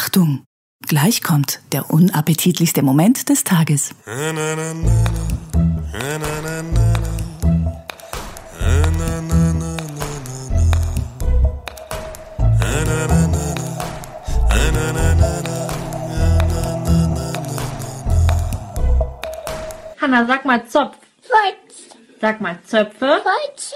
Achtung! Gleich kommt der unappetitlichste Moment des Tages. Hanna, sag mal Zopf. Holz, Sag mal Zöpfe. Holz,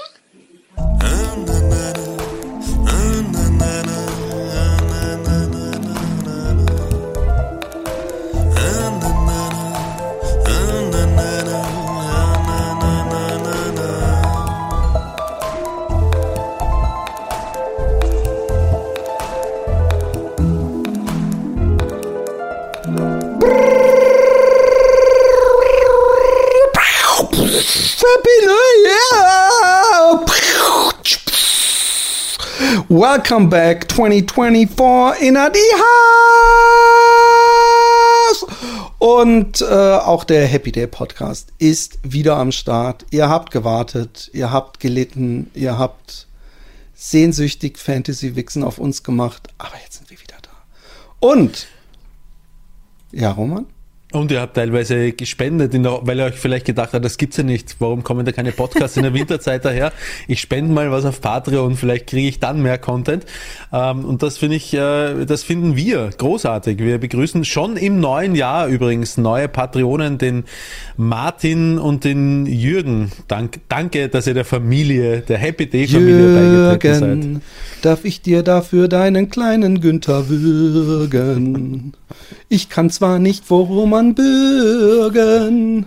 Happy New! Welcome back 2024 in Adi House! Und äh, auch der Happy Day Podcast ist wieder am Start. Ihr habt gewartet, ihr habt gelitten, ihr habt sehnsüchtig Fantasy-Wichsen auf uns gemacht, aber jetzt sind wir wieder da. Und, ja, Roman? Und ihr habt teilweise gespendet, weil ihr euch vielleicht gedacht habt, das gibt's ja nicht. Warum kommen da keine Podcasts in der Winterzeit daher? Ich spende mal was auf Patreon, vielleicht kriege ich dann mehr Content. Ähm, und das finde ich, äh, das finden wir großartig. Wir begrüßen schon im neuen Jahr übrigens neue Patreonen, den Martin und den Jürgen. Dank, danke, dass ihr der Familie, der Happy Day Familie beigetreten seid. Jürgen, darf ich dir dafür deinen kleinen Günther würgen? Ich kann zwar nicht vor Roman bürgen,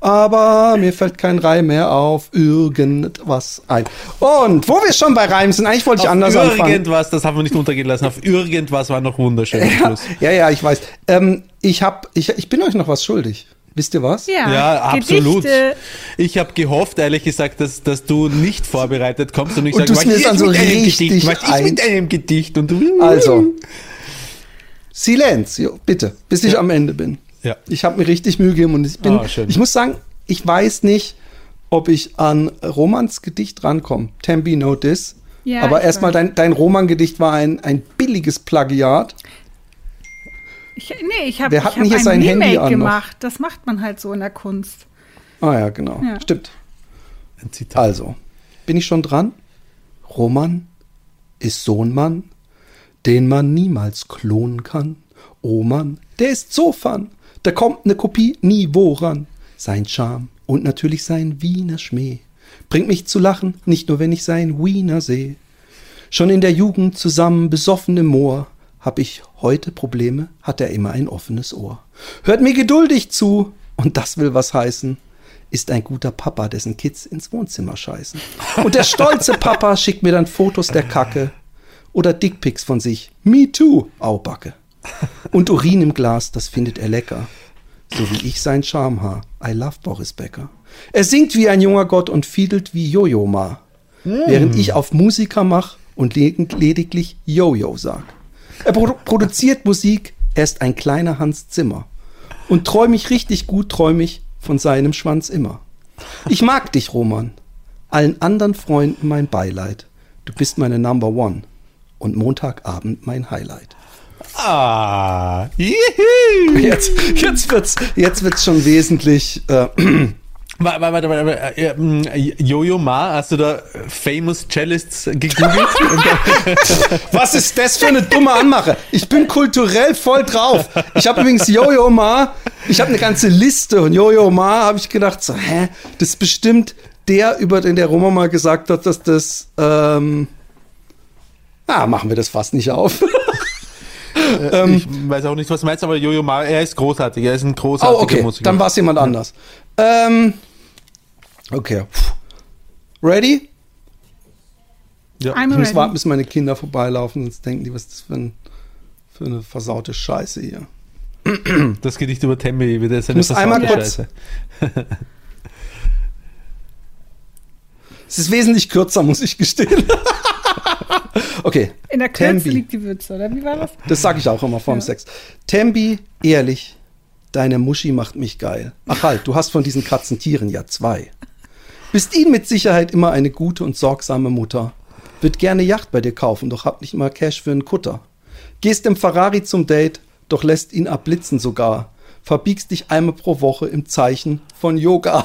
aber mir fällt kein Reim mehr auf irgendwas ein. Und wo wir schon bei Reim sind, eigentlich wollte ich Auf anders anfangen. irgendwas, das haben wir nicht untergehen lassen. Auf irgendwas war noch wunderschön. Ja, Schluss. ja, ja, ich weiß. Ähm, ich, hab, ich, ich bin euch noch was schuldig. Wisst ihr was? Ja, Ja, absolut. Gedichte. Ich habe gehofft, ehrlich gesagt, dass, dass du nicht vorbereitet kommst und ich sage, du smirst dann so richtig Gedicht, was ist ein. mit einem Gedicht? Und du, Also, Silenzio, bitte, bis ich Ja. am Ende bin. Ja. Ich habe mir richtig Mühe gegeben und ich bin, Ah, ich muss sagen, ich weiß nicht, ob ich an Romans Gedicht rankomme. Tembi this. Ja, Aber erstmal, dein, dein Roman-Gedicht war ein, ein billiges Plagiat. Ich, nee, ich habe Wer hat denn hab hier ein sein Handy Remake an noch? gemacht. Das macht man halt so in der Kunst. Ah ja, genau. Ja. Stimmt. Ein Zitat. Also, bin ich schon dran? Roman ist so ein Mann, den man niemals klonen kann. Oh Mann, der ist so fun. Da kommt eine Kopie nie woran. Sein Charme und natürlich sein Wiener Schmäh bringt mich zu lachen, nicht nur wenn ich sein Wiener seh. Schon in der Jugend zusammen besoffen im Moor. Hab ich heute Probleme, hat er immer ein offenes Ohr. Hört mir geduldig zu, und das will was heißen. Ist ein guter Papa, dessen Kids ins Wohnzimmer scheißen. Und der stolze Papa schickt mir dann Fotos der Kacke. Oder Dickpics von sich. Me too, Aubacke. Und Urin im Glas, das findet er lecker. So wie ich sein Schamhaar. I love Boris Becker. Er singt wie ein junger Gott und fiedelt wie Jojo Ma. Während ich auf Musiker mach und ledig- lediglich Jojo sag. Er produ produziert Musik, er ist ein kleiner Hans Zimmer. Und träum ich richtig gut, träum ich von seinem Schwanz immer. Ich mag dich, Roman. Allen anderen Freunden mein Beileid. Du bist meine Number One. Und Montagabend mein Highlight. Ah, juhu. Jetzt, jetzt wird's, jetzt wird's schon wesentlich. Äh, Warte, warte, warte, äh, ähm, Jojo Ma, hast du da Famous Cellists gegoogelt? Was ist das für eine dumme Anmache? Ich bin kulturell voll drauf. Ich habe übrigens Jojo Ma, ich habe eine ganze Liste und Jojo Ma habe ich gedacht, so, hä, das ist bestimmt der, über den der Roma mal gesagt hat, dass das, ähm, ah, machen wir das fast nicht auf. Ich weiß auch nicht, was du meinst, aber Jojo Ma, er ist großartig, er ist ein großartiger Oh, okay, Musiker. dann war es jemand anders. Ähm, okay. Ready? ja. I'm Ich muss ready. warten, bis meine Kinder vorbeilaufen, sonst denken die, was ist das für, ein, für eine versaute Scheiße hier. Das Gedicht über Tembi wird jetzt eine muss einmal kurz- Scheiße. Es ist wesentlich kürzer, muss ich gestehen. okay. In der Kürze Tembi. liegt die Würze, oder wie war das? Das sage ich auch immer vorm Ja. Sex. Tembi, ehrlich, deine Muschi macht mich geil. Ach halt, du hast von diesen Katzentieren ja zwei. Bist ihn mit Sicherheit immer eine gute und sorgsame Mutter. Wird gerne Yacht bei dir kaufen, doch hab nicht mal Cash für einen Kutter. Gehst im Ferrari zum Date, doch lässt ihn abblitzen sogar. Verbiegst dich einmal pro Woche im Zeichen von Yoga.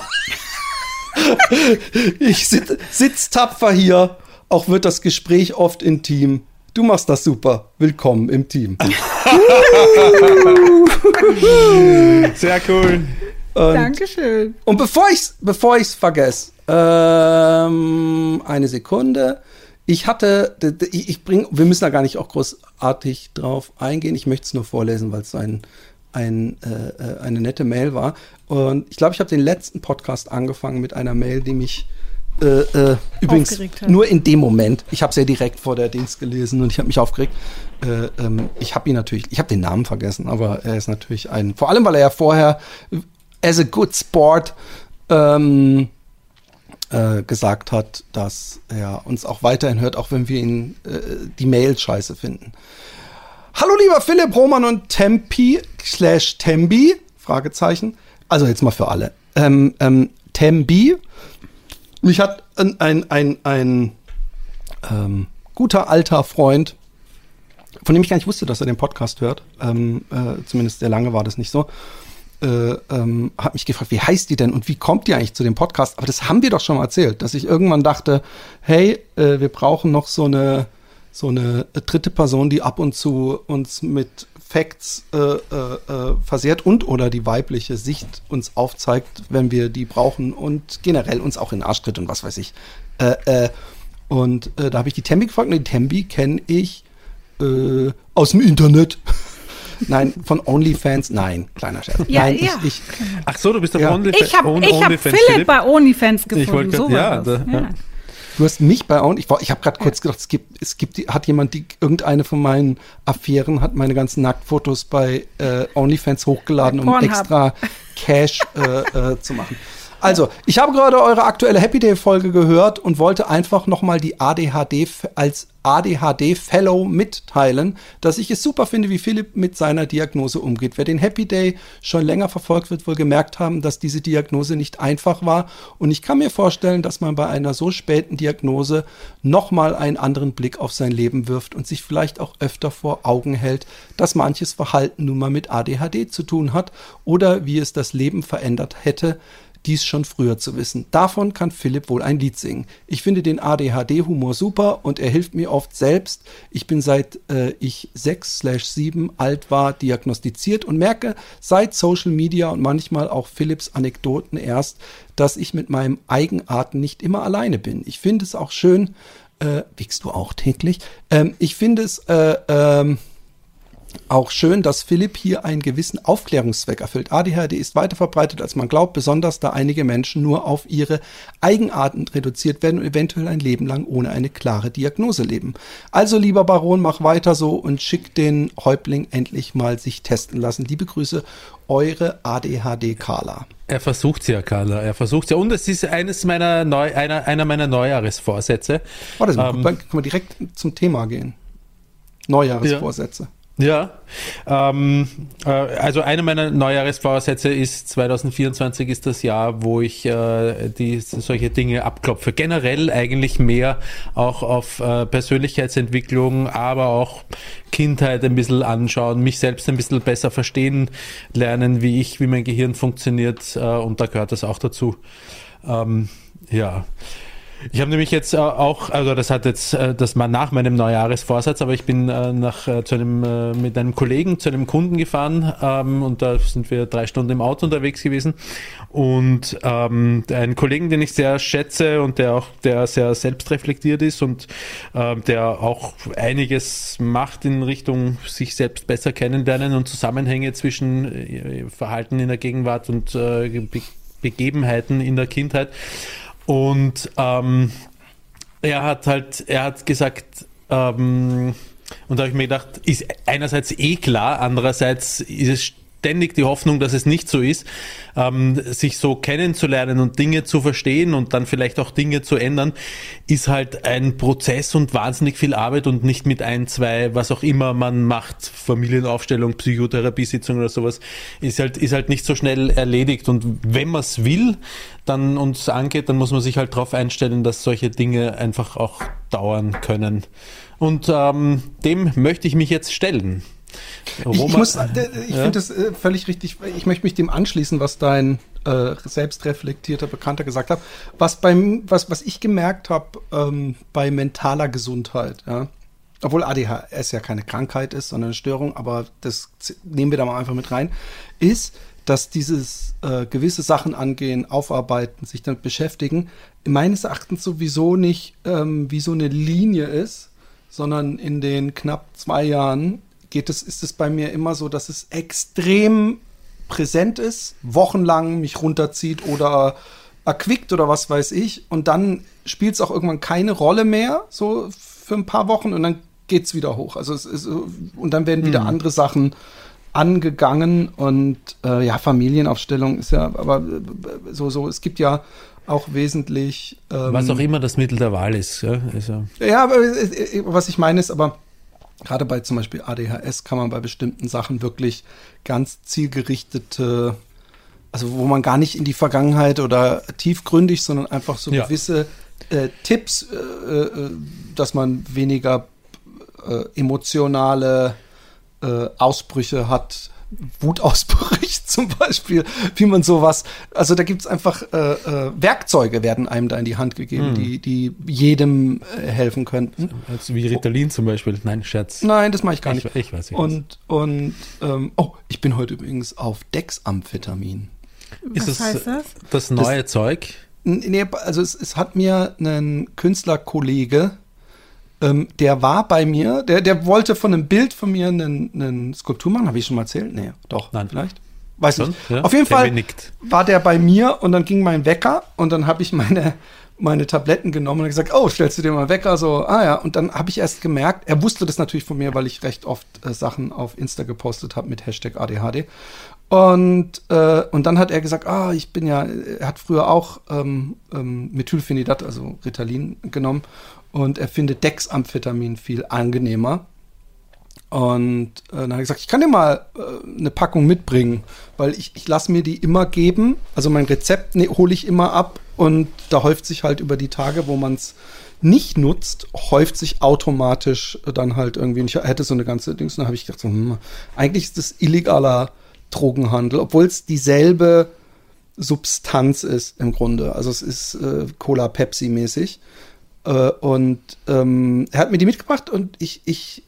ich sit, sitz tapfer hier, auch wird das Gespräch oft intim. Du machst das super. Willkommen im Team. Sehr cool. Und, Dankeschön. und bevor ich's, bevor ich's vergesse, ähm, eine Sekunde. Ich hatte, ich ich bring, wir müssen da gar nicht auch großartig drauf eingehen. Ich möchte es nur vorlesen, weil es ein, ein, äh, äh, eine nette Mail war. Und ich glaube, ich habe den letzten Podcast angefangen mit einer Mail, die mich äh, äh, übrigens nur in dem Moment. Ich habe es ja direkt vor der Dings gelesen und ich habe mich aufgeregt. Äh, ähm, ich habe ihn natürlich, ich habe den Namen vergessen, aber er ist natürlich ein, vor allem weil er ja vorher äh, as a good sport ähm, äh, gesagt hat, dass er uns auch weiterhin hört, auch wenn wir ihn äh, die Mail scheiße finden. Hallo lieber Philipp Roman und Tempi slash Tembi, Fragezeichen. Also jetzt mal für alle. Ähm, ähm, Tembi, mich hat ein, ein, ein, ein ähm, guter alter Freund, von dem ich gar nicht wusste, dass er den Podcast hört, ähm, äh, zumindest sehr lange war das nicht so, äh, ähm, hat mich gefragt, wie heißt die denn und wie kommt die eigentlich zu dem Podcast? Aber das haben wir doch schon mal erzählt, dass ich irgendwann dachte, hey, äh, wir brauchen noch so eine so eine dritte Person, die ab und zu uns mit Facts äh, äh, äh, versehrt und oder die weibliche Sicht uns aufzeigt, wenn wir die brauchen und generell uns auch in den Arsch tritt und was weiß ich. Äh, äh, und äh, da habe ich die Tembi gefragt und die Tembi kenne ich äh, aus dem Internet. Nein, von OnlyFans. Nein, kleiner Scherz. Ja, Nein, ja. Ich, ich, Ach so, du bist auf Ja. OnlyFans. Ich habe ich hab OnlyFans, Philipp bei OnlyFans gefunden. wollte grad- so ja, war das. da- ja. Du hast mich bei und ich war, ich habe gerade kurz gedacht, es gibt, es gibt, die- hat jemand die irgendeine von meinen Affären hat meine ganzen Nacktfotos bei äh, OnlyFans hochgeladen, um Pornhub. extra Cash äh, äh, zu machen. Also, ich habe gerade eure aktuelle Happy Day Folge gehört und wollte einfach noch mal die ADHD als ADHD Fellow mitteilen, dass ich es super finde, wie Philipp mit seiner Diagnose umgeht. Wer den Happy Day schon länger verfolgt, wird wohl gemerkt haben, dass diese Diagnose nicht einfach war und ich kann mir vorstellen, dass man bei einer so späten Diagnose noch mal einen anderen Blick auf sein Leben wirft und sich vielleicht auch öfter vor Augen hält, dass manches Verhalten nun mal mit ADHD zu tun hat oder wie es das Leben verändert hätte, dies schon früher zu wissen. Davon kann Philipp wohl ein Lied singen. Ich finde den ADHD-Humor super und er hilft mir oft selbst. Ich bin seit äh, ich 6 slash 7 alt war diagnostiziert und merke seit Social Media und manchmal auch Philipps Anekdoten erst, dass ich mit meinem Eigenarten nicht immer alleine bin. Ich finde es auch schön, äh, wiegst du auch täglich? Ähm, ich finde es äh, ähm, auch schön, dass Philipp hier einen gewissen Aufklärungszweck erfüllt. ADHD ist weiter verbreitet, als man glaubt, besonders da einige Menschen nur auf ihre Eigenarten reduziert werden und eventuell ein Leben lang ohne eine klare Diagnose leben. Also, lieber Baron, mach weiter so und schick den Häuptling endlich mal sich testen lassen. Liebe Grüße, eure ADHD Carla. Er versucht ja, Carla. Er versucht ja. Und es ist eines meiner Neu einer, einer meiner Neujahresvorsätze. Warte, mal, Ähm, dann können wir direkt zum Thema gehen. Neujahresvorsätze. Ja, ähm, äh, also einer meiner Neujahresvorsätze ist 2024 ist das Jahr, wo ich äh, die solche Dinge abklopfe. Generell eigentlich mehr auch auf äh, Persönlichkeitsentwicklung, aber auch Kindheit ein bisschen anschauen, mich selbst ein bisschen besser verstehen lernen, wie ich, wie mein Gehirn funktioniert äh, und da gehört das auch dazu. Ähm, ja. Ich habe nämlich jetzt äh, auch, also das hat jetzt äh, das mal nach meinem Neujahresvorsatz, aber ich bin äh, nach zu einem mit einem Kollegen zu einem Kunden gefahren ähm, und da sind wir drei Stunden im Auto unterwegs gewesen und ähm, einen Kollegen, den ich sehr schätze und der auch der sehr selbstreflektiert ist und ähm, der auch einiges macht in Richtung sich selbst besser kennenlernen und Zusammenhänge zwischen Verhalten in der Gegenwart und äh, Be Begebenheiten in der Kindheit. Und ähm, er hat halt, er hat gesagt, ähm, und da habe ich mir gedacht, ist einerseits eh klar, andererseits ist es ständig die Hoffnung, dass es nicht so ist, ähm, sich so kennenzulernen und Dinge zu verstehen und dann vielleicht auch Dinge zu ändern, ist halt ein Prozess und wahnsinnig viel Arbeit und nicht mit ein, zwei, was auch immer man macht, Familienaufstellung, Psychotherapiesitzung oder sowas, ist halt, ist halt nicht so schnell erledigt. Und wenn man es will, dann uns angeht, dann muss man sich halt darauf einstellen, dass solche Dinge einfach auch dauern können. Und ähm, dem möchte ich mich jetzt stellen. Ich, ich, muss, äh, ich ja? finde das äh, völlig richtig. Ich möchte mich dem anschließen, was dein äh, selbstreflektierter Bekannter gesagt hat. Was beim, was, was ich gemerkt habe ähm, bei mentaler Gesundheit, ja, obwohl ADHS ja keine Krankheit ist, sondern eine Störung, aber das nehmen wir da mal einfach mit rein, ist, dass dieses äh, gewisse Sachen angehen, aufarbeiten, sich damit beschäftigen, meines Erachtens sowieso nicht ähm, wie so eine Linie ist, sondern in den knapp zwei Jahren geht es, ist es bei mir immer so, dass es extrem präsent ist, wochenlang mich runterzieht oder erquickt oder was weiß ich. Und dann spielt es auch irgendwann keine Rolle mehr, so für ein paar Wochen und dann geht es wieder hoch. Also es ist, und dann werden wieder mhm. andere Sachen angegangen und äh, ja, Familienaufstellung ist ja, aber äh, so, so, es gibt ja auch wesentlich. Ähm, was auch immer das Mittel der Wahl ist. Ja, also. ja aber äh, äh, was ich meine ist, aber gerade bei zum Beispiel ADHS kann man bei bestimmten Sachen wirklich ganz zielgerichtete, also wo man gar nicht in die Vergangenheit oder tiefgründig, sondern einfach so ja. gewisse äh, Tipps, äh, äh dass man weniger äh, emotionale äh, Ausbrüche hat, Wutausbrüche zum Beispiel, wie man sowas, also da gibt es einfach äh, äh, Werkzeuge werden einem da in die Hand gegeben, hm. die, die jedem äh, helfen könnten. Also wie Ritalin zum Beispiel, nein, Scherz. Nein, das mache ich gar nicht. Ich, ich weiß nicht. Und, und ähm, oh, ich bin heute übrigens auf Dexamphetamin. Ist Was heißt das? Das neue das, Zeug? Nee, also es, es hat mir ein Künstlerkollege ähm, der war bei mir, der, der wollte von einem Bild von mir eine Skulptur machen. Habe ich schon mal erzählt? Nee, doch. Nein. Vielleicht? Weiß nicht. Ja? Auf jeden Fall war der bei mir und dann ging mein Wecker und dann habe ich meine, meine Tabletten genommen und gesagt, oh, stellst du dir mal Wecker? So, ah ja. Und dann habe ich erst gemerkt, er wusste das natürlich von mir, weil ich recht oft äh, Sachen auf Insta gepostet habe mit Hashtag ADHD. Und, äh, und dann hat er gesagt, ah, ich bin ja, er hat früher auch ähm, ähm, Methylphenidat, also Ritalin genommen und er findet Dexamphetamin viel angenehmer. Und äh, dann hat er gesagt, ich kann dir mal äh, eine Packung mitbringen, weil ich, ich lasse mir die immer geben. Also mein Rezept ne, hole ich immer ab und da häuft sich halt über die Tage, wo man es nicht nutzt, häuft sich automatisch dann halt irgendwie. Und ich hätte so eine ganze Dings, dann habe ich gedacht, so, hm, eigentlich ist das illegaler Drogenhandel, obwohl es dieselbe Substanz ist im Grunde. Also es ist äh, Cola-Pepsi-mäßig. Äh, und ähm, er hat mir die mitgebracht und ich, ich,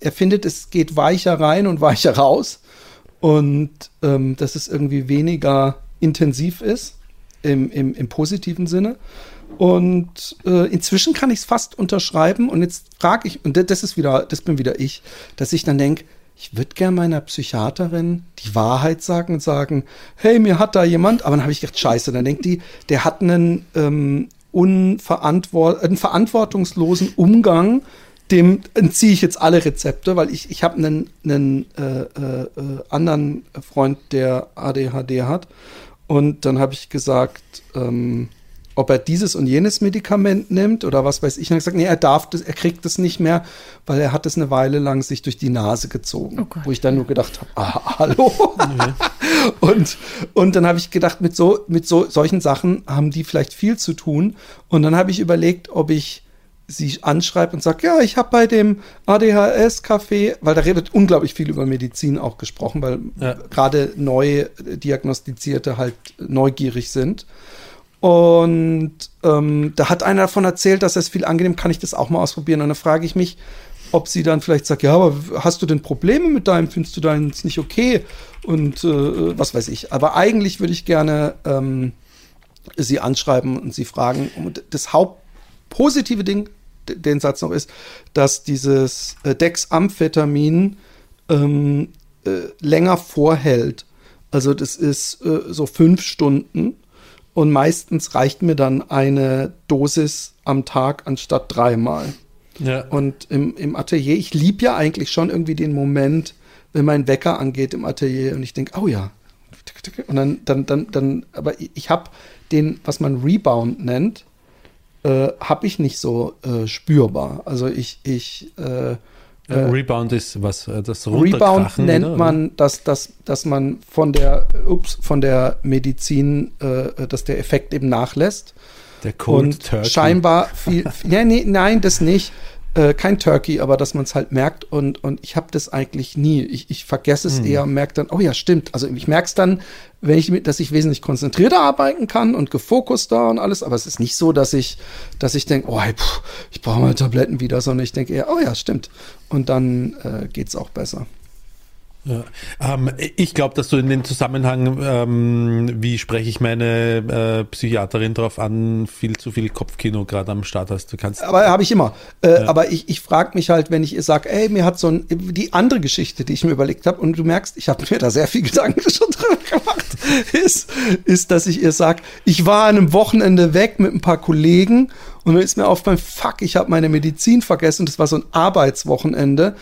er findet, es geht weicher rein und weicher raus und ähm, dass es irgendwie weniger intensiv ist im, im, im positiven Sinne. Und äh, inzwischen kann ich es fast unterschreiben und jetzt frage ich, und das ist wieder, das bin wieder ich, dass ich dann denke, ich würde gerne meiner Psychiaterin die Wahrheit sagen und sagen, hey, mir hat da jemand, aber dann habe ich gedacht, scheiße, dann denkt die, der hat einen ähm, unverantwort einen verantwortungslosen Umgang, dem entziehe ich jetzt alle Rezepte, weil ich, ich habe einen, einen äh, äh, anderen Freund, der ADHD hat. Und dann habe ich gesagt, ähm, ob er dieses und jenes Medikament nimmt oder was weiß ich. Und er hat gesagt, nee, er darf das, er kriegt das nicht mehr, weil er hat es eine Weile lang sich durch die Nase gezogen. Oh wo ich dann nur gedacht habe, ah, hallo. Und, und dann habe ich gedacht, mit so, mit so solchen Sachen haben die vielleicht viel zu tun. Und dann habe ich überlegt, ob ich sie anschreibe und sage, ja, ich habe bei dem ADHS-Café, weil da redet unglaublich viel über Medizin auch gesprochen, weil ja. gerade neu diagnostizierte halt neugierig sind. Und ähm, da hat einer davon erzählt, dass es viel angenehm, kann ich das auch mal ausprobieren. Und dann frage ich mich, ob sie dann vielleicht sagt, ja, aber hast du denn Probleme mit deinem, findest du deins nicht okay? Und äh, was weiß ich. Aber eigentlich würde ich gerne ähm, sie anschreiben und sie fragen. Und das hauptpositive Ding, den Satz noch ist, dass dieses äh, Dexamphetamin ähm, äh, länger vorhält. Also das ist äh, so fünf Stunden und meistens reicht mir dann eine Dosis am Tag anstatt dreimal. Ja. Und im, im Atelier, ich liebe ja eigentlich schon irgendwie den Moment, wenn mein Wecker angeht im Atelier und ich denke, oh ja. Und dann, dann, dann, dann, aber ich habe den, was man Rebound nennt, äh, habe ich nicht so äh, spürbar. Also ich, ich, äh, Rebound ist was? Äh, das Rebound nennt wieder, man, dass, dass, dass man von der, ups, von der Medizin, äh, dass der Effekt eben nachlässt. Der Cold Und Turkey. scheinbar viel, ja, nee, nein, das nicht. Äh, kein Turkey, aber dass man es halt merkt und, und ich habe das eigentlich nie. Ich, ich vergesse es eher und merke dann, oh ja, stimmt. Also ich merke es dann, wenn ich mit, dass ich wesentlich konzentrierter arbeiten kann und gefokuster und alles, aber es ist nicht so, dass ich, dass ich denke, oh, pff, ich brauche mal Tabletten wieder, sondern ich denke eher, oh ja, stimmt. Und dann äh, geht es auch besser. Ja. Ähm, ich glaube, dass du in dem Zusammenhang, ähm, wie spreche ich meine äh, Psychiaterin darauf an, viel zu viel Kopfkino gerade am Start hast. Du kannst. Aber habe ich immer. Äh, ja. Aber ich, ich frage mich halt, wenn ich ihr sage, ey, mir hat so ein, die andere Geschichte, die ich mir überlegt habe, und du merkst, ich habe mir da sehr viel Gedanken schon drüber gemacht, ist, ist, dass ich ihr sage, ich war an einem Wochenende weg mit ein paar Kollegen und dann ist mir aufgefallen, fuck, ich habe meine Medizin vergessen. Das war so ein Arbeitswochenende.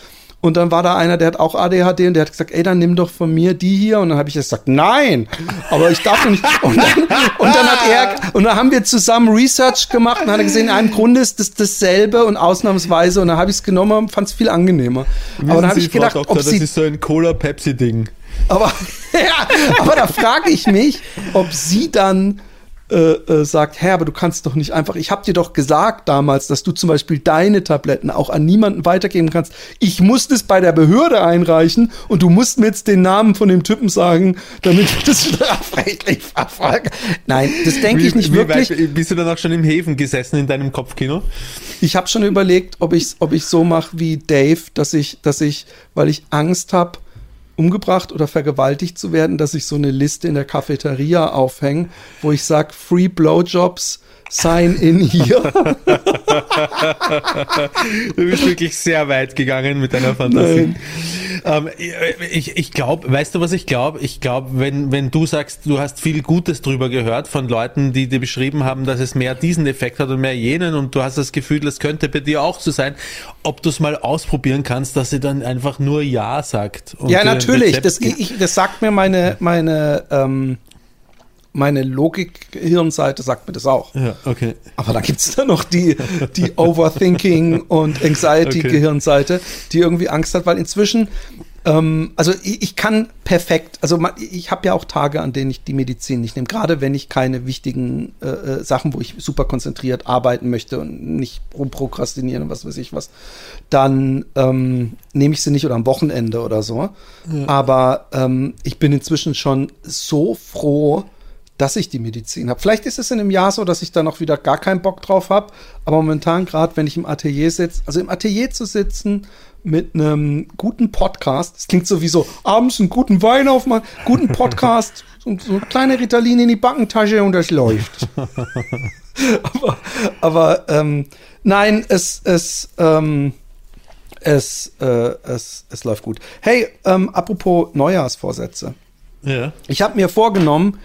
Und dann war da einer, der hat auch ADHD und der hat gesagt, ey, dann nimm doch von mir die hier. Und dann habe ich gesagt, nein, aber ich darf nicht. Und dann, und dann hat er, und dann haben wir zusammen Research gemacht und hat gesehen, im Grunde ist das dasselbe und ausnahmsweise. Und dann habe ich es genommen und fand es viel angenehmer. Wissen aber dann habe ich gedacht, Doktor, ob das sie, ist so ein Cola-Pepsi-Ding. Aber, ja, aber da frage ich mich, ob sie dann äh, äh, sagt, Herr, aber du kannst doch nicht einfach, ich habe dir doch gesagt damals, dass du zum Beispiel deine Tabletten auch an niemanden weitergeben kannst. Ich musste es bei der Behörde einreichen und du musst mir jetzt den Namen von dem Typen sagen, damit wir das strafrechtlich verfolgen. Nein, das denke ich nicht wie wirklich. Weit, bist du dann auch schon im Häfen gesessen in deinem Kopfkino? Ich habe schon überlegt, ob ich ob ich so mache wie Dave, dass ich, dass ich, weil ich Angst habe, umgebracht oder vergewaltigt zu werden, dass ich so eine Liste in der Cafeteria aufhänge, wo ich sage, Free Blowjobs, sign in hier. du bist wirklich sehr weit gegangen mit deiner Fantasie. Ähm, ich ich glaube, weißt du, was ich glaube? Ich glaube, wenn, wenn du sagst, du hast viel Gutes drüber gehört von Leuten, die dir beschrieben haben, dass es mehr diesen Effekt hat und mehr jenen und du hast das Gefühl, das könnte bei dir auch so sein, ob du es mal ausprobieren kannst, dass sie dann einfach nur Ja sagt. ja, natürlich. Das, ich, das sagt mir meine, meine, ähm, meine Logik-Hirnseite sagt mir das auch. Ja, okay. Aber da gibt es dann noch die, die Overthinking und Anxiety-Gehirnseite, die irgendwie Angst hat, weil inzwischen, ähm, also ich, ich, kann perfekt, also ich habe ja auch Tage, an denen ich die Medizin nicht nehme, gerade wenn ich keine wichtigen äh, äh, Sachen, wo ich super konzentriert arbeiten möchte und nicht rumprokrastinieren und was weiß ich was, dann ähm, nehme ich sie nicht oder am Wochenende oder so. Ja. Aber ähm, ich bin inzwischen schon so froh, dass ich die Medizin habe. Vielleicht ist es in einem Jahr so, dass ich da noch wieder gar keinen Bock drauf habe. Aber momentan, gerade wenn ich im Atelier sitze, also im Atelier zu sitzen mit einem guten Podcast, das klingt so wie so abends einen guten Wein aufmachen, guten Podcast, so, so eine kleine Ritalin in die Backentasche und das läuft. aber aber ähm, nein, es, es, ähm, es, äh, es, es läuft gut. Hey, ähm, apropos Neujahrsvorsätze. Ja. Ich habe mir vorgenommen,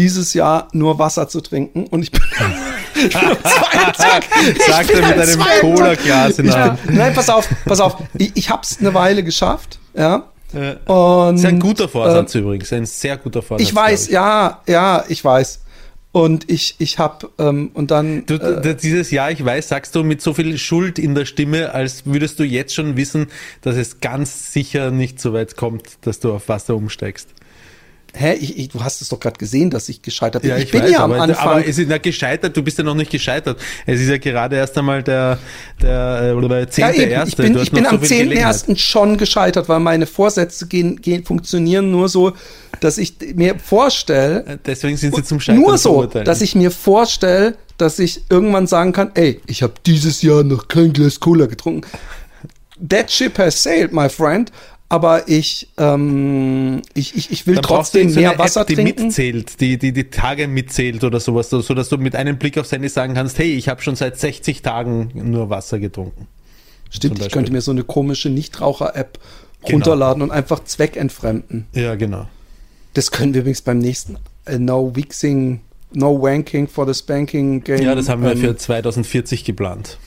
dieses Jahr nur Wasser zu trinken und ich bin Sagt er mit einem Cola-Glas in der Hand. Nein, pass auf, pass auf. Ich, ich habe es eine Weile geschafft, ja. Und, das ist ein guter Vorsatz äh, übrigens, ein sehr guter Vorsatz. Ich weiß, ich. ja, ja, ich weiß. Und ich, ich habe ähm, und dann. Du, äh, dieses Jahr, ich weiß, sagst du mit so viel Schuld in der Stimme, als würdest du jetzt schon wissen, dass es ganz sicher nicht so weit kommt, dass du auf Wasser umsteigst. Hä, ich, ich, du hast es doch gerade gesehen, dass ich gescheitert bin. Ja, ich, ich bin weiß, ja am aber, Anfang. Aber es ist ja gescheitert, du bist ja noch nicht gescheitert. Es ist ja gerade erst einmal der, der oder der zehnte ja, erste. Ich bin, ich bin am zehnten ersten schon gescheitert, weil meine Vorsätze gehen, gehen, funktionieren nur so, dass ich mir vorstelle. Äh, deswegen sind sie zum Scheitern Nur so, dass ich mir vorstelle, dass ich irgendwann sagen kann, ey, ich habe dieses Jahr noch kein Glas Cola getrunken. That ship has sailed, my friend aber ich, ähm, ich, ich, ich will Dann trotzdem mehr Wasser App, die trinken. mitzählt, die, die die Tage mitzählt oder sowas, so dass du mit einem Blick aufs Handy sagen kannst, hey, ich habe schon seit 60 Tagen nur Wasser getrunken. Stimmt, ich könnte mir so eine komische Nichtraucher-App genau. runterladen und einfach zweckentfremden. Ja, genau. Das können wir übrigens beim nächsten uh, No Wixing, No Wanking for the Spanking Game. Ja, das haben wir ähm, für 2040 geplant.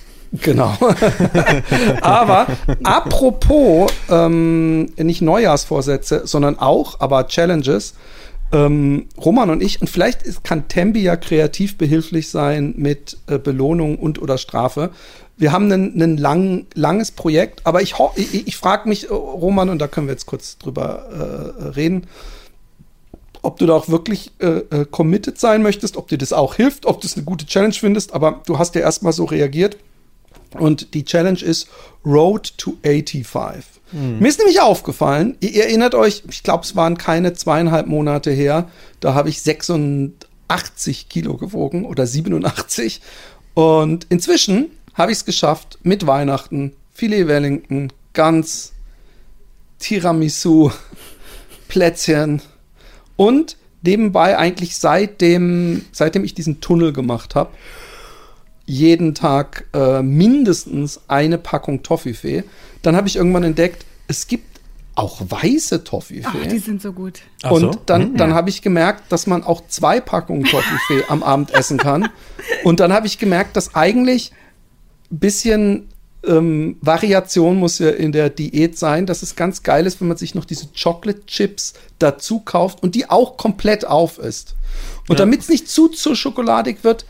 Genau. aber apropos ähm, nicht Neujahrsvorsätze, sondern auch, aber Challenges. Ähm, Roman und ich, und vielleicht ist, kann Tembi ja kreativ behilflich sein mit äh, Belohnung und oder Strafe. Wir haben ein lang, langes Projekt, aber ich, ich, ich frage mich, äh, Roman, und da können wir jetzt kurz drüber äh, reden, ob du da auch wirklich äh, äh, committed sein möchtest, ob dir das auch hilft, ob du es eine gute Challenge findest, aber du hast ja erstmal so reagiert Und die Challenge ist Road to 85. Mir ist nämlich aufgefallen, ihr, ihr erinnert euch, ich glaube, es waren keine zweieinhalb Monate her, da habe ich 86 Kilo gewogen oder 87. Und inzwischen habe ich es geschafft, mit Weihnachten, Filet Wellington, Gans, Tiramisu, Plätzchen und nebenbei eigentlich seitdem, seitdem ich diesen Tunnel gemacht habe, jeden Tag äh, mindestens eine Packung Toffifee. Dann habe ich irgendwann entdeckt, es gibt auch weiße Toffifee. Ach, die sind so gut. Ach Und so? dann, dann habe ich gemerkt, dass man auch zwei Packungen Toffifee am Abend essen kann. Und dann habe ich gemerkt, dass eigentlich ein bisschen ähm, Variation muss ja in der Diät sein, dass es ganz geil ist, wenn man sich noch diese Chocolate Chips dazu kauft und die auch komplett auf isst. Und Ja. damit es nicht zu, zu schokoladig wird,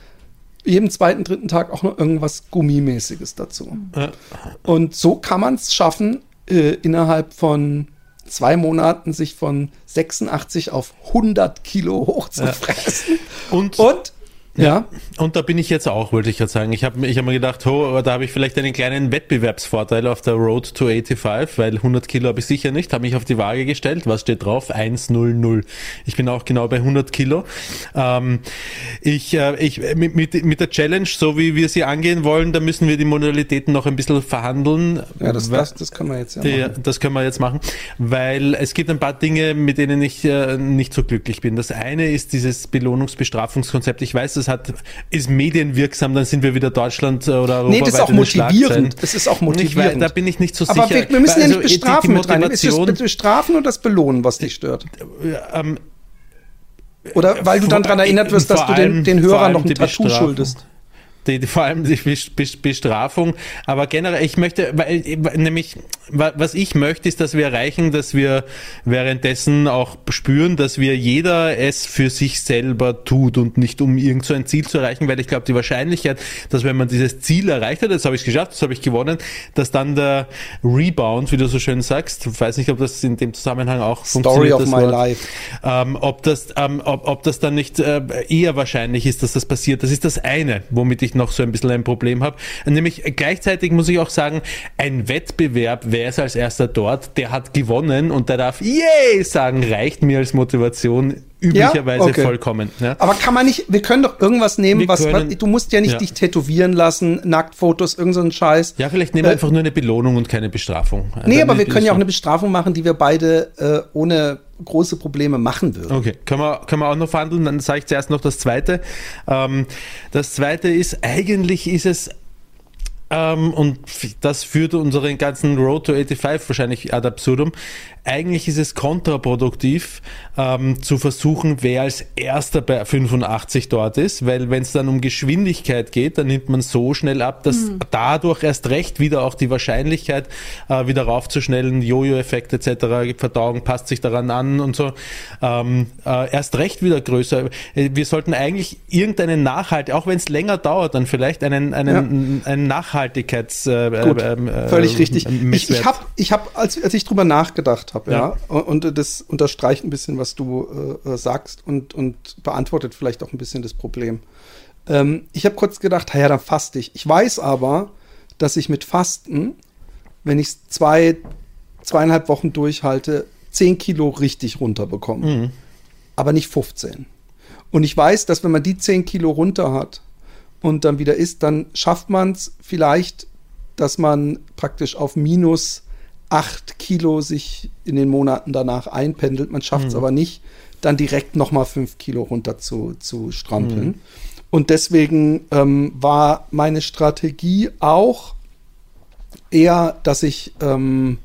jeden zweiten, dritten Tag auch noch irgendwas Gummimäßiges dazu. Ja. Und so kann man es schaffen, äh, innerhalb von zwei Monaten sich von 86 auf 100 Kilo hochzufressen. Und, Und, ja, und da bin ich jetzt auch, wollte ich gerade sagen. Ich habe ich hab mir gedacht, oh, da habe ich vielleicht einen kleinen Wettbewerbsvorteil auf der Road to 85, weil 100 Kilo habe ich sicher nicht. Habe mich auf die Waage gestellt. Was steht drauf? 100. Ich bin auch genau bei 100 Kilo. Ähm, ich, äh, ich, mit, mit, mit der Challenge, so wie wir sie angehen wollen, da müssen wir die Modalitäten noch ein bisschen verhandeln. ja das, das, das können wir jetzt ja die, machen. das können wir jetzt machen, weil es gibt ein paar Dinge, mit denen ich äh, nicht so glücklich bin. Das eine ist dieses Belohnungsbestrafungskonzept. Ich weiß, das hat, ist medienwirksam, dann sind wir wieder Deutschland äh, oder Europa. Nee, das ist auch motivierend. Es ist auch Ich weiß, motivierend. da bin ich nicht so Aber sicher. wir, wir müssen ja Also, nicht die- bestrafen die mit rein. Ist das Bestrafen oder das Belohnen, was dich stört? ähm, Oder weil du dann daran erinnert wirst, dass du den, den Hörern noch ein die Tattoo schuldest. Die, die, vor allem die Bes- Bes- Bestrafung, aber generell, ich möchte, weil, nämlich, wa- was ich möchte, ist, dass wir erreichen, dass wir währenddessen auch spüren, dass wir jeder es für sich selber tut und nicht um irgend so ein Ziel zu erreichen, weil ich glaube, die Wahrscheinlichkeit, dass wenn man dieses Ziel erreicht hat, das habe ich geschafft, das habe ich gewonnen, dass dann der Rebound, wie du so schön sagst, ich weiß nicht, ob das in dem Zusammenhang auch Story funktioniert. of das my Wort. life. Ähm, ob, das, ähm, ob, ob das dann nicht äh, eher wahrscheinlich ist, dass das passiert, das ist das eine, womit ich noch so ein bisschen ein Problem habe. Nämlich gleichzeitig muss ich auch sagen, ein Wettbewerb, wer ist als erster dort, der hat gewonnen und der darf yay sagen, reicht mir als Motivation üblicherweise okay. vollkommen. Ja? Aber kann man nicht, wir können doch irgendwas nehmen, Wir was, können- was, du musst ja nicht ja. dich tätowieren lassen, Nacktfotos, irgend so Scheiß. ja, vielleicht nehmen wir Äh, einfach nur eine Belohnung und keine Bestrafung. Nee, Dann aber wir können ja auch eine Bestrafung machen, die wir beide äh, ohne große Probleme machen würden. Okay, können wir, können wir auch noch verhandeln. Dann sage ich zuerst noch das Zweite. Ähm, das Zweite ist, eigentlich ist es, ähm, und das führt unseren ganzen Road to 85 wahrscheinlich ad absurdum, eigentlich ist es kontraproduktiv, ähm, zu versuchen, wer als erster bei 85 dort ist, weil wenn es dann um Geschwindigkeit geht, dann nimmt man so schnell ab, dass dadurch erst recht wieder auch die Wahrscheinlichkeit, äh, wieder raufzuschnellen, Jojo-Effekt etc., Verdauung passt sich daran an und so, ähm, äh, erst recht wieder größer. Äh, Wir sollten eigentlich irgendeinen Nachhalt, auch wenn es länger dauert, dann vielleicht einen, einen, einen Nachhaltigkeits... Äh, Gut, ähm, äh, völlig richtig. Ich, Messwert. ich habe, ich hab, als, als ich drüber nachgedacht habe, ja, Ja. und, das unterstreicht ein bisschen, was du äh, äh, sagst und, und beantwortet vielleicht auch ein bisschen das Problem. Ähm, ich habe kurz gedacht, ja, dann faste ich. Ich weiß aber, dass ich mit Fasten, wenn ich es zwei, zweieinhalb Wochen durchhalte, 10 Kilo richtig runterbekomme. Aber nicht 15. Und ich weiß, dass wenn man die 10 Kilo runter hat und dann wieder isst, dann schafft man es vielleicht, dass man praktisch auf minus 8 Kilo sich in den Monaten danach einpendelt. Man schafft es aber nicht, dann direkt nochmal 5 Kilo runter zu, zu strampeln. Und deswegen ähm, war meine Strategie auch eher, dass ich ähm,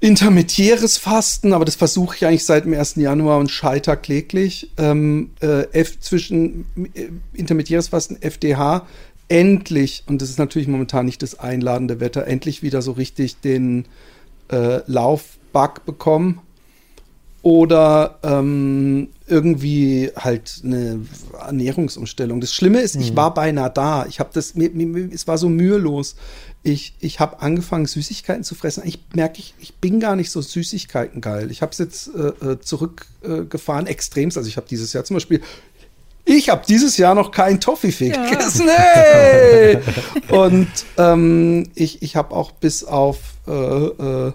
intermittieres Fasten, aber das versuche ich eigentlich seit dem 1. Januar und scheiter kläglich. Ähm, äh, F zwischen äh, intermittieres Fasten, FDH, endlich, und das ist natürlich momentan nicht das einladende Wetter, endlich wieder so richtig den äh, Laufbug bekommen. Oder ähm, irgendwie halt eine Ernährungsumstellung. Das Schlimme ist, ich war beinahe da. Ich habe das, mir, mir, es war so mühelos. Ich, ich habe angefangen, Süßigkeiten zu fressen. Ich merke, ich, ich bin gar nicht so Süßigkeiten geil. Ich habe es jetzt äh, äh, zurückgefahren, äh, extremst. Also ich habe dieses Jahr zum Beispiel ich habe dieses Jahr noch kein Toffifee gegessen. Hey! Und ähm, ich, ich habe auch bis auf äh, äh,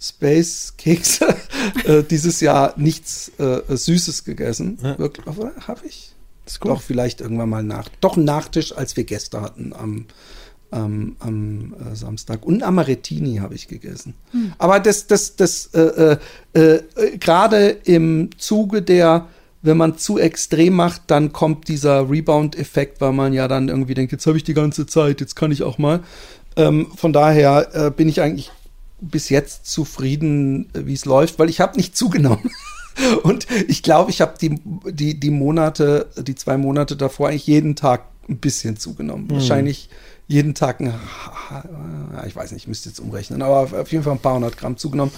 Space Kekse äh, dieses Jahr nichts äh, Süßes gegessen. Ja. Wirklich, habe ich? ist gut. Doch, vielleicht irgendwann mal nach. Doch einen Nachtisch, als wir Gäste hatten am, am, am äh, Samstag. Und Amarettini habe ich gegessen. Aber das, das, das, äh, äh, äh, gerade im Zuge der, wenn man zu extrem macht, dann kommt dieser Rebound-Effekt, weil man ja dann irgendwie denkt, jetzt habe ich die ganze Zeit, jetzt kann ich auch mal. Ähm, von daher äh, bin ich eigentlich bis jetzt zufrieden, äh, wie es läuft, weil ich habe nicht zugenommen. Und ich glaube, ich habe die, die, die Monate, die zwei Monate davor eigentlich jeden Tag ein bisschen zugenommen. Wahrscheinlich jeden Tag ein, ich weiß nicht, ich müsste jetzt umrechnen, aber auf jeden Fall ein paar hundert Gramm zugenommen.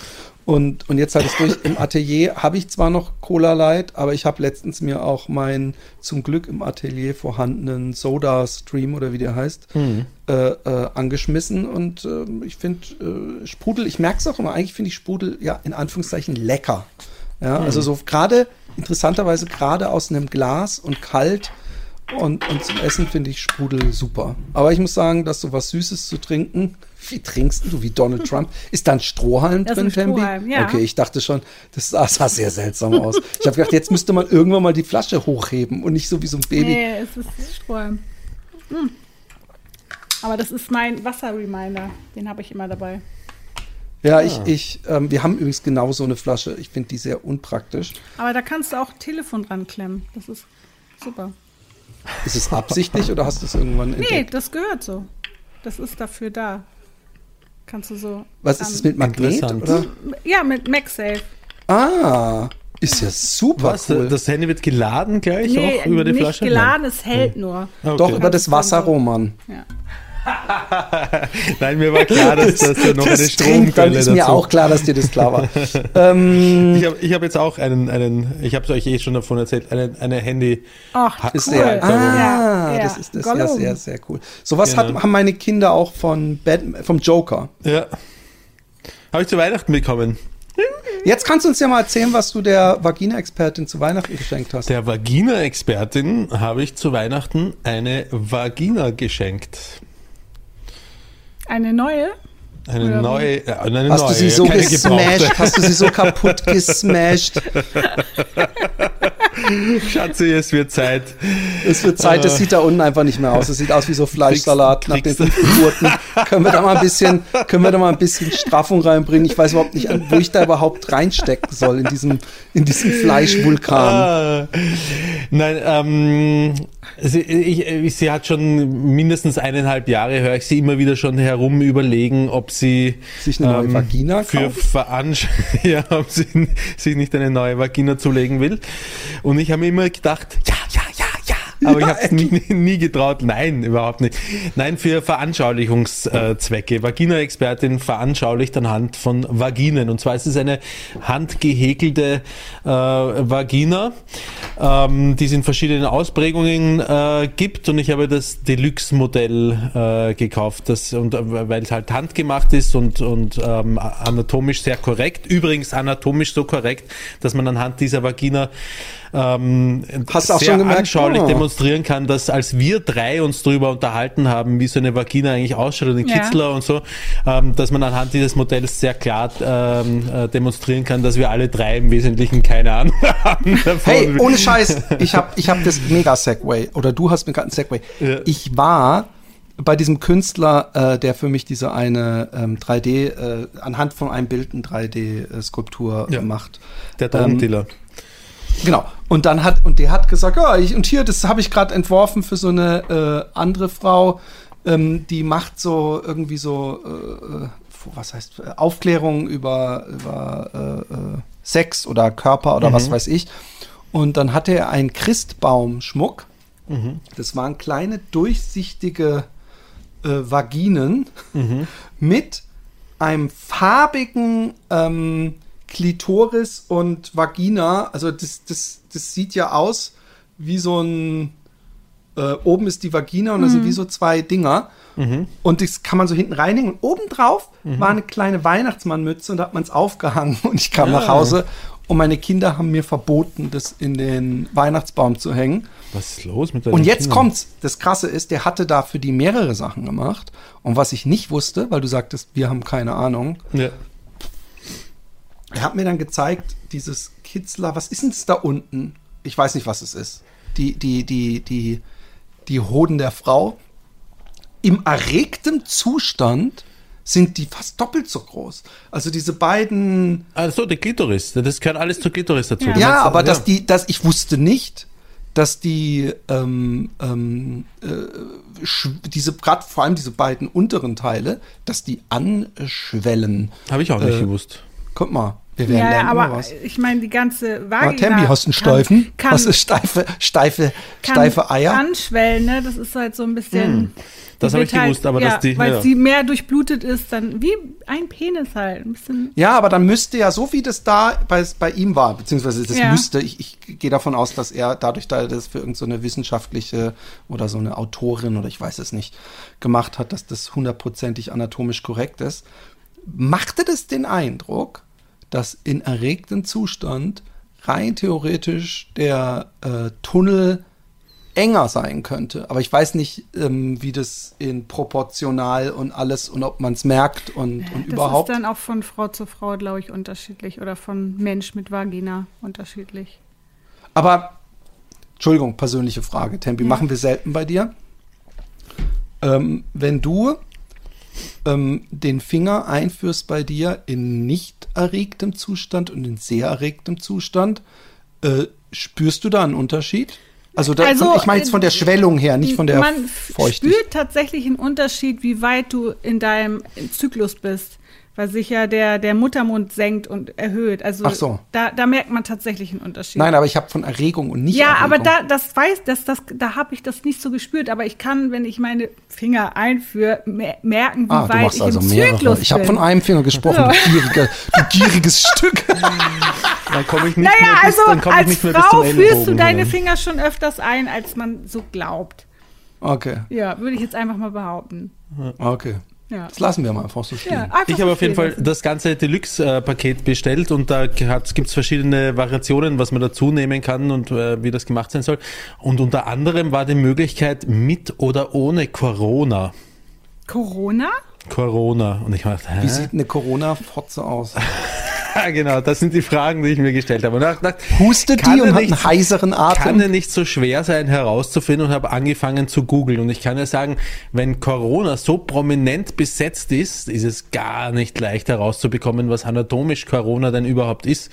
Und, und jetzt halt es durch. Im Atelier habe ich zwar noch Cola Light, aber ich habe letztens mir auch meinen zum Glück im Atelier vorhandenen Soda Stream oder wie der heißt, äh, äh, angeschmissen. Und äh, ich finde äh, Sprudel, ich merke es auch immer, eigentlich finde ich Sprudel ja in Anführungszeichen lecker. Ja, also so gerade, interessanterweise gerade aus einem Glas und kalt und, und zum Essen finde ich Sprudel super. Aber ich muss sagen, dass so was Süßes zu trinken, wie trinkst du, wie Donald Trump? Ist da ein Strohhalm Das drin, ein Tembi? Strohhalm, ja. Okay, ich dachte schon, das sah, sah sehr seltsam aus. Ich habe gedacht, jetzt müsste man irgendwann mal die Flasche hochheben und nicht so wie so ein Baby. Nee, es ist Strohhalm. Hm. Aber das ist mein Wasser-Reminder. Den habe ich immer dabei. Ja, ich, ich, ähm, wir haben übrigens genau so eine Flasche. Ich finde die sehr unpraktisch. Aber da kannst du auch Telefon dran klemmen. Das ist super. Ist es absichtlich oder hast du es irgendwann Nee, entdeckt? das gehört so. Das ist dafür da. Kannst du so. Was ist es mit Magnet? Interessant. Oder? Ja, mit MagSafe. Ah, ist ja super Was? cool. Das Handy wird geladen gleich Nee, auch über die nicht Flasche? geladen, es hält nur. Nein. Doch Okay. über das Wasser, Roman. Ja. Nein, mir war klar, dass das ja noch eine Das dann Stromquelle ist mir dazu. auch klar, dass dir das klar war. ähm, Ich habe hab jetzt auch einen, einen ich habe es euch eh schon davon erzählt, eine, eine Handy. Ach, ist cool. der, ah, Ja, ja. das ist das ja Gollum. sehr, sehr cool. Sowas Genau. hat, haben meine Kinder auch von Batman, vom Joker. Ja. Habe ich zu Weihnachten bekommen. Jetzt kannst du uns ja mal erzählen, was du der Vagina-Expertin zu Weihnachten geschenkt hast. Der Vagina-Expertin habe ich zu Weihnachten eine Vagina geschenkt. Eine neue? Eine Oder neue, ja, eine Hast neue, du sie so gesmashed? Hast du sie so kaputt gesmashed? Schatzi, es wird Zeit. Es wird Zeit, das sieht da unten einfach nicht mehr aus. Es sieht aus wie so Fleischsalat nach den Geburten. Können wir da mal ein bisschen, können wir da mal ein bisschen Straffung reinbringen? Ich weiß überhaupt nicht, wo ich da überhaupt reinstecken soll in diesem, in diesem Fleischvulkan. Ah, nein, ähm, sie, ich, sie hat schon mindestens eineinhalb Jahre, höre ich sie immer wieder schon herum überlegen, ob sie Sich eine neue Vagina für? Veransch ja, ob sie sich nicht eine neue Vagina zulegen will. Und ich habe mir immer gedacht, ja, ja, ja, ja. Aber ich habe es nie, nie getraut. Nein, überhaupt nicht. Nein, für Veranschaulichungszwecke. Vagina-Expertin veranschaulicht anhand von Vaginen. Und zwar ist es eine handgehäkelte äh, Vagina, ähm, die es in verschiedenen Ausprägungen äh, gibt. Und ich habe das Deluxe-Modell äh, gekauft, das, und, äh, weil es halt handgemacht ist und, und ähm, anatomisch sehr korrekt. Übrigens anatomisch so korrekt, dass man anhand dieser Vagina ähm, Hast du auch sehr schon gemerkt? anschaulich Oh. demonstrieren kann, dass als wir drei uns darüber unterhalten haben, wie so eine Vagina eigentlich ausschaut und den Ja. Kitzler und so, ähm, dass man anhand dieses Modells sehr klar ähm, äh, demonstrieren kann, dass wir alle drei im Wesentlichen keine Ahnung haben davon. Hey, ohne Scheiß, ich habe ich hab das mega Segway oder du hast mir gerade ein Segway. Ja. Ich war bei diesem Künstler, äh, der für mich diese eine ähm, 3D, äh, anhand von einem Bild eine 3D-Skulptur Ja. äh, macht. Der Drogendealer. Genau. Und dann hat, und der hat gesagt, ja, ich, und hier, das habe ich gerade entworfen für so eine äh, andere Frau, ähm, die macht so irgendwie so, äh, äh, was heißt, äh, Aufklärung über, über äh, äh, Sex oder Körper oder was weiß ich. Und dann hatte er einen Christbaumschmuck. Das waren kleine durchsichtige äh, Vaginen mit einem farbigen ähm, Klitoris und Vagina. Also das, das, das sieht ja aus wie so ein äh, oben ist die Vagina und da sind wie so zwei Dinger. Und das kann man so hinten reinhängen. Und obendrauf war eine kleine Weihnachtsmannmütze und da hat man es aufgehangen. Und ich kam nach Hause und meine Kinder haben mir verboten, das in den Weihnachtsbaum zu hängen. Was ist los mit deinen Und jetzt Kindern? kommt's. Das Krasse ist, der hatte da für die mehrere Sachen gemacht. Und was ich nicht wusste, weil du sagtest, wir haben keine Ahnung, Ja. Er hat mir dann gezeigt, dieses Kitzler, was ist denn da unten? Ich weiß nicht, was es ist. Die, die, die, die, die Hoden der Frau. Im erregtem Zustand sind die fast doppelt so groß. Also diese beiden Also die Klitoris, das gehört alles zur Klitoris dazu. Ja. Ja, aber dass die, dass ich wusste nicht, dass die ähm, ähm, äh, diese gerade vor allem diese beiden unteren Teile, dass die anschwellen. Habe ich auch nicht äh, gewusst. Guck mal, wir werden Ja, aber was. ich meine, die ganze Vagina. Ah, Tembi, hast du einen kann- Steifen? Kann, hast du steife, steife, kann steife Eier? anschwellen, ne? Das ist halt so ein bisschen. das die habe ich gewusst, aber ja, dass die- Weil ja. sie mehr durchblutet ist, dann wie ein Penis halt. Ein bisschen. Ja, aber dann müsste ja, so wie das da bei, bei ihm war, beziehungsweise das Ja. müsste, ich, ich gehe davon aus, dass er dadurch, da er das für irgendeine so wissenschaftliche oder so eine Autorin oder ich weiß es nicht, gemacht hat, dass das hundertprozentig anatomisch korrekt ist, machte das den Eindruck, dass in erregtem Zustand rein theoretisch der äh, Tunnel enger sein könnte. Aber ich weiß nicht, ähm, wie das in proportional und alles und ob man es merkt und, und Das überhaupt. ist dann auch von Frau zu Frau, glaube ich, unterschiedlich. Oder von Mensch mit Vagina unterschiedlich. Aber, Entschuldigung, persönliche Frage, Tempi, Ja. machen wir selten bei dir. Ähm, wenn du ähm, den Finger einführst bei dir in nicht erregtem Zustand und in sehr erregtem Zustand, äh, spürst du da einen Unterschied? Also, da, Also, von, ich meine jetzt von der äh, Schwellung her, nicht von der Man Feuchtigkeit. spürt tatsächlich einen Unterschied, wie weit du in deinem Zyklus bist. Weil sich ja der, der Muttermund senkt und erhöht. Also Ach so. da, da merkt man tatsächlich einen Unterschied. Nein, aber ich habe von Erregung und nicht ja, Erregung. aber da, das weiß, das, das, da habe ich das nicht so gespürt. Aber ich kann, wenn ich meine Finger einführe, mer merken, wie Ah, du weit machst ich also im mehrere. Zyklus Ich habe von einem Finger gesprochen, du, gieriger, du gieriges Stück. Dann komme ich nicht Naja, mehr bis, also dann komme ich als nicht mehr bis Frau führst du deine. Finger schon öfters ein, als man so glaubt. Okay, Ja, würde ich jetzt einfach mal behaupten. okay. Ja. Das lassen wir mal einfach so stehen. Ja, einfach Ich habe auf jeden Fall das ganze Deluxe-Paket bestellt und da gibt es verschiedene Variationen, was man dazu nehmen kann und äh, wie das gemacht sein soll. Und unter anderem war die Möglichkeit mit oder ohne Corona. Corona? Corona. Und ich dachte, hä? Wie sieht eine Corona-Fotze aus? Ja, genau, das sind die Fragen, die ich mir gestellt habe. Und ich dachte, Hustet die und hat einen heiseren kann ja Atem? nicht so schwer sein herauszufinden und habe angefangen zu googeln. Und ich kann ja sagen, wenn Corona so prominent besetzt ist, ist es gar nicht leicht herauszubekommen, was anatomisch Corona denn überhaupt ist.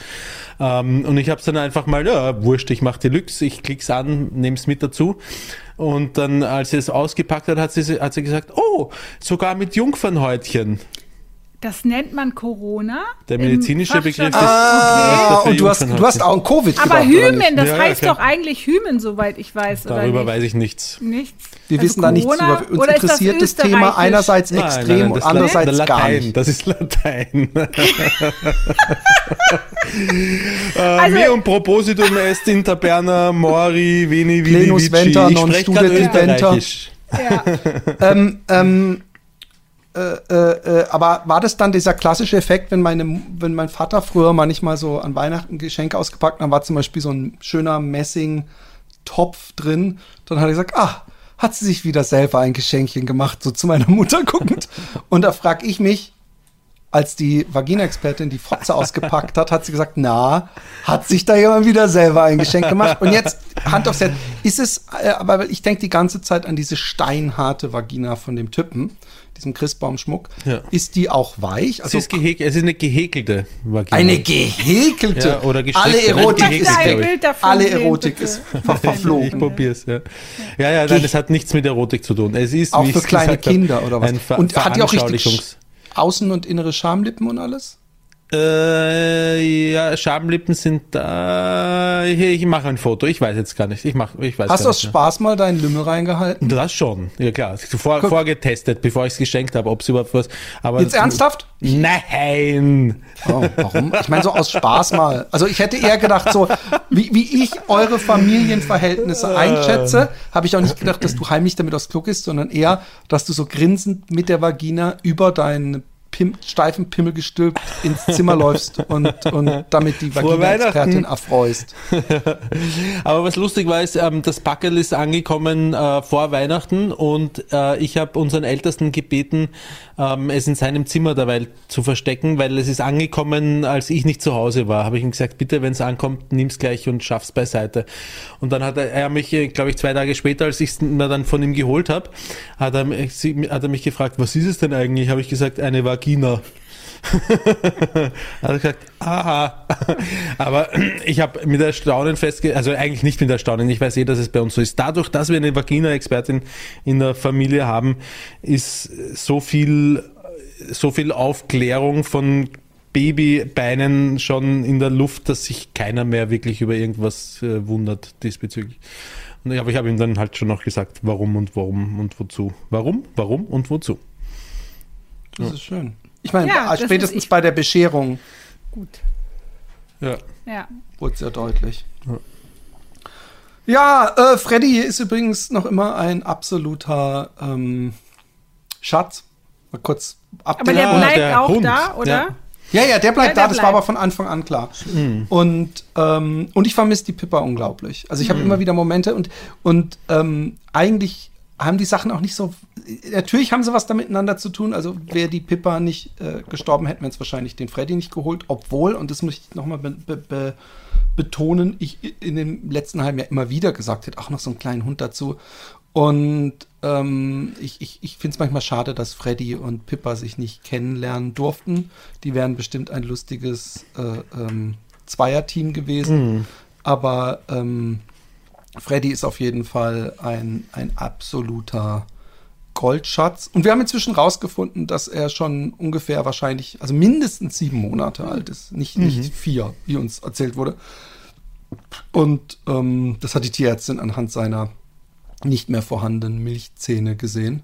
Ähm, und ich habe es dann einfach mal, ja, wurscht, ich mache Deluxe, ich klick's an, nehme es mit dazu. Und dann, als sie es ausgepackt hat, hat sie, hat sie gesagt, oh, sogar mit Jungfernhäutchen. Das nennt man Corona. Der medizinische. Begriff ist- Ah, Okay. und du hast, du hast auch ein Covid Aber Hymen, nicht? das Ja, ja, heißt klar. doch eigentlich Hymen, soweit ich weiß. Darüber oder weiß nicht? ich nichts. nichts. Wir Also wissen da nichts Corona, über. Uns oder ist das interessiert das, Thema einerseits Nein, extrem nein, nein, und andererseits Latein, gar nicht. Das ist Latein. äh, Also- me un propositum est in taberna mori veni vidi Plenus vici. venter Ich non spreche gerade österreichisch. Ja. ähm, ähm, äh, äh, äh, aber war das dann dieser klassische Effekt, wenn, meine, wenn mein Vater früher manchmal so an Weihnachten Geschenke ausgepackt hat, dann war zum Beispiel so ein schöner Messing-Topf drin, dann hat er gesagt, ah, hat sie sich wieder selber ein Geschenkchen gemacht, so zu meiner Mutter guckend. Und da frage ich mich, als die Vagina-Expertin die Fotze ausgepackt hat, hat sie gesagt, na, hat sich da jemand wieder selber ein Geschenk gemacht. Und jetzt, Hand aufs Herz, ist es, äh, aber ich denke die ganze Zeit an diese steinharte Vagina von dem Typen, diesem Christbaumschmuck. Ja. Ist die auch weich? Es Also ist, gehäk es ist eine gehäkelte Vagina. eine gehäkelte. Ja, oder Alle. Erotik ist, alle Erotik ist ver Ich verflogen. probier's, ja. Ja, ja, nein, das hat nichts mit Erotik zu tun. Es ist, Auch wie für kleine hab, Kinder oder was? Ein Ver Und hat die auch richtig Außen- und innere Schamlippen und alles? Äh, ja, Schamlippen sind da. Ich, ich mache ein Foto. Ich weiß jetzt gar nicht. Ich mach, ich weiß Hast du aus. Spaß mal deinen Lümmel reingehalten? Das schon, ja klar. Vor, Guck. vorgetestet, bevor ich es geschenkt habe, ob es überhaupt was. Aber Jetzt ernsthaft? Nein! Oh, warum? Ich meine, so aus Spaß mal. Also ich hätte eher gedacht, so wie, wie ich eure Familienverhältnisse einschätze, habe ich auch nicht gedacht, dass du heimlich damit aufs Klo gehst, sondern eher, dass du so grinsend mit der Vagina über deinen Pim steifen Pimmel gestülpt ins Zimmer läufst und, und damit die Vagina-Expertin erfreust. Aber was lustig war, ist, ähm, das Packel ist angekommen äh, vor Weihnachten und äh, ich habe unseren Ältesten gebeten, ähm, es in seinem Zimmer derweil zu verstecken, weil es ist angekommen, als ich nicht zu Hause war. Habe ich ihm gesagt, bitte, wenn es ankommt, nimm's gleich und schaff's beiseite. Und dann hat er, er mich, glaube ich, zwei Tage später, als ich es mir dann von ihm geholt habe, hat hat er mich gefragt, was ist es denn eigentlich? Habe ich gesagt, eine Vagina. hat er gesagt, aha. Aber ich habe mit Erstaunen festge... Also eigentlich nicht mit Erstaunen, ich weiß eh, dass es bei uns so ist. Dadurch, dass wir eine Vagina-Expertin in der Familie haben, ist so viel, so viel Aufklärung von Babybeinen schon in der Luft, dass sich keiner mehr wirklich über irgendwas äh, wundert diesbezüglich. Und aber ich habe ihm dann halt schon noch gesagt, warum und warum und wozu. Warum, warum und wozu. Das ist schön. Ich meine, Ja, spätestens bei der Bescherung Gut. Ja. Ja. wurde es ja deutlich. Ja, äh, Freddy ist übrigens noch immer ein absoluter ähm, Schatz. Mal kurz Aber der Ja, bleibt der auch Hund. da, oder? Ja. Ja, ja, der bleibt Ja, der da, das war aber von Anfang an klar. Und, ähm, und ich vermisse die Pippa unglaublich. Also ich habe immer wieder Momente und, und ähm, eigentlich haben die Sachen auch nicht so. Natürlich haben sie was da miteinander zu tun. Also wäre die Pippa nicht äh, gestorben, hätten wir uns wahrscheinlich den Freddy nicht geholt. Obwohl, und das muss ich nochmal be, be, be, betonen, ich in dem letzten halben Jahr immer wieder gesagt hätte, auch noch so einen kleinen Hund dazu. Und ähm, ich, ich, ich finde es manchmal schade, dass Freddy und Pippa sich nicht kennenlernen durften. Die wären bestimmt ein lustiges äh, ähm, Zweierteam gewesen. Aber ähm, Freddy ist auf jeden Fall ein, ein absoluter Goldschatz. Und wir haben inzwischen rausgefunden, dass er schon ungefähr wahrscheinlich, also mindestens sieben Monate alt ist. Nicht, nicht vier, wie uns erzählt wurde. Und ähm, das hat die Tierärztin anhand seiner nicht mehr vorhandenen Milchzähne gesehen.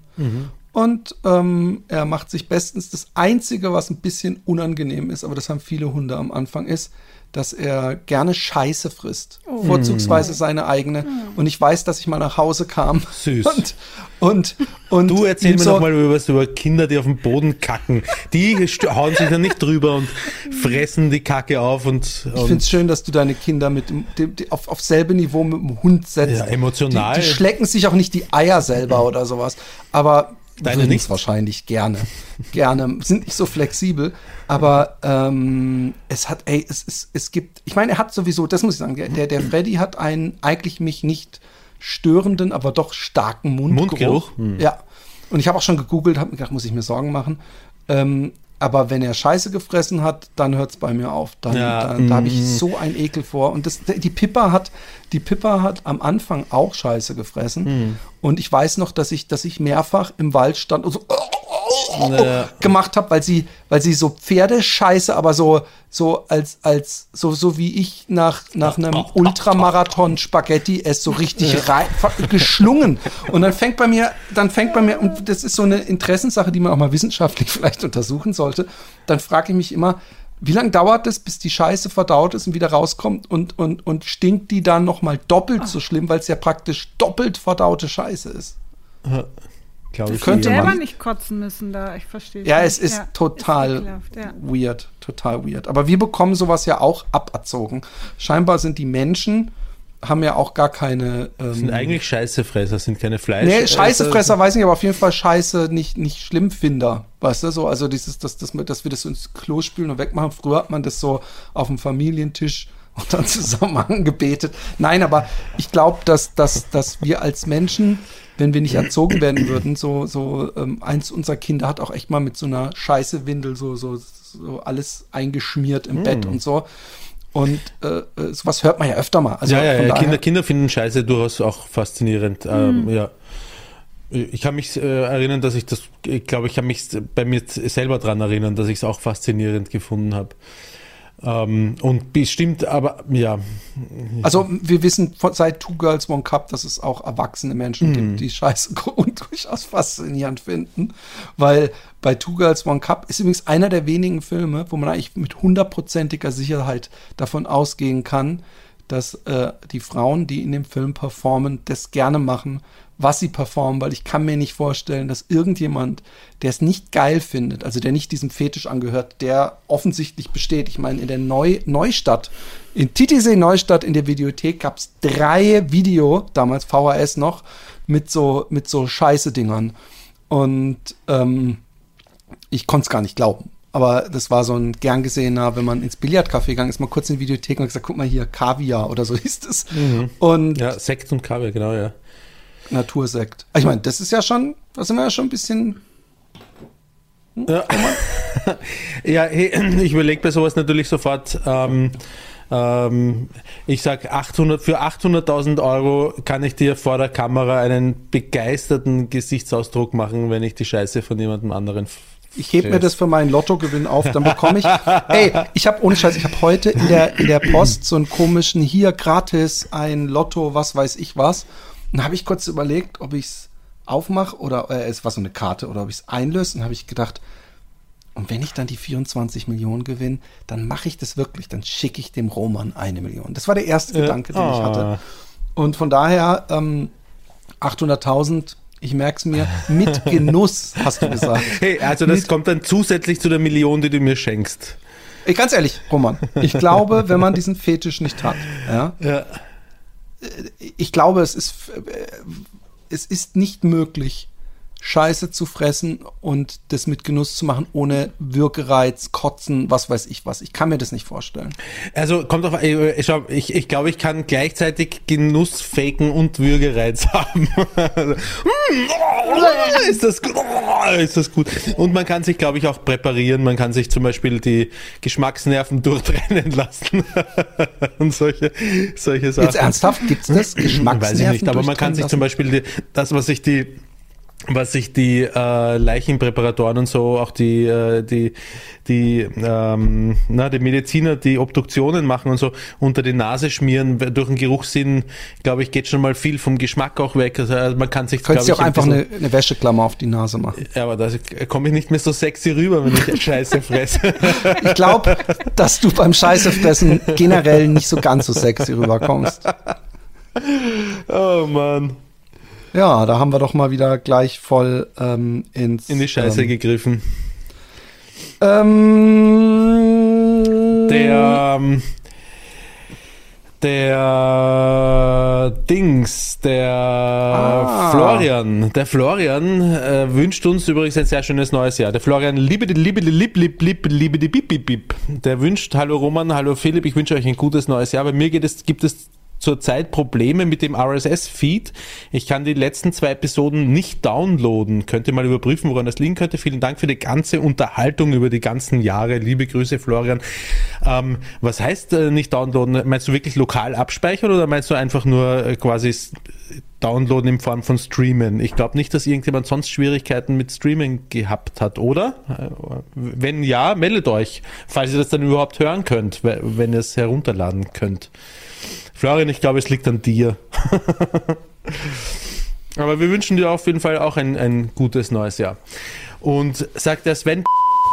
Und ähm, er macht sich bestens. Das Einzige, was ein bisschen unangenehm ist, aber das haben viele Hunde am Anfang, ist, dass er gerne Scheiße frisst. Vorzugsweise seine eigene. Und ich weiß, dass ich mal nach Hause kam. Süß. Und, und, und Du erzähl mir so- noch mal über, was über Kinder, die auf dem Boden kacken. Die hauen sich dann nicht drüber und fressen die Kacke auf und, Ich und finde es schön, dass du deine Kinder mit dem, dem, dem, auf, auf selbe Niveau mit dem Hund setzt. Ja, emotional. Die, die schlecken sich auch nicht die Eier selber oder sowas. Aber Deine nicht? wahrscheinlich gerne. gerne. Sind nicht so flexibel. Aber ähm, es hat, ey, es, es, es gibt, ich meine, er hat sowieso, das muss ich sagen, der, der, Freddy hat einen eigentlich mich nicht störenden, aber doch starken Mundgeruch. Mundgeruch? Ja. Und ich habe auch schon gegoogelt, habe mir gedacht, muss ich mir Sorgen machen. Ähm, aber wenn er Scheiße gefressen hat, dann hört es bei mir auf. Dann, Ja, dann, da habe ich so einen Ekel vor. Und das, die Pippa hat, die Pippa hat am Anfang auch Scheiße gefressen. Hm. Und ich weiß noch, dass ich, dass ich mehrfach im Wald stand und so Ja. gemacht habe, weil sie, weil sie so Pferdescheiße, aber so, so als, als, so, so wie ich nach, nach einem Ultramarathon Spaghetti esse, so richtig rein, geschlungen. Und dann fängt bei mir, dann fängt bei mir, und das ist so eine Interessenssache, die man auch mal wissenschaftlich vielleicht untersuchen sollte, dann frage ich mich immer, wie lange dauert es, bis die Scheiße verdaut ist und wieder rauskommt und, und, und stinkt die dann nochmal doppelt so schlimm, weil es ja praktisch doppelt verdaute Scheiße ist? Glaube ich. Könnte. Selber man- nicht kotzen müssen da, ich verstehe. Ja, nicht. es ist Ja, total ist ja. weird, total weird. Aber wir bekommen sowas ja auch aberzogen. Scheinbar sind die Menschen, haben ja auch gar keine. sind Ähm, eigentlich Scheißefresser, sind keine Fleisch. nee, Scheißefresser weiß nicht, aber auf jeden Fall Scheiße nicht, nicht Schlimmfinder. Weißt du, so, also dieses, dass, dass, wir- dass wir das ins Klo spülen und wegmachen. Früher hat man das so auf dem Familientisch und dann zusammen angebetet. Nein, aber ich glaube, dass, dass, dass wir als Menschen, wenn wir nicht erzogen werden würden, so, so ähm, eins unserer Kinder hat auch echt mal mit so einer Scheiße-Windel so, so, so alles eingeschmiert im Bett und so. Und äh, äh, sowas hört man ja öfter mal. Also ja, ja, ja Kinder, Kinder finden Scheiße durchaus auch faszinierend. Ähm, ja. Ich kann mich äh, erinnern, dass ich das, ich glaube, ich kann mich bei mir selber dran erinnern, dass ich es auch faszinierend gefunden habe. Ähm, und bestimmt, aber ja, Also wir wissen von, seit Two Girls One Cup, dass es auch erwachsene Menschen Mhm. gibt, die Scheiße und durchaus faszinierend finden. Weil bei Two Girls One Cup ist übrigens einer der wenigen Filme, wo man eigentlich mit hundertprozentiger Sicherheit davon ausgehen kann, dass äh, die Frauen, die in dem Film performen, das gerne machen, was sie performen, weil ich kann mir nicht vorstellen, dass irgendjemand, der es nicht geil findet, also der nicht diesem Fetisch angehört, der offensichtlich besteht. Ich meine, in der Neu Neustadt, in Titisee Neustadt in der Videothek gab es drei Video, damals VHS noch, mit so, mit so Scheiße-Dingern. Und ähm, ich konnte es gar nicht glauben. Aber das war so ein gern gesehener, wenn man ins Billardcafé gegangen ist, mal kurz in die Videothek und gesagt, guck mal hier, Kaviar oder so hieß es. Mhm. Und Ja, Sekt und Kaviar, genau, ja. Natursekt. Ich meine, das ist ja schon, da sind wir ja schon ein bisschen. Ja, ja hey, ich überlege bei sowas natürlich sofort. Ähm, ähm, ich sag 800 für 800.000 Euro kann ich dir vor der Kamera einen begeisterten Gesichtsausdruck machen, wenn ich die Scheiße von jemandem anderen. Ich heb mir das für meinen Lottogewinn auf, dann bekomme ich. Ey, ich habe ohne Scheiß, ich habe heute in der in der Post so einen komischen hier gratis ein Lotto, was weiß ich was. Und habe ich kurz überlegt, ob ich es aufmache oder äh, es war so eine Karte oder ob ich es einlöse. Und habe ich gedacht, und wenn ich dann die 24 Millionen gewinne, dann mache ich das wirklich, dann schicke ich dem Roman eine Million. Das war der erste Ja. Gedanke, den ich Ah. hatte. Und von daher ähm, 800.000, ich merke es mir, mit Genuss, hast du gesagt. Hey, also das Mit- kommt dann zusätzlich zu der Million, die du mir schenkst. Ganz ehrlich, Roman, ich glaube, wenn man diesen Fetisch nicht hat, ja, Ja. Ich glaube, es ist, äh, es ist nicht möglich, Scheiße zu fressen und das mit Genuss zu machen, ohne Würgereiz, Kotzen, was weiß ich was. Ich kann mir das nicht vorstellen. Also kommt auf, äh, schau, ich, ich glaube, ich kann gleichzeitig Genuss faken und Würgereiz haben. Mm, oh, ist das gut? Oh, ist das gut? Und man kann sich, glaube ich, auch präparieren. Man kann sich zum Beispiel die Geschmacksnerven durchtrennen lassen und solche, solche Sachen. Jetzt ernsthaft, gibt's das? Geschmacksnerven Weiß ich nicht, aber man kann sich zum? Beispiel die, das, was sich die was sich die äh, Leichenpräparatoren und so, auch die, äh, die, die, ähm, na, die Mediziner, die Obduktionen machen und so, unter die Nase schmieren, durch den Geruchssinn, glaube ich, geht schon mal viel vom Geschmack auch weg. Also äh, man kann sich, glaube du ich, auch einfach bisschen- eine, eine Wäscheklammer auf die Nase machen. ja, aber da komme ich nicht mehr so sexy rüber, wenn ich Scheiße fresse. Ich glaube, dass du beim Scheißefressen generell nicht so ganz so sexy rüberkommst. oh Mann. Ja, da haben wir doch mal wieder gleich voll ähm, ins In die Scheiße ähm, gegriffen. ähm, Der, ähm, der Dings, der Ah. Florian, der Florian äh, wünscht uns übrigens ein sehr schönes neues Jahr. Der Florian liebe die liebe die lieb lieb lieb liebe die bip bip bip. Der wünscht Hallo Roman, hallo Philipp, ich wünsche euch ein gutes neues Jahr. Bei mir geht es gibt es zurzeit Probleme mit dem RSS-Feed. Ich kann die letzten zwei Episoden nicht downloaden. Könnt ihr mal überprüfen, woran das liegen könnte. Vielen Dank für die ganze Unterhaltung über die ganzen Jahre. Liebe Grüße, Florian. Ähm, was heißt äh, nicht downloaden? Meinst du wirklich lokal abspeichern oder meinst du einfach nur äh, quasi downloaden in Form von Streamen? Ich glaube nicht, dass irgendjemand sonst Schwierigkeiten mit Streaming gehabt hat, oder? Äh, Wenn ja, meldet euch, falls ihr das dann überhaupt hören könnt, we- wenn ihr es herunterladen könnt. Florian, ich glaube, es liegt an dir. Aber wir wünschen dir auf jeden Fall auch ein, ein gutes neues Jahr. Und sagt der Sven,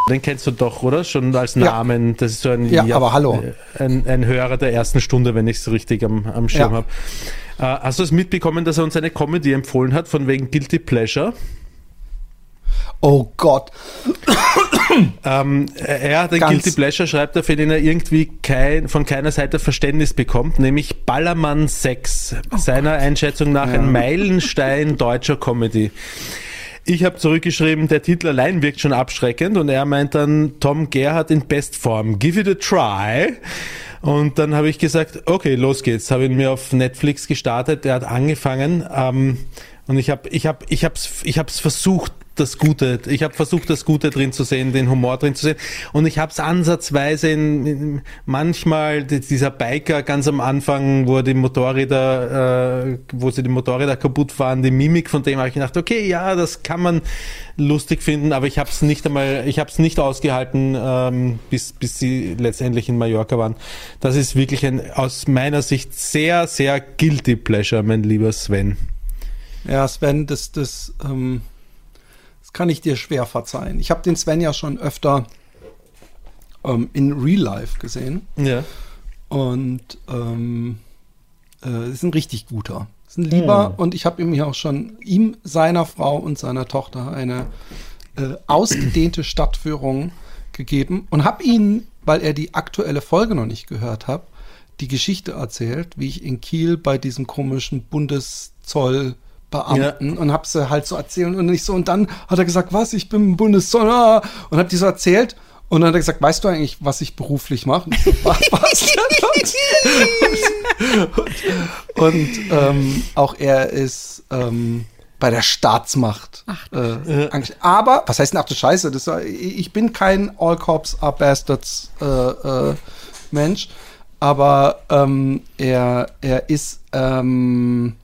den kennst du doch, oder? Schon als Ja. Namen. Das ist so ein, Ja, aber hallo. ein, ein Hörer der ersten Stunde, wenn ich es richtig am, am Schirm Ja. habe. Äh, hast du es mitbekommen, dass er uns eine Comedy empfohlen hat, von wegen Guilty Pleasure? Oh Gott. Ähm, er hat ein Guilty Pleasure, schreibt er, für den er irgendwie kein, von keiner Seite Verständnis bekommt, nämlich Ballermann 6. seiner Einschätzung nach ein Meilenstein deutscher Comedy. Ich habe zurückgeschrieben, der Titel allein wirkt schon abschreckend und er meint dann Tom Gerhardt in Bestform. Give it a try. Und dann habe ich gesagt, okay, los geht's. Habe ihn mir auf Netflix gestartet. Er hat angefangen ähm, und ich habe, ich habe, ich habe, ich habe es versucht, das Gute. Ich habe versucht, das Gute drin zu sehen, den Humor drin zu sehen. Und ich habe es ansatzweise in, in manchmal die- dieser Biker ganz am Anfang, wo die Motorräder, äh, wo sie die Motorräder kaputt fahren, die Mimik von dem habe ich gedacht, okay, ja, das kann man lustig finden, aber ich habe es nicht einmal, ich habe es nicht ausgehalten, ähm, bis bis sie letztendlich in Mallorca waren. Das ist wirklich ein aus meiner Sicht sehr sehr guilty pleasure, mein lieber Sven. Ja, Sven, das, das, ähm, kann ich dir schwer verzeihen. Ich habe den Sven ja schon öfter ähm, in Real Life gesehen Ja. und ähm, äh, ist ein richtig guter. Ist ein Lieber und ich habe ihm hier auch schon ihm, seiner Frau und seiner Tochter eine äh, ausgedehnte Stadtführung gegeben und habe ihn, weil er die aktuelle Folge noch nicht gehört hat, die Geschichte erzählt, wie ich in Kiel bei diesem komischen Bundeszollbeamten und habe sie halt so erzählt und nicht so und dann hat er gesagt, was, ich bin Bundeszoll ah, und habe die so erzählt und dann hat er gesagt, weißt du eigentlich, was ich beruflich mache? Und ich so, was, was denn? und und ähm, auch er ist ähm, bei der Staatsmacht. äh, angestellt. Aber, was heißt denn ach du Scheiße? Das, ich bin kein All Cops are Bastards äh, äh, Mensch, aber ähm, er, er ist, ähm,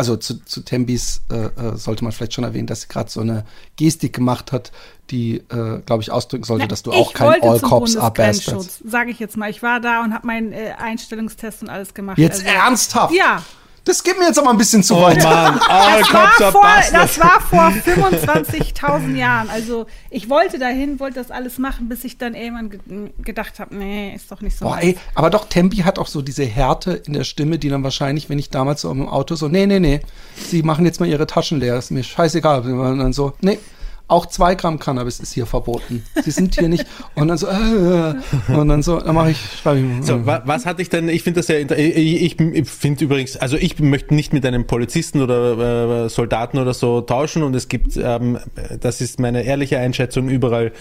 also zu, zu Tembis äh, äh, sollte man vielleicht schon erwähnen, dass sie gerade so eine Gestik gemacht hat, die, äh, glaube ich, ausdrücken sollte, dass du auch kein All Cops are Bastards. Sage ich jetzt mal. Ich war da und habe meinen äh, Einstellungstest und alles gemacht. Jetzt Also- ernsthaft? Ja. Das geht mir jetzt aber ein bisschen zu Oh weit. Mann, All Das war, vor, das war vor 25.000 Jahren. Also ich wollte dahin, wollte das alles machen, bis ich dann irgendwann ge gedacht habe, nee, ist doch nicht so. Boah, ey, aber doch, Tempi hat auch so diese Härte in der Stimme, die dann wahrscheinlich, wenn ich damals so im Auto so, nee, nee, nee, sie machen jetzt mal ihre Taschen leer, ist mir scheißegal. Und dann so, nee, auch zwei Gramm Cannabis ist hier verboten. Sie sind hier nicht. Und dann so, äh, und dann so, dann mache ich, schreibe ich. So, wa was hatte ich denn? Ich finde das ich, ich, ich finde übrigens, also ich möchte nicht mit einem Polizisten oder äh, Soldaten oder so tauschen und es gibt, ähm, das ist meine ehrliche Einschätzung, überall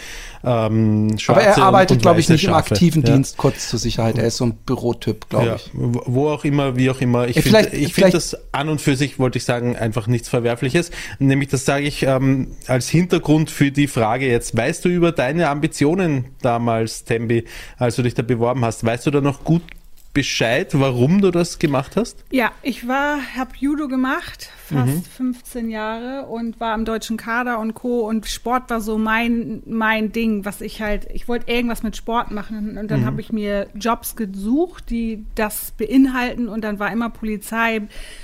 ähm, aber er arbeitet, glaube ich, nicht im Schafe. aktiven ja. Dienst, kurz zur Sicherheit. Er ist so ein Bürotyp, glaube Ja, ich. wo auch immer, wie auch immer. Ich Ey, finde find das an und für sich, wollte ich sagen, einfach nichts Verwerfliches. Nämlich, das sage ich ähm, als Hintergrund für die Frage jetzt. Weißt du über deine Ambitionen damals, Tembi, als du dich da beworben hast? Weißt du da noch gut Bescheid, warum du das gemacht hast? Ja, ich war, habe Judo gemacht, fast Mhm. 15 Jahre und war im deutschen Kader und Co. Und Sport war so mein mein Ding, was ich halt, ich wollte irgendwas mit Sport machen und Mhm. dann habe ich mir Jobs gesucht, die das beinhalten und dann war immer Polizei,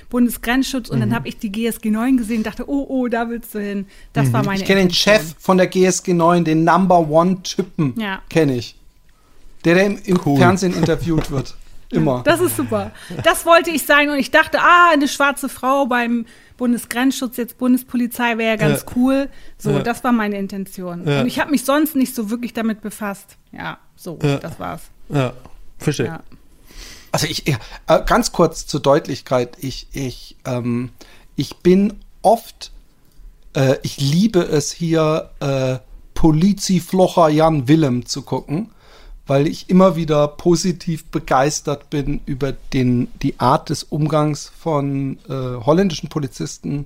Bundesgrenzschutz und dann Mhm. habe ich die GSG 9 gesehen, dachte, oh oh, da willst du hin. Das war meine Ich kenne den. Chef von der GSG 9, den Number One Typen, Ja. kenne ich. Der, der im, im Cool. Fernsehen interviewt wird. Immer. Das ist super. Das wollte ich sein und ich dachte, ah, eine schwarze Frau beim Bundesgrenzschutz, jetzt Bundespolizei wäre ja ganz Ja. cool. So, Ja. das war meine Intention. Ja. Und ich habe mich sonst nicht so wirklich damit befasst. Ja, so, Ja. das war's. Ja, verstehe. Ja. Also ich, ja, äh, ganz kurz zur Deutlichkeit, ich, ich, ähm, ich bin oft, äh, ich liebe es hier, äh, Poliziflocher Jan Willem zu gucken, weil ich immer wieder positiv begeistert bin über den, die Art des Umgangs von äh, holländischen Polizisten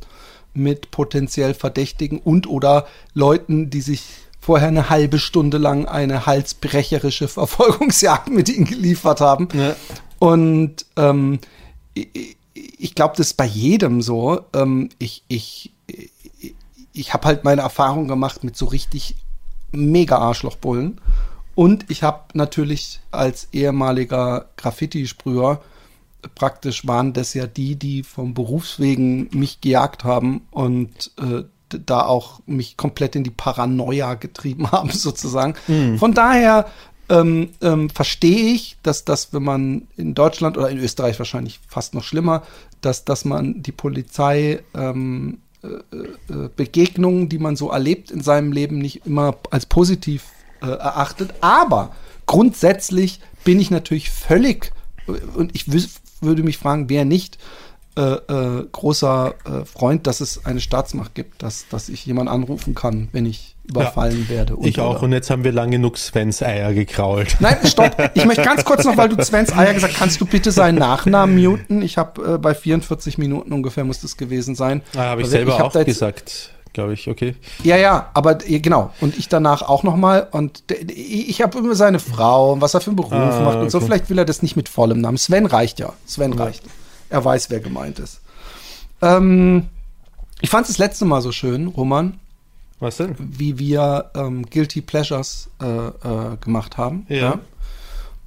mit potenziell Verdächtigen und oder Leuten, die sich vorher eine halbe Stunde lang eine halsbrecherische Verfolgungsjagd mit ihnen geliefert haben. Ja. Und ähm, ich, ich glaube, das ist bei jedem so. Ähm, ich ich, ich, ich habe halt meine Erfahrung gemacht mit so richtig mega Arschlochbullen. Und ich habe natürlich als ehemaliger Graffiti-Sprüher praktisch waren das ja die, die vom Berufswegen mich gejagt haben und äh, da auch mich komplett in die Paranoia getrieben haben, sozusagen. Von daher ähm, ähm, verstehe ich, dass das, wenn man in Deutschland oder in Österreich wahrscheinlich fast noch schlimmer, dass, dass man die Polizei ähm, äh, äh, Begegnungen, die man so erlebt in seinem Leben, nicht immer als positiv äh, erachtet. Aber grundsätzlich bin ich natürlich völlig, und ich würde mich fragen, wer nicht, äh, äh, großer äh, Freund, dass es eine Staatsmacht gibt, dass, dass ich jemanden anrufen kann, wenn ich überfallen werde. Und, Ich auch. oder- Und jetzt haben wir lang genug Svens Eier gekrault. Nein, stopp. Ich möchte ganz kurz noch, weil du Svens Eier gesagt hast, kannst du bitte seinen Nachnamen muten? Ich habe äh, bei 44 Minuten ungefähr muss das gewesen sein. Ah, habe ich Also selber hab auch jetzt- gesagt, glaube ich. Okay. Ja, ja, aber genau. Und ich danach auch noch mal. Und ich habe immer seine Frau und was er für einen Beruf Ah, macht und so. okay. Vielleicht will er das nicht mit vollem Namen. Sven reicht ja. Sven reicht. Er weiß, wer gemeint ist. Ähm, ich fand es das letzte Mal so schön, Roman, Was denn? wie wir ähm, Guilty Pleasures äh, äh, gemacht haben. Ja.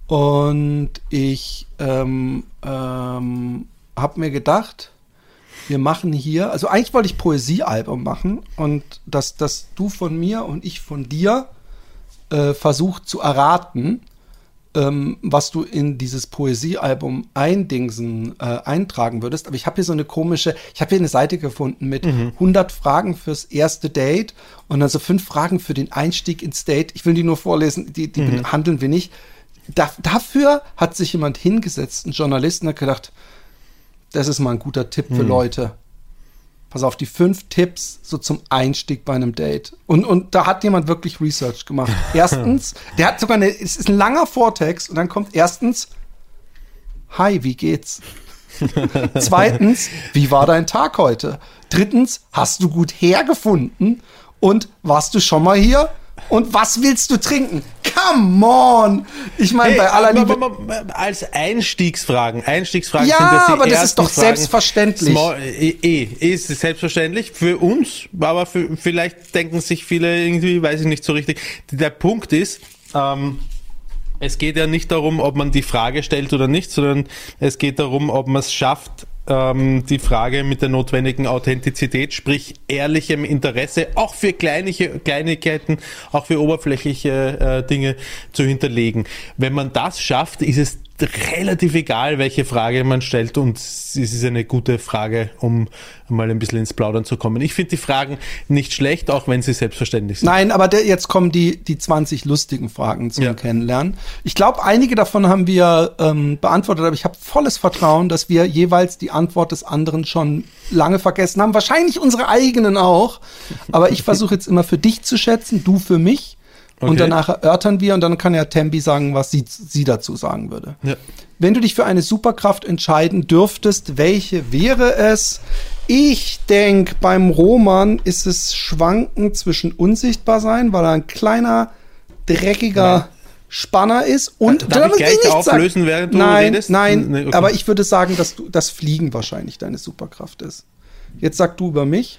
Und ich ähm, ähm, habe mir gedacht, wir machen hier, also eigentlich wollte ich Poesiealbum machen und dass, dass du von mir und ich von dir äh, versucht zu erraten, ähm, was du in dieses Poesiealbum eindingsen, äh, eintragen würdest. Aber ich habe hier so eine komische, ich habe hier eine Seite gefunden mit 100 Fragen fürs erste Date und dann so fünf Fragen für den Einstieg ins Date. Ich will die nur vorlesen, die, die behandeln wir nicht. Da, dafür hat sich jemand hingesetzt, ein Journalist, und hat gedacht, das ist mal ein guter Tipp für Leute. Pass auf, die fünf Tipps so zum Einstieg bei einem Date. Und, und da hat jemand wirklich Research gemacht. Erstens, der hat sogar eine, es ist ein langer Vortext und dann kommt erstens, hi, wie geht's? Zweitens, wie war dein Tag heute? Drittens, hast du gut hergefunden? Und warst du schon mal hier? Und was willst du trinken? Come on! Ich meine, bei aller Liebe. als Einstiegsfragen. Einstiegsfragen Ja, sind das die aber das ist doch Fragen. selbstverständlich. Small, eh, eh, ist selbstverständlich für uns, aber für, vielleicht denken sich viele irgendwie, weiß ich nicht so richtig. Der Punkt ist, ähm, es geht ja nicht darum, ob man die Frage stellt oder nicht, sondern es geht darum, ob man es schafft, ähm, die Frage mit der notwendigen Authentizität, sprich ehrlichem Interesse, auch für kleinliche, Kleinigkeiten, auch für oberflächliche äh, Dinge zu hinterlegen. Wenn man das schafft, ist es relativ egal, welche Frage man stellt und es ist eine gute Frage, um mal ein bisschen ins Plaudern zu kommen. Ich finde die Fragen nicht schlecht, auch wenn sie selbstverständlich sind. Nein, aber der, jetzt kommen die, die 20 lustigen Fragen zum Ja. Kennenlernen. Ich glaube, einige davon haben wir ähm, beantwortet, aber ich habe volles Vertrauen, dass wir jeweils die Antwort des anderen schon lange vergessen haben. Wahrscheinlich unsere eigenen auch. Aber ich versuche jetzt immer für dich zu schätzen, du für mich. Und Okay. danach erörtern wir und dann kann ja Tembi sagen, was sie, sie dazu sagen würde. Ja. Wenn du dich für eine Superkraft entscheiden dürftest, welche wäre es? Ich denke, beim Roman ist es Schwanken zwischen unsichtbar sein, weil er ein kleiner, dreckiger Spanner ist. Und Darf ich gleich nicht auflösen, während du nein, redest? Nein, Nee, okay. aber ich würde sagen, dass du das Fliegen wahrscheinlich deine Superkraft ist. Jetzt sag du über mich.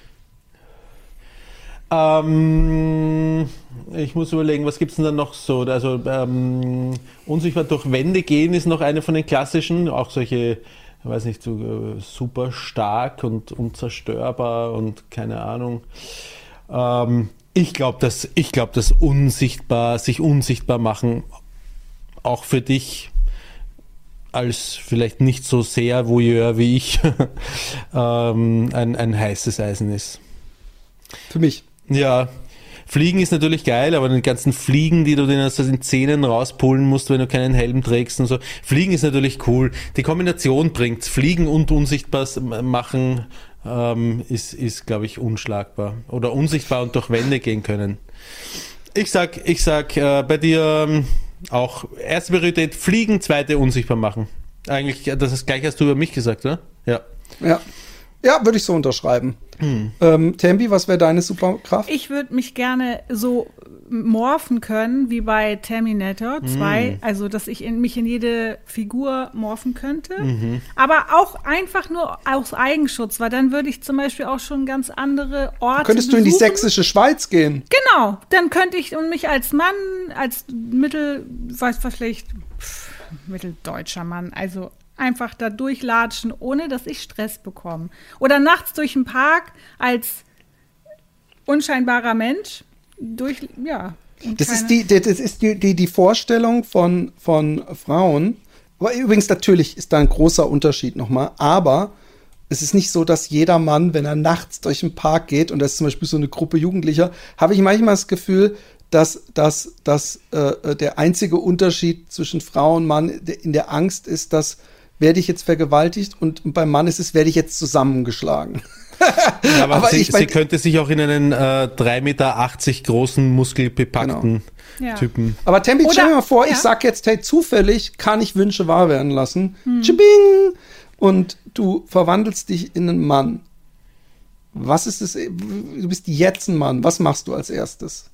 Ähm, ich muss überlegen, was gibt's denn da noch so? Also ähm, unsichtbar durch Wände gehen ist noch eine von den klassischen, auch solche, ich weiß nicht, so äh, super stark und unzerstörbar und keine Ahnung. Ähm, ich glaube, dass ich glaube, dass unsichtbar, sich unsichtbar machen, auch für dich als vielleicht nicht so sehr Voyeur wie ich ähm, ein, ein heißes Eisen ist. Für mich. Ja, Fliegen ist natürlich geil, aber die ganzen Fliegen, die du dir aus den Zähnen rauspullen musst, wenn du keinen Helm trägst und so. Fliegen ist natürlich cool. Die Kombination bringt's. Fliegen und unsichtbar s- machen ähm, ist, ist glaube ich, unschlagbar. Oder unsichtbar und durch Wände gehen können. Ich sag, ich sag äh, bei dir ähm, auch erste Priorität Fliegen, zweite unsichtbar machen. Eigentlich, das ist gleich hast du über mich gesagt, oder? Ja. Ja. Ja, würde ich so unterschreiben. Hm. Ähm, Tembi, was wäre deine Superkraft? Ich würde mich gerne so morphen können wie bei Terminator 2, also dass ich in, mich in jede Figur morphen könnte, aber auch einfach nur aus Eigenschutz, weil dann würde ich zum Beispiel auch schon ganz andere Orte Könntest du in die besuchen. sächsische Schweiz gehen? Genau, dann könnte ich und mich als Mann, als Mittel, weiß was vielleicht, pff, mitteldeutscher Mann, also einfach da durchlatschen, ohne dass ich Stress bekomme. Oder nachts durch den Park als unscheinbarer Mensch durch, ja. Das ist die, das ist die, die, die Vorstellung von, von Frauen. Übrigens, natürlich ist da ein großer Unterschied nochmal, aber es ist nicht so, dass jeder Mann, wenn er nachts durch den Park geht, und das ist zum Beispiel so eine Gruppe Jugendlicher, habe ich manchmal das Gefühl, dass, dass, dass äh, der einzige Unterschied zwischen Frau und Mann in der Angst ist, dass werde ich jetzt vergewaltigt und beim Mann ist es, werde ich jetzt zusammengeschlagen. Ja, aber, Aber sie, ich mein- sie könnte sich auch in einen äh, 3,80 Meter großen, muskelbepackten Genau. Ja. Typen. Aber Tempi, stell dir mal vor, ja. ich sag jetzt, hey, zufällig kann ich Wünsche wahr werden lassen. Hm. Tschibing! Und du verwandelst dich in einen Mann. Was ist es? Du bist jetzt ein Mann. Was machst du als erstes?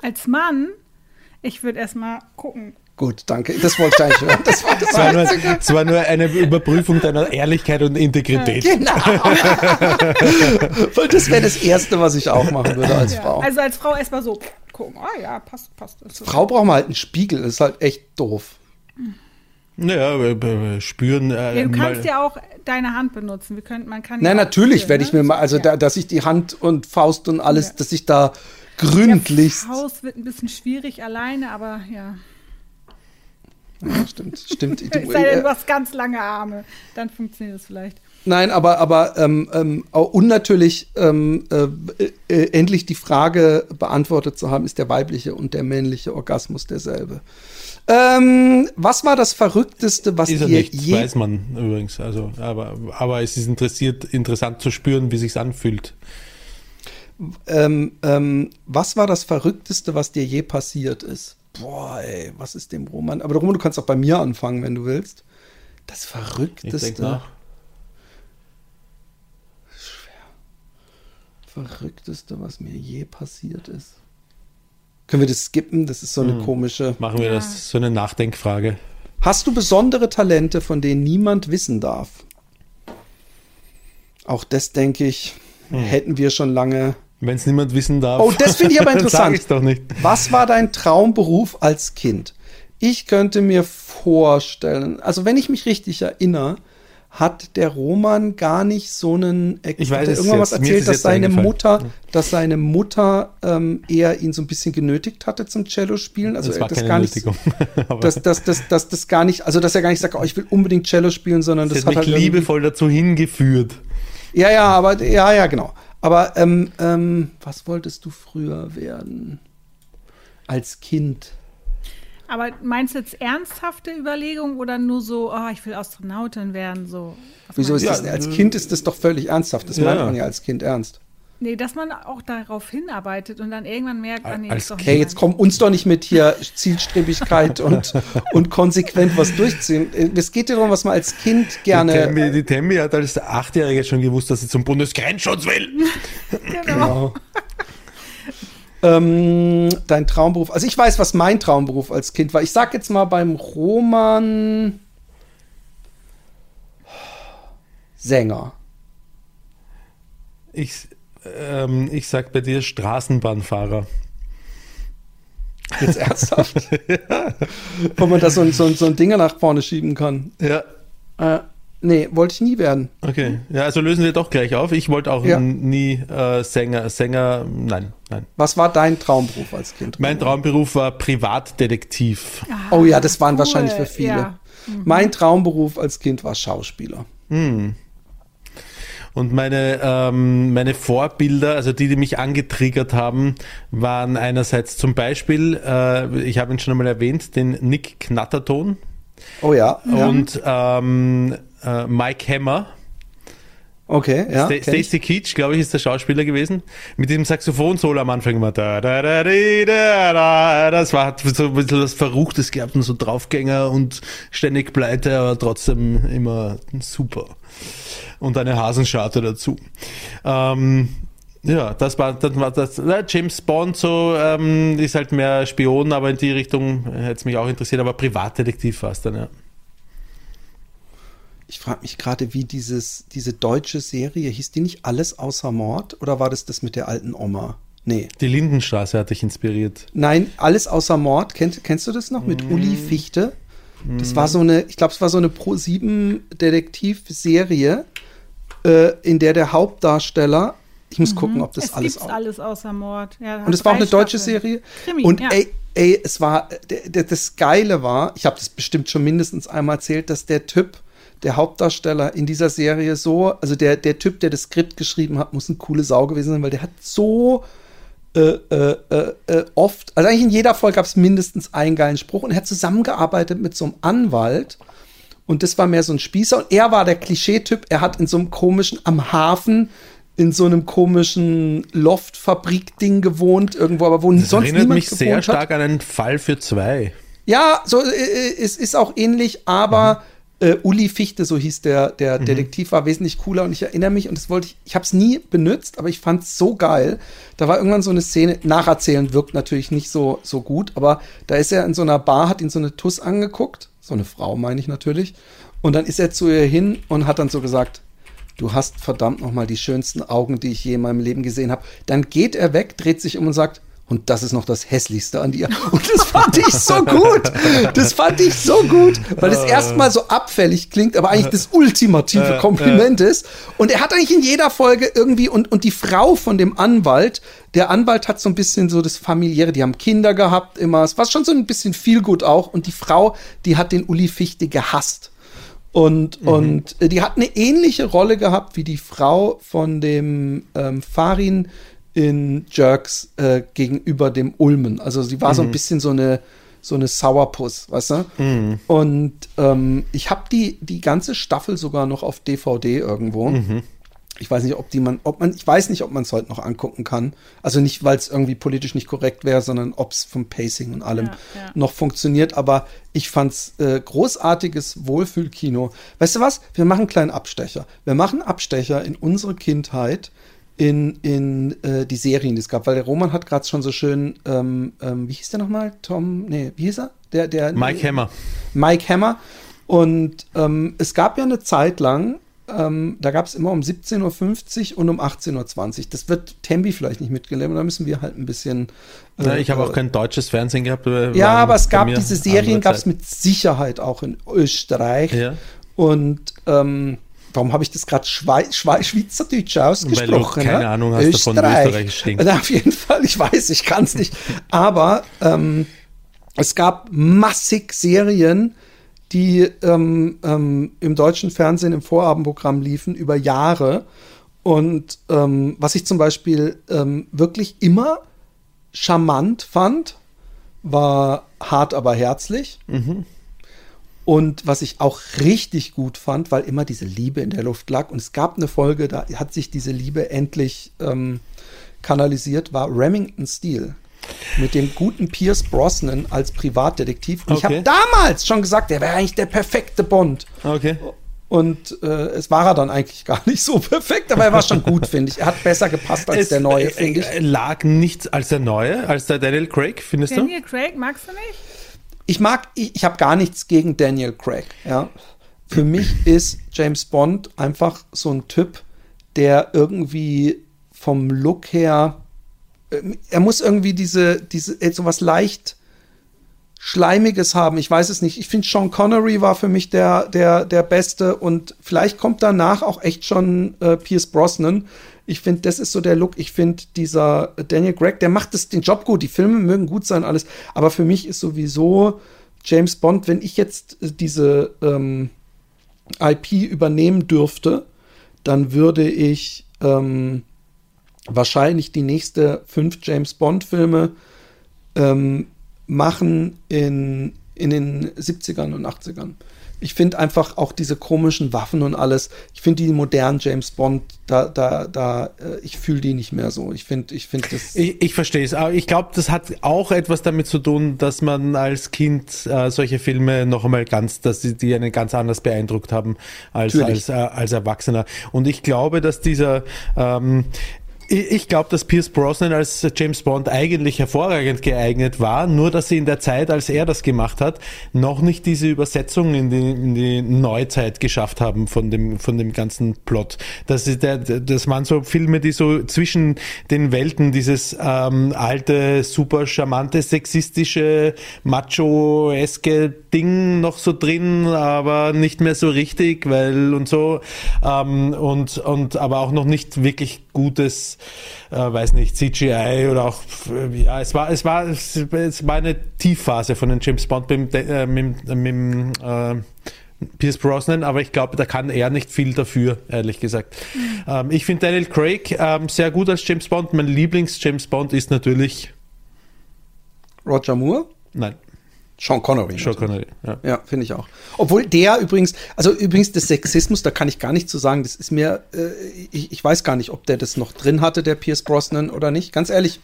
Als Mann, ich würde erstmal gucken. Gut, danke. Das wollte ich eigentlich hören. Das war das Es war, nur, es war nur eine Überprüfung deiner Ehrlichkeit und Integrität. Genau. Weil das wäre das Erste, was ich auch machen würde als Ja. Frau. Also als Frau erstmal so gucken. Ah ja, passt, passt. Das Frau braucht man halt einen Spiegel. Das ist halt echt doof. Naja, spüren. Äh, Ja, du kannst ja auch deine Hand benutzen. Wir können, man kann auch natürlich werde ich ne? mir mal, also Ja. da, dass ich die Hand und Faust und alles, Ja. dass ich da gründlichst. Ja, Haus wird ein bisschen schwierig alleine, aber ja. Ja, stimmt, stimmt. Du, Es sei denn, du hast ganz lange Arme. Dann funktioniert das vielleicht. Nein, aber, aber ähm, ähm, au- und natürlich ähm, äh, äh, endlich die Frage beantwortet zu haben, ist der weibliche und der männliche Orgasmus derselbe? Ähm, was war das Verrückteste, was Ist ihr nicht, je weiß man übrigens. Also, aber, aber es ist interessiert, interessant zu spüren, wie sich's anfühlt. ähm, ähm, was war das Verrückteste, was dir je passiert ist? Boah, ey, was ist dem Roman? Aber Roman, du kannst auch bei mir anfangen, wenn du willst. Das Ich Verrückteste. denke nach. Verrückteste, was mir je passiert ist. Können wir das skippen? Das ist so eine komische. Machen wir das so eine Nachdenkfrage. Hast du besondere Talente, von denen niemand wissen darf? Auch das, denke ich, hätten wir schon lange. Wenn es niemand wissen darf. Oh, das finde ich aber Sag interessant. ich's doch nicht. Was war dein Traumberuf als Kind? Ich könnte mir vorstellen, also wenn ich mich richtig erinnere, hat der Roman gar nicht so einen. Ich hat weiß er es irgendwann was jetzt. Erzählt, dass seine. Mutter, dass seine Mutter ähm, eher ihn so ein bisschen genötigt hatte zum Cello spielen. Also das war das keine gar nicht. Nötigung. Dass, dass, dass, dass das gar nicht, also dass er gar nicht sagt, oh, ich will unbedingt Cello spielen, sondern sie das hat hat mich halt liebevoll dazu hingeführt. Ja, ja, aber ja, ja, genau. Aber ähm, ähm, was wolltest du früher werden? Als Kind? Aber meinst du jetzt ernsthafte Überlegung oder nur so, oh, ich will Astronautin werden? So. Was Wieso ist das? Ja, Als Kind ist das doch völlig ernsthaft. Das ja. meint man ja als Kind ernst. Nee, dass man auch darauf hinarbeitet und dann irgendwann merkt, ah, nee, Als ist doch Okay, jetzt meins. komm uns doch nicht mit hier Zielstrebigkeit und, und konsequent was durchziehen. Es geht ja darum, was man als Kind Die gerne. Temmi, die Temmi hat als Achtjährige schon gewusst, dass sie zum Bundesgrenzschutz will. Genau. Ähm, dein Traumberuf. Also ich weiß, was mein Traumberuf als Kind war. Ich sag jetzt mal beim Roman Sänger. Ich, ähm, ich sag bei dir Straßenbahnfahrer. Jetzt ernsthaft. Wo man da so, ein- so, so ein Dinger nach vorne schieben kann. Ja. Äh, nee, wollte ich nie werden. Okay. Ja, also lösen wir doch gleich auf. Ich wollte auch Ja. nie äh, Sänger, Sänger, nein, nein. Was war dein Traumberuf als Kind? Mein Traumberuf war Privatdetektiv. Oh ja, das waren Cool, wahrscheinlich für viele. ja. Mein Traumberuf als Kind war Schauspieler. Und meine, ähm, meine Vorbilder, also die, die mich angetriggert haben, waren einerseits zum Beispiel, äh, ich habe ihn schon einmal erwähnt, den Nick Knatterton Oh ja. und ähm, äh, Mike Hammer. Okay, ja. Ich. Stacy Keach, glaube ich, ist der Schauspieler gewesen. Mit diesem Saxophon-Solo am Anfang immer. Da, da, da, da. Das war hat so ein bisschen was Verruchtes gehabt und so Draufgänger und ständig pleite, aber trotzdem immer super. Und eine Hasenscharte dazu. Ähm, ja, das war, das war das. Na, James Bond so ähm, ist halt mehr Spion, aber in die Richtung hätte es mich auch interessiert, aber Privatdetektiv war es dann, ja. Ich frage mich gerade, wie dieses, diese deutsche Serie, hieß die nicht Alles außer Mord? Oder war das das mit der alten Oma? Nee. Die Lindenstraße hat dich inspiriert. Nein, Alles außer Mord. Kennt, kennst du das noch? Mit Mm. Uli Fichte? Das war so eine, ich glaube, es war so eine Pro-7-Detektiv-Serie, äh, in der der Hauptdarsteller, ich muss gucken, ob das es alles gibt's alles außer Mord. Ja, Und es war auch eine deutsche Serie. Krimi, und ja. ey, ey, es war, das Geile war, ich habe das bestimmt schon mindestens einmal erzählt, dass der Typ, der Hauptdarsteller in dieser Serie so, also der, der Typ, der das Skript geschrieben hat, muss eine coole Sau gewesen sein, weil der hat so äh, äh, äh, äh, oft, also eigentlich in jeder Folge gab es mindestens einen geilen Spruch und er hat zusammengearbeitet mit so einem Anwalt und das war mehr so ein Spießer und er war der Klischeetyp, er hat in so einem komischen, am Hafen, in so einem komischen Loftfabrik-Ding gewohnt, irgendwo, aber wo Das sonst erinnert niemand mich sehr hat. stark an einen Fall für zwei. Ja, so, äh, äh, es ist auch ähnlich, aber äh, Uli Fichte, so hieß der, der Detektiv, war wesentlich cooler und ich erinnere mich und das wollte ich, ich habe es nie benutzt, aber ich fand es so geil. Da war irgendwann so eine Szene, nacherzählen wirkt natürlich nicht so, so gut, aber da ist er in so einer Bar, hat ihn so eine Tuss angeguckt, so eine Frau meine ich natürlich, und dann ist er zu ihr hin und hat dann so gesagt, du hast verdammt noch mal die schönsten Augen, die ich je in meinem Leben gesehen habe. Dann geht er weg, dreht sich um und sagt, Und das ist noch das Hässlichste an dir. Und das fand ich so gut. Das fand ich so gut, weil es erstmal so abfällig klingt, aber eigentlich das ultimative Kompliment ist. Und er hat eigentlich in jeder Folge irgendwie, und, und die Frau von dem Anwalt, der Anwalt hat so ein bisschen so das familiäre, die haben Kinder gehabt immer. Es war schon so ein bisschen viel gut auch. Und die Frau, die hat den Uli Fichte gehasst. Und, mhm. und äh, die hat eine ähnliche Rolle gehabt wie die Frau von dem ähm, Farin in Jerks äh, gegenüber dem Ulmen. Also sie war mhm. so ein mhm. bisschen so eine so eine Sourpuss, weißt du? Mhm. Und ähm, ich habe die die ganze Staffel sogar noch auf DVD irgendwo. Mhm. Ich weiß nicht, ob die man, ob man, ich weiß nicht, ob man es heute noch angucken kann. Also nicht, weil es irgendwie politisch nicht korrekt wäre, sondern ob es vom Pacing und allem ja, ja. noch funktioniert. Aber ich fand's äh, großartiges Wohlfühlkino. Weißt du was? Wir machen einen kleinen Abstecher. Wir machen Abstecher in unsere Kindheit in, in äh, die Serien, die es gab, weil der Roman hat gerade schon so schön, ähm, ähm, wie hieß der nochmal? Tom, nee, wie hieß er? Der, der, Mike Hammer. Mike Hammer. Und ähm, es gab ja eine Zeit lang, ähm, da gab es immer um 17.50 Uhr und um 18.20 Uhr. Das wird Tembi vielleicht nicht mitgelebt, da müssen wir halt ein bisschen. Äh, ja, ich habe auch kein deutsches Fernsehen gehabt. Ja, aber es gab diese Serien, gab es mit Sicherheit auch in Österreich. Ja. Und ähm, Warum habe ich das gerade Schwei Schwei Schweizerdeutsch ausgesprochen? Weil du keine ne? Ahnung hast Österreich. davon, Österreich stinkt. auf jeden Fall, ich weiß, ich kann es nicht. Aber ähm, es gab massig Serien, die ähm, ähm, im deutschen Fernsehen im Vorabendprogramm liefen über Jahre. Und ähm, was ich zum Beispiel ähm, wirklich immer charmant fand, war hart aber herzlich. Mhm. Und was ich auch richtig gut fand, weil immer diese Liebe in der Luft lag. Und es gab eine Folge, da hat sich diese Liebe endlich ähm, kanalisiert, war Remington Steel. Mit dem guten Pierce Brosnan als Privatdetektiv. Und okay. ich habe damals schon gesagt, der wäre eigentlich der perfekte Bond. Okay. Und äh, es war er dann eigentlich gar nicht so perfekt, aber er war schon gut, finde ich. Er hat besser gepasst als es, der neue, finde ich. Lag nichts als der neue, als der Daniel Craig, findest Daniel du? Daniel Craig magst du nicht? Ich mag, ich, ich habe gar nichts gegen Daniel Craig. Ja. Für mich ist James Bond einfach so ein Typ, der irgendwie vom Look her, äh, er muss irgendwie diese, diese, äh, so was leicht Schleimiges haben. Ich weiß es nicht. Ich finde, Sean Connery war für mich der, der, der Beste und vielleicht kommt danach auch echt schon äh, Pierce Brosnan. Ich finde, das ist so der Look. Ich finde, dieser Daniel Gregg, der macht das, den Job gut. Die Filme mögen gut sein, alles. Aber für mich ist sowieso James Bond, wenn ich jetzt diese ähm, IP übernehmen dürfte, dann würde ich ähm, wahrscheinlich die nächste fünf James Bond-Filme ähm, machen in, in den 70ern und 80ern ich finde einfach auch diese komischen Waffen und alles, ich finde die modernen James Bond, da, da, da, äh, ich fühle die nicht mehr so. Ich finde, ich finde das. Ich, ich verstehe es, aber ich glaube, das hat auch etwas damit zu tun, dass man als Kind äh, solche Filme noch einmal ganz, dass sie die einen ganz anders beeindruckt haben als, als, äh, als Erwachsener. Und ich glaube, dass dieser, ähm, ich glaube, dass Pierce Brosnan als James Bond eigentlich hervorragend geeignet war, nur dass sie in der Zeit, als er das gemacht hat, noch nicht diese Übersetzung in die, in die Neuzeit geschafft haben von dem, von dem ganzen Plot. Das, ist der, das waren so Filme, die so zwischen den Welten dieses ähm, alte, super charmante, sexistische, macho-eske Ding noch so drin, aber nicht mehr so richtig, weil und so ähm, und, und aber auch noch nicht wirklich gutes äh, weiß nicht, CGI oder auch, äh, ja, es war, es war, es war eine Tiefphase von den James Bond mit, äh, mit, mit äh, Pierce Brosnan, aber ich glaube, da kann er nicht viel dafür, ehrlich gesagt. Mhm. Ähm, ich finde Daniel Craig ähm, sehr gut als James Bond. Mein Lieblings-James Bond ist natürlich Roger Moore? Nein. Sean Connery. Sean Connery, ja. Ja, finde ich auch. Obwohl der übrigens, also übrigens des Sexismus, da kann ich gar nicht zu sagen, das ist mir, äh, ich, ich weiß gar nicht, ob der das noch drin hatte, der Pierce Brosnan oder nicht. Ganz ehrlich,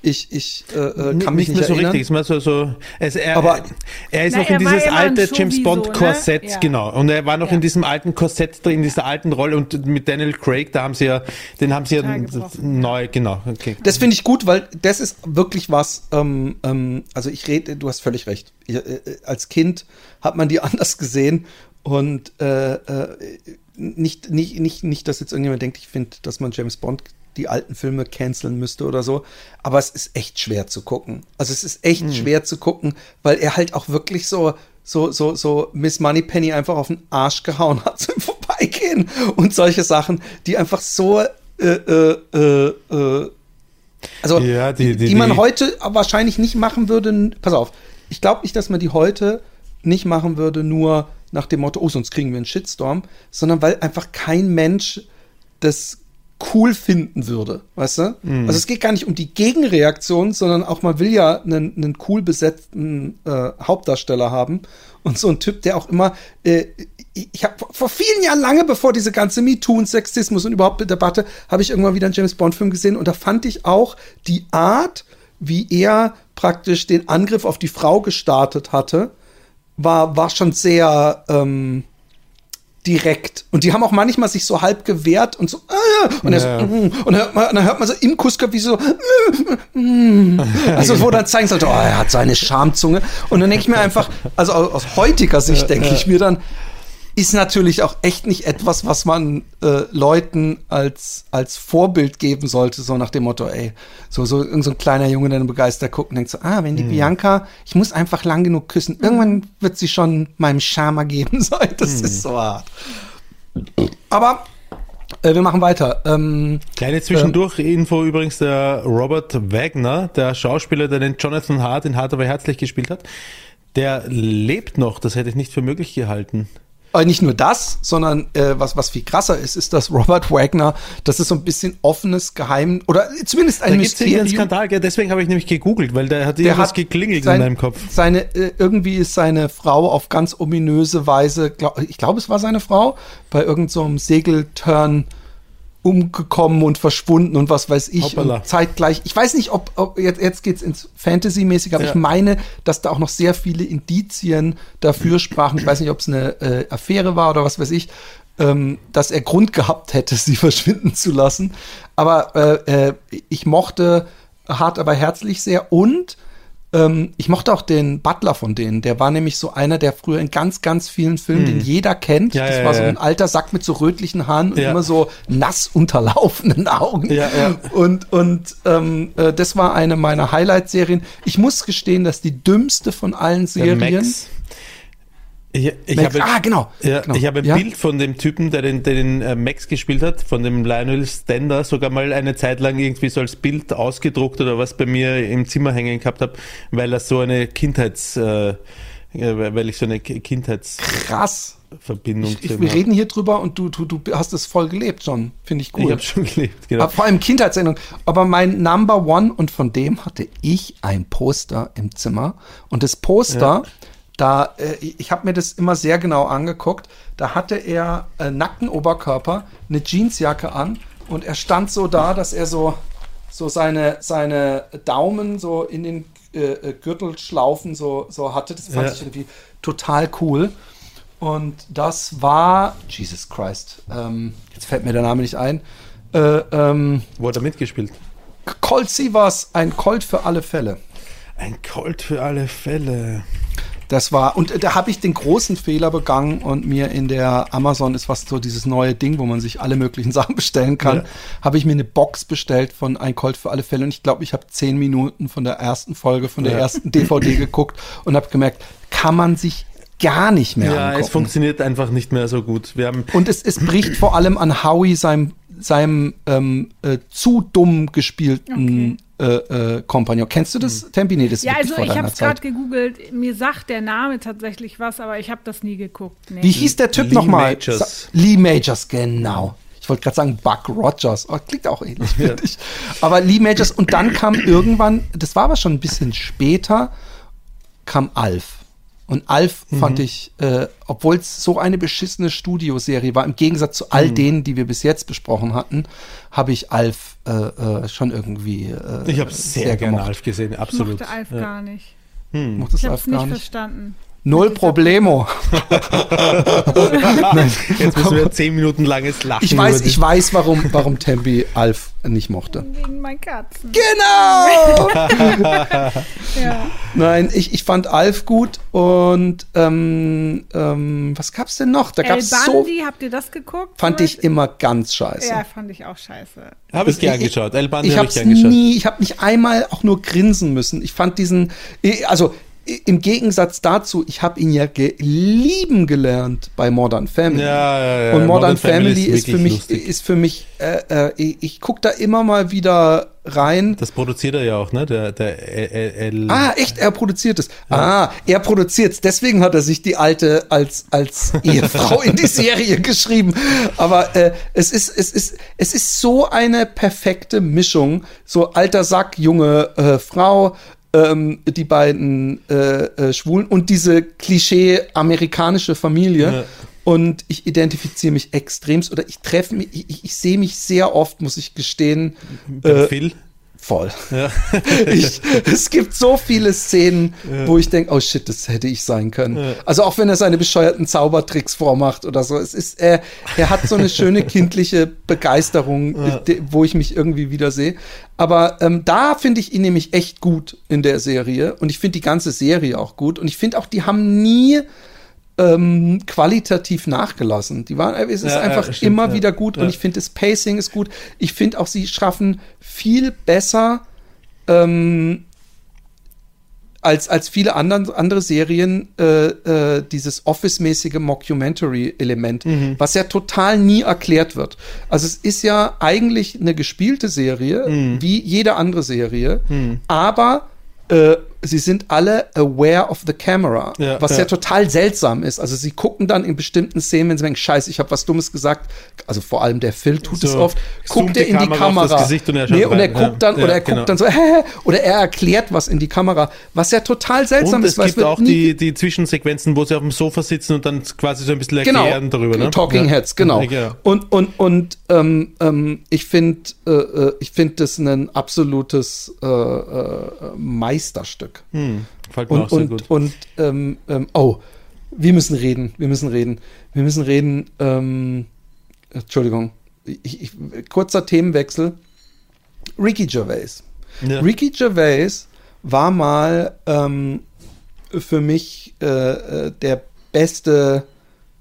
ich, ich äh, äh kann mich nicht, nicht mehr so erinnern. richtig. Ist so, so, es, er, aber er ist na, noch in dieses alte James Bond Korsett, ne? ja. genau. Und er war noch ja. in diesem alten Korsett drin, in dieser alten Rolle. Und mit Daniel Craig, da haben sie ja, den haben sie ja neu, genau. Okay. Das finde ich gut, weil das ist wirklich was. Ähm, ähm, also ich rede, du hast völlig recht. Ich, äh, als Kind hat man die anders gesehen und äh, äh, nicht, nicht, nicht, nicht, dass jetzt irgendjemand denkt, ich finde, dass man James Bond die alten Filme canceln müsste oder so. Aber es ist echt schwer zu gucken. Also es ist echt schwer zu gucken, weil er halt auch wirklich so, so, so, so Miss Moneypenny einfach auf den Arsch gehauen hat zum Vorbeigehen und solche Sachen, die einfach so, äh, äh, äh, äh, also, Ja, die- die- die man heute wahrscheinlich nicht machen würde. Pass auf, ich glaube nicht, dass man die heute nicht machen würde, nur nach dem Motto, oh, sonst kriegen wir einen Shitstorm, sondern weil einfach kein Mensch das cool finden würde, weißt du? Mhm. Also es geht gar nicht um die Gegenreaktion, sondern auch man will ja einen, einen cool besetzten äh, Hauptdarsteller haben und so ein Typ, der auch immer, äh, ich, habe vor vielen Jahren, lange bevor diese ganze MeToo und Sexismus und überhaupt Debatte, habe ich irgendwann wieder einen James Bond Film gesehen und da fand ich auch die Art, wie er praktisch den Angriff auf die Frau gestartet hatte, war, war schon sehr ähm, direkt. Und die haben auch manchmal sich so halb gewehrt und so, äh, und, er Ja. so mm, und, dann hört man, dann hört man so im Kusskopf wie so, mm, mm. also wo dann zeigen sollte, oh, er hat seine Schamzunge. Und dann denke ich mir einfach, also aus, aus heutiger Sicht denke ich mir dann, ist natürlich auch echt nicht etwas, was man äh, Leuten als, als Vorbild geben sollte, so nach dem Motto, ey, so, so, irgend so ein kleiner Junge, der begeistert guckt und denkt so, ah, wenn die Bianca, ich muss einfach lang genug küssen, irgendwann wird sie schon meinem Charme geben sein. Das ist so hart. Aber äh, wir machen weiter. Ähm, Kleine Zwischendurch-Info übrigens, der Robert Wagner, der Schauspieler, der den Jonathan Hart in Hart aber herzlich gespielt hat, der lebt noch, das hätte ich nicht für möglich gehalten. Aber nicht nur das, sondern äh, was, was viel krasser ist, ist, dass Robert Wagner, das ist so ein bisschen offenes Geheim oder zumindest ein Da gibt es einen Mysterium. Skandal, gell? deswegen habe ich nämlich gegoogelt, weil der hat irgendwas geklingelt sein- in meinem Kopf. Seine, äh, irgendwie ist seine Frau auf ganz ominöse Weise, glaub, ich glaube, es war seine Frau, bei irgendeinem so Segelturn umgekommen und verschwunden und was weiß ich. Zeitgleich, ich weiß nicht, ob, ob jetzt, jetzt geht's ins Fantasy-mäßig, aber Ja. ich meine, dass da auch noch sehr viele Indizien dafür sprachen. Ich weiß nicht, ob es eine äh, Affäre war oder was weiß ich, ähm, dass er Grund gehabt hätte, sie verschwinden zu lassen. Aber äh, äh, ich mochte hart, aber herzlich sehr und ähm, ich mochte auch den Butler von denen. Der war nämlich so einer, der früher in ganz, ganz vielen Filmen, den jeder kennt. Hm. Ja, das ja, war so ein alter Sack mit so rötlichen Haaren und immer so nass unterlaufenden Augen. Ja, ja. Und, und ähm, äh, das war eine meiner Highlight-Serien. Ich muss gestehen, dass die dümmste von allen Serien. Ich, ich habe, ah, genau. Ja, genau. Ich habe ein Ja? Bild von dem Typen, der den, der den äh, Max gespielt hat, von dem Lionel Stender, sogar mal eine Zeit lang irgendwie so als Bild ausgedruckt oder was bei mir im Zimmer hängen gehabt habe, weil er so eine Kindheits, äh, äh, weil ich so eine Ki- Kindheitsverbindung Krass. zu Ich, ihm wir reden hier drüber und du, du, du hast es voll gelebt, John. Finde ich Ich cool. habe schon gelebt, genau. Aber vor allem Kindheitserinnerung. Aber mein Number One und von dem hatte ich ein Poster im Zimmer. Und das Poster, da, äh, ich habe mir das immer sehr genau angeguckt. Da hatte er äh, nackten Oberkörper, eine Jeansjacke an und er stand so da, dass er so, so seine, seine Daumen so in den äh, äh, Gürtelschlaufen so, so hatte. Das fand Ja. ich irgendwie total cool. Und das war, Jesus Christ, ähm, jetzt fällt mir der Name nicht ein. Äh, ähm, Wo hat er mitgespielt? Colt Sievers, ein Colt für alle Fälle. Ein Colt für alle Fälle. Das war, und da habe ich den großen Fehler begangen und mir in der Amazon ist was so dieses neue Ding, wo man sich alle möglichen Sachen bestellen kann, Ja. habe ich mir eine Box bestellt von Ein Colt für alle Fälle und ich glaube, ich habe zehn Minuten von der ersten Folge, von der Ja. ersten DVD geguckt und habe gemerkt, kann man sich gar nicht mehr Ja, angucken. es funktioniert einfach nicht mehr so gut. Wir haben Und es, es bricht vor allem an Howie, seinem, seinem ähm, äh, zu dumm gespielten äh, äh, Kompagnon. Kennst du das, Tempi? Nee, das ist Ja, wirklich also vor ich habe es gerade gegoogelt. Mir sagt der Name tatsächlich was, aber ich habe das nie geguckt. Nee. Wie hieß der Typ Lee nochmal? Majors. Sa- Lee Majors, genau. Ich wollte gerade sagen Buck Rogers. Oh, klingt auch ähnlich, finde ich. Aber Lee Majors. Und dann kam irgendwann, das war aber schon ein bisschen später, kam Alf. Und Alf Mhm. fand ich, äh, obwohl es so eine beschissene Studioserie war, im Gegensatz zu Mhm. all denen, die wir bis jetzt besprochen hatten, habe ich Alf äh, äh, schon irgendwie äh, ich habe sehr, gerne gemocht. Alf gesehen, ich absolut. mochte Alf Ja. gar nicht. Mochte es Ich habe es nicht. verstanden. Null Problemo. Jetzt müssen wir zehn Minuten langes Lachen. Ich weiß, ich weiß, warum, warum Tempi Alf nicht mochte. Wegen meinen Katzen. Genau! Ja. Nein, ich, ich fand Alf gut und ähm, ähm, was gab's denn noch? Da El gab's so, Bandi, habt ihr das geguckt? fand ich immer ganz scheiße. Ja, fand ich auch scheiße. Habe ich Das- gern geschaut. El Bandi ich habe habe ich gern geschaut. nie, ich habe nicht einmal auch nur grinsen müssen. Ich fand diesen, also im Gegensatz dazu, ich habe ihn ja ge lieben gelernt bei Modern Family. Ja, ja, ja. Und Modern, Modern Family Family, ist ist, für mich, lustig. ist für mich, äh, äh, ich, ich gucke da immer mal wieder rein. Das produziert er ja auch, ne? Der, der El Ah, echt, er produziert es. Ah, er produziert es. Deswegen hat er sich die alte als, als Ehefrau in die Serie geschrieben. Aber äh, es, ist, es, ist, es ist so eine perfekte Mischung. So alter Sack, junge äh, Frau, ähm, die beiden äh, äh, Schwulen und diese Klischee amerikanische Familie. Ja. Und ich identifiziere mich extremst oder ich treffe mich, ich, ich, ich sehe mich sehr oft, muss ich gestehen, beim äh, Phil. Voll. Ja. Ich, es gibt so viele Szenen, wo ich denke, oh shit, das hätte ich sein können. Ja. Also auch wenn er seine bescheuerten Zaubertricks vormacht oder so. Es ist, er, er hat so eine schöne kindliche Begeisterung, Ja. de- wo ich mich irgendwie wiedersehe. Aber ähm, da finde ich ihn nämlich echt gut in der Serie. Und ich finde die ganze Serie auch gut. Und ich finde auch, die haben nie ähm, qualitativ nachgelassen. Die waren, es ist Ja, ja, einfach stimmt, immer ja. wieder gut und Ja. ich finde das Pacing ist gut. Ich finde auch, sie schaffen viel besser ähm, als, als viele anderen, andere Serien äh, äh, dieses Office-mäßige Mockumentary-Element, Mhm. was ja total nie erklärt wird. Also es ist ja eigentlich eine gespielte Serie, Mhm. wie jede andere Serie, aber äh, sie sind alle aware of the camera, Ja, was ja. ja. total seltsam ist. Also sie gucken dann in bestimmten Szenen, wenn sie denken, scheiße, ich habe was Dummes gesagt. Also vor allem der Phil tut es So, oft. zoomt Guckt er in die Kamera auf. Gesicht und er nee, und er guckt dann Ja, oder er genau. guckt dann so, hä, oder er erklärt was in die Kamera, was ja total seltsam Und ist, es gibt auch die, die Zwischensequenzen, wo sie auf dem Sofa sitzen und dann quasi so ein bisschen genau, erklären darüber. Ne? Talking. Heads, genau. Genau. Und und und ähm, ähm, ich finde, äh, äh, ich finde das ein absolutes äh, äh, Meisterstück. Hm, gefällt mir auch Und sehr und gut. und ähm, ähm, oh, wir müssen reden, wir müssen reden, wir müssen reden. Ähm, Entschuldigung, ich, ich, kurzer Themenwechsel. Ricky Gervais. Ja. Ricky Gervais war mal ähm, für mich äh, äh, der beste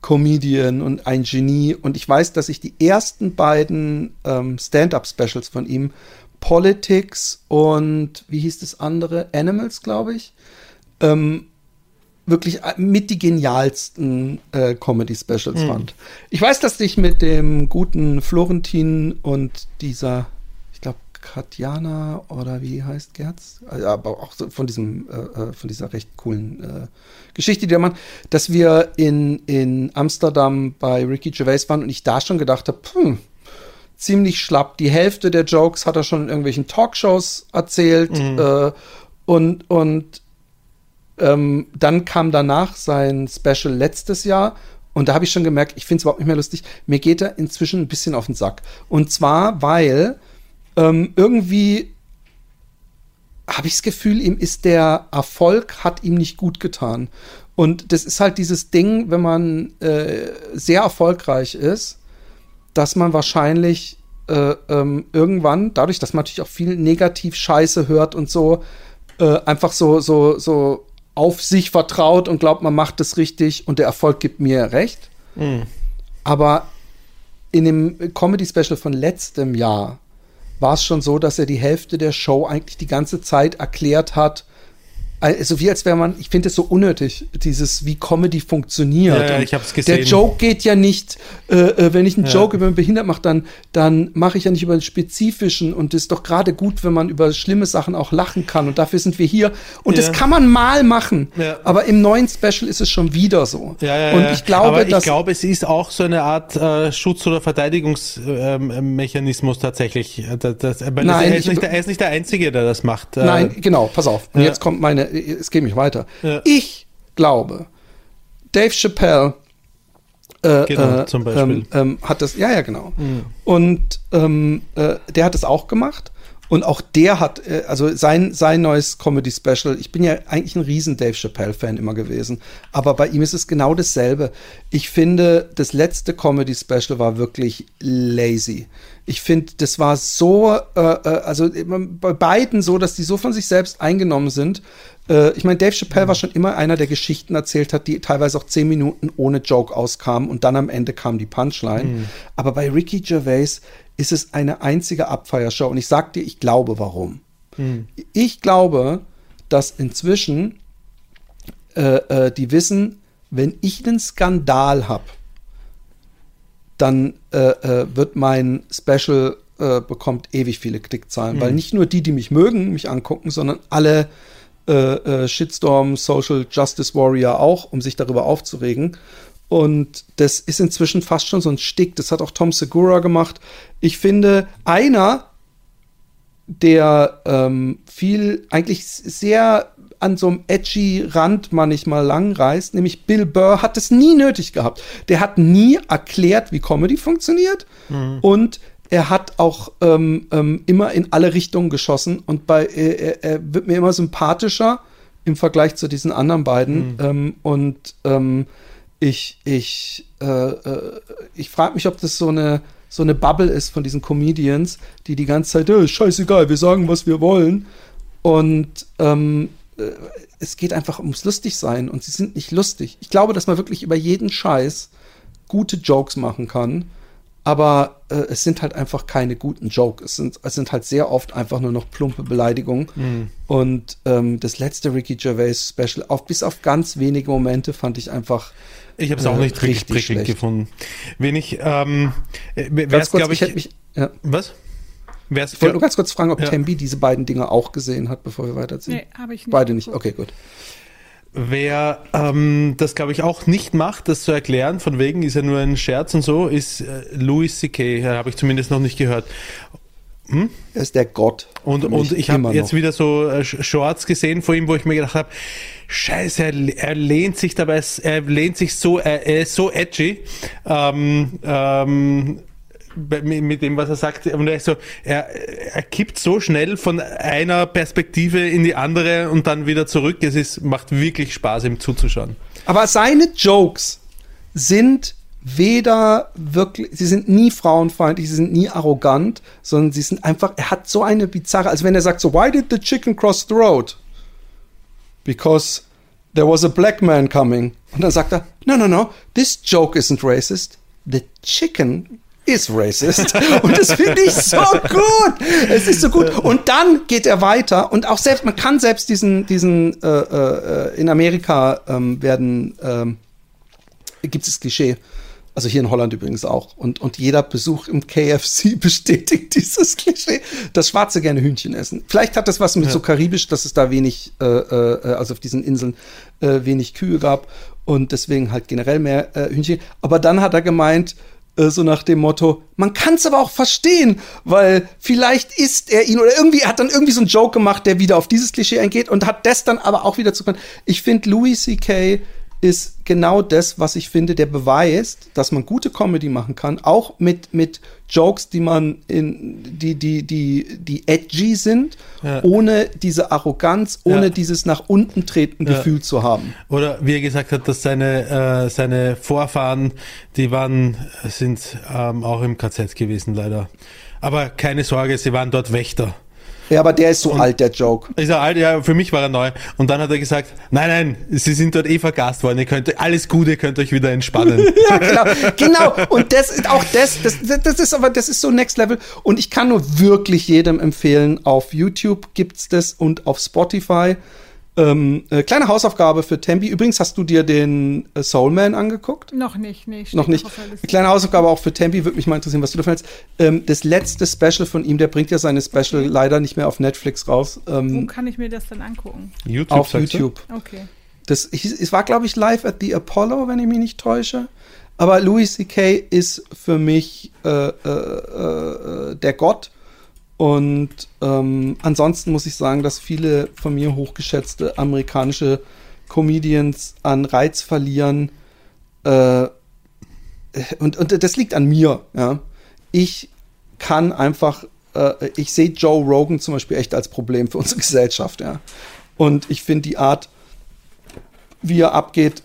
Comedian und ein Genie. Und ich weiß, dass ich die ersten beiden ähm, Stand-up-Specials von ihm, Politics und wie hieß das andere? Animals, glaube ich, ähm, wirklich mit die genialsten äh, Comedy-Specials fand. Ich weiß, dass ich mit dem guten Florentin und dieser, ich glaube, Katjana oder wie heißt Gerz? Äh, Aber auch so von diesem, äh, äh, von dieser recht coolen äh, Geschichte, die er macht, dass wir in, in Amsterdam bei Ricky Gervais waren und ich da schon gedacht habe, hm, ziemlich schlapp. Die Hälfte der Jokes hat er schon in irgendwelchen Talkshows erzählt äh, und, und ähm, dann kam danach sein Special letztes Jahr und da habe ich schon gemerkt, ich finde es überhaupt nicht mehr lustig. Mir geht er inzwischen ein bisschen auf den Sack. Und zwar, weil ähm, irgendwie habe ich das Gefühl, ihm ist der Erfolg hat ihm nicht gut getan. Und das ist halt dieses Ding, wenn man äh, sehr erfolgreich ist, dass man wahrscheinlich äh, ähm, irgendwann, dadurch, dass man natürlich auch viel Negativ-Scheiße hört und so, äh, einfach so, so, so auf sich vertraut und glaubt, man macht es richtig und der Erfolg gibt mir recht. Aber in dem Comedy-Special von letztem Jahr war es schon so, dass er die Hälfte der Show eigentlich die ganze Zeit erklärt hat, also wie als wäre man, ich finde es so unnötig, dieses wie Comedy funktioniert. Ja, ich hab's Der gesehen. Joke geht ja nicht, äh, äh, wenn ich einen Ja. Joke über einen Behindert mache, dann, dann mache ich ja nicht über einen spezifischen und es ist doch gerade gut, wenn man über schlimme Sachen auch lachen kann und dafür sind wir hier. Und Ja. das kann man mal machen, Ja. aber im neuen Special ist es schon wieder so. Ja, ja, und ich glaube, Aber ich glaube, es ist auch so eine Art äh, Schutz- oder Verteidigungsmechanismus tatsächlich. Äh, Das, das, Nein, er, ist ich- nicht, der- er ist nicht der Einzige, der das macht. Äh, Nein, genau, pass auf. Und jetzt kommt meine, es geht mich weiter. Ja. Ich glaube, Dave Chappelle äh, Genau, äh, zum Beispiel. Ähm, ähm, hat das, ja, ja, genau. Und ähm, äh, der hat es auch gemacht. Und auch der hat, äh, also sein, sein neues Comedy-Special, ich bin ja eigentlich ein riesen Dave Chappelle-Fan immer gewesen, aber bei ihm ist es genau dasselbe. Ich finde, das letzte Comedy-Special war wirklich lazy. Ich finde, das war so, äh, äh also bei beiden so, dass die so von sich selbst eingenommen sind. Äh, ich meine, Dave Chappelle war schon immer einer, der Geschichten erzählt hat, die teilweise auch zehn Minuten ohne Joke auskamen und dann am Ende kam die Punchline. Mhm. Aber bei Ricky Gervais ist es eine einzige Abfeiershow. Und ich sag dir, ich glaube warum. Hm. Ich glaube, dass inzwischen äh, äh, die wissen, wenn ich einen Skandal habe, dann äh, äh, wird mein Special bekommt ewig viele Klickzahlen, hm. weil nicht nur die, die mich mögen, mich angucken, sondern alle äh, Shitstorm, Social Justice Warrior auch, um sich darüber aufzuregen. Und das ist inzwischen fast schon so ein Stick. Das hat auch Tom Segura gemacht. Ich finde, einer, der ähm, viel, eigentlich sehr an so einem edgy Rand manchmal langreißt, nämlich Bill Burr, hat es nie nötig gehabt. Der hat nie erklärt, wie Comedy funktioniert. Mhm. Und er hat auch ähm, ähm, immer in alle Richtungen geschossen. Und bei, er, er, wird mir immer sympathischer im Vergleich zu diesen anderen beiden. Mhm. Ähm, und ähm, ich, ich, äh, äh, ich frage mich, ob das so eine, so eine Bubble ist von diesen Comedians, die die ganze Zeit, oh, scheißegal, wir sagen, was wir wollen. Und ähm, äh, es geht einfach ums Lustigsein und sie sind nicht lustig. Ich glaube, dass man wirklich über jeden Scheiß gute Jokes machen kann, aber äh, es sind halt einfach keine guten Jokes. Es sind, es sind halt sehr oft einfach nur noch plumpe Beleidigungen. Mhm. Und ähm, das letzte Ricky Gervais Special, auf, bis auf ganz wenige Momente, fand ich einfach ich habe es auch nicht richtig prickelnd gefunden. Wenn ich, ähm, wär's, glaube ich, ich mich, ja. was? Wär's, ich wollte nur ganz kurz fragen, ob ja. Tembi diese beiden Dinge auch gesehen hat, bevor wir weiterziehen. Nee, habe ich nicht. Beide nicht, okay, gut. Wer ähm, das, glaube ich, auch nicht macht, das zu erklären, von wegen ist ja nur ein Scherz und so, ist äh, Louis C.K., habe ich zumindest noch nicht gehört. Hm? Er ist der Gott. Und, und ich habe jetzt wieder so äh, Shorts gesehen vor ihm, wo ich mir gedacht habe, Scheiße, er, er, lehnt sich dabei, er lehnt sich so, er, er ist so edgy. Ähm, ähm, mit dem, was er sagt. Und er, so, er, er kippt so schnell von einer Perspektive in die andere und dann wieder zurück. Es ist, macht wirklich Spaß, ihm zuzuschauen. Aber seine Jokes sind weder wirklich, sie sind nie frauenfeindlich, sie sind nie arrogant, sondern sie sind einfach, er hat so eine bizarre, also wenn er sagt so, why did the chicken cross the road? because there was a black man coming. Und dann sagt er, no, no, no, this joke isn't racist. The chicken is racist. Und das finde ich so gut. Es ist so gut. Und dann geht er weiter und auch selbst, man kann selbst diesen, diesen, äh, äh, in Amerika ähm, werden, ähm, gibt es Klischee also hier in Holland übrigens auch. Und, und jeder Besuch im KFC bestätigt dieses Klischee, dass Schwarze gerne Hühnchen essen. Vielleicht hat das was mit ja. so karibisch, dass es da wenig, äh, äh, also auf diesen Inseln äh, wenig Kühe gab und deswegen halt generell mehr äh, Hühnchen. Aber dann hat er gemeint, äh, so nach dem Motto, man kann es aber auch verstehen, weil vielleicht isst er ihn oder irgendwie er hat dann irgendwie so einen Joke gemacht, der wieder auf dieses Klischee eingeht und hat das dann aber auch wieder zu können. Ich finde Louis C.K ist genau das, was ich finde, der beweist, dass man gute Comedy machen kann, auch mit, mit Jokes, die man in, die, die, die, die edgy sind, ja. ohne diese Arroganz, ohne ja. dieses nach unten treten ja. Gefühl zu haben. Oder wie er gesagt hat, dass seine, äh, seine Vorfahren, die waren, sind ähm, auch im KZ gewesen, leider. Aber keine Sorge, sie waren dort Wächter. Ja, aber der ist so und alt, der Joke. Ist er alt? Ja, für mich war er neu. Und dann hat er gesagt, nein, nein, Sie sind dort eh vergast worden. Ihr könnt, alles Gute, ihr könnt euch wieder entspannen. ja, genau. genau. Und das, auch das, das, das ist aber, das ist so Next Level. Und ich kann nur wirklich jedem empfehlen, auf YouTube gibt's das und auf Spotify. Ähm, äh, kleine Hausaufgabe für Tembi. Übrigens, hast du dir den äh, Soulman angeguckt? Noch nicht, nee. Noch nicht. Eine kleine Hausaufgabe auch für Tembi. Würde mich mal interessieren, was du davon hältst. Ähm, das letzte Special von ihm, der bringt ja seine Special okay. leider nicht mehr auf Netflix raus. Ähm, Wo kann ich mir das dann angucken? YouTube, auf YouTube. Du? Okay. Das, ich, es war, glaube ich, live at the Apollo, wenn ich mich nicht täusche. Aber Louis C.K. ist für mich äh, äh, äh, der Gott und ähm, ansonsten muss ich sagen, dass viele von mir hochgeschätzte amerikanische Comedians an Reiz verlieren. Äh, und, und das liegt an mir. Ja. Ich kann einfach äh, ich sehe Joe Rogan zum Beispiel echt als Problem für unsere Gesellschaft, ja. Und ich finde die Art, wie er abgeht,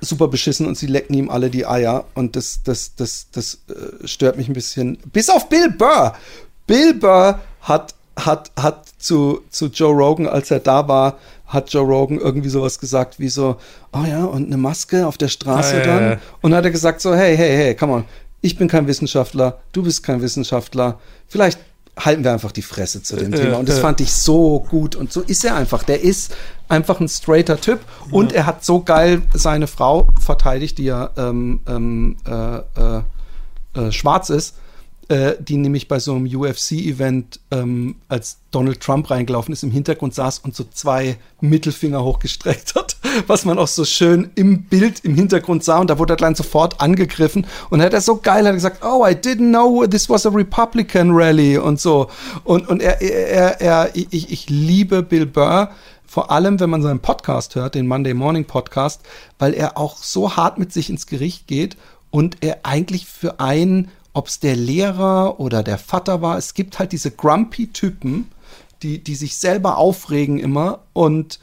super beschissen und sie lecken ihm alle die Eier und das, das, das, das äh, stört mich ein bisschen. Bis auf Bill Burr. Bill Burr hat, hat, hat zu, zu Joe Rogan, als er da war, hat Joe Rogan irgendwie sowas gesagt wie so, oh ja, und eine Maske auf der Straße Ja, ja, dann. ja. Und dann hat er gesagt so, hey, hey, hey, come on, ich bin kein Wissenschaftler, du bist kein Wissenschaftler, vielleicht halten wir einfach die Fresse zu dem Äh, Thema. Und das äh. fand ich so gut. Und so ist er einfach. Der ist einfach ein straighter Typ. Und er hat so geil seine Frau verteidigt, die ja ähm, ähm, äh, äh, äh, schwarz ist, äh, die nämlich bei so einem UFC-Event, ähm, als Donald Trump reingelaufen ist, im Hintergrund saß und so zwei Mittelfinger hochgestreckt hat, was man auch so schön im Bild im Hintergrund sah. Und da wurde er dann sofort angegriffen. Und hat er so geil hat gesagt, oh, I didn't know this was a Republican Rally und so. Und, und er, er, er, ich, ich liebe Bill Burr. Vor allem, wenn man seinen Podcast hört, den Monday Morning Podcast, weil er auch so hart mit sich ins Gericht geht und er eigentlich für einen, ob es der Lehrer oder der Vater war, es gibt halt diese Grumpy-Typen, die, die sich selber aufregen immer und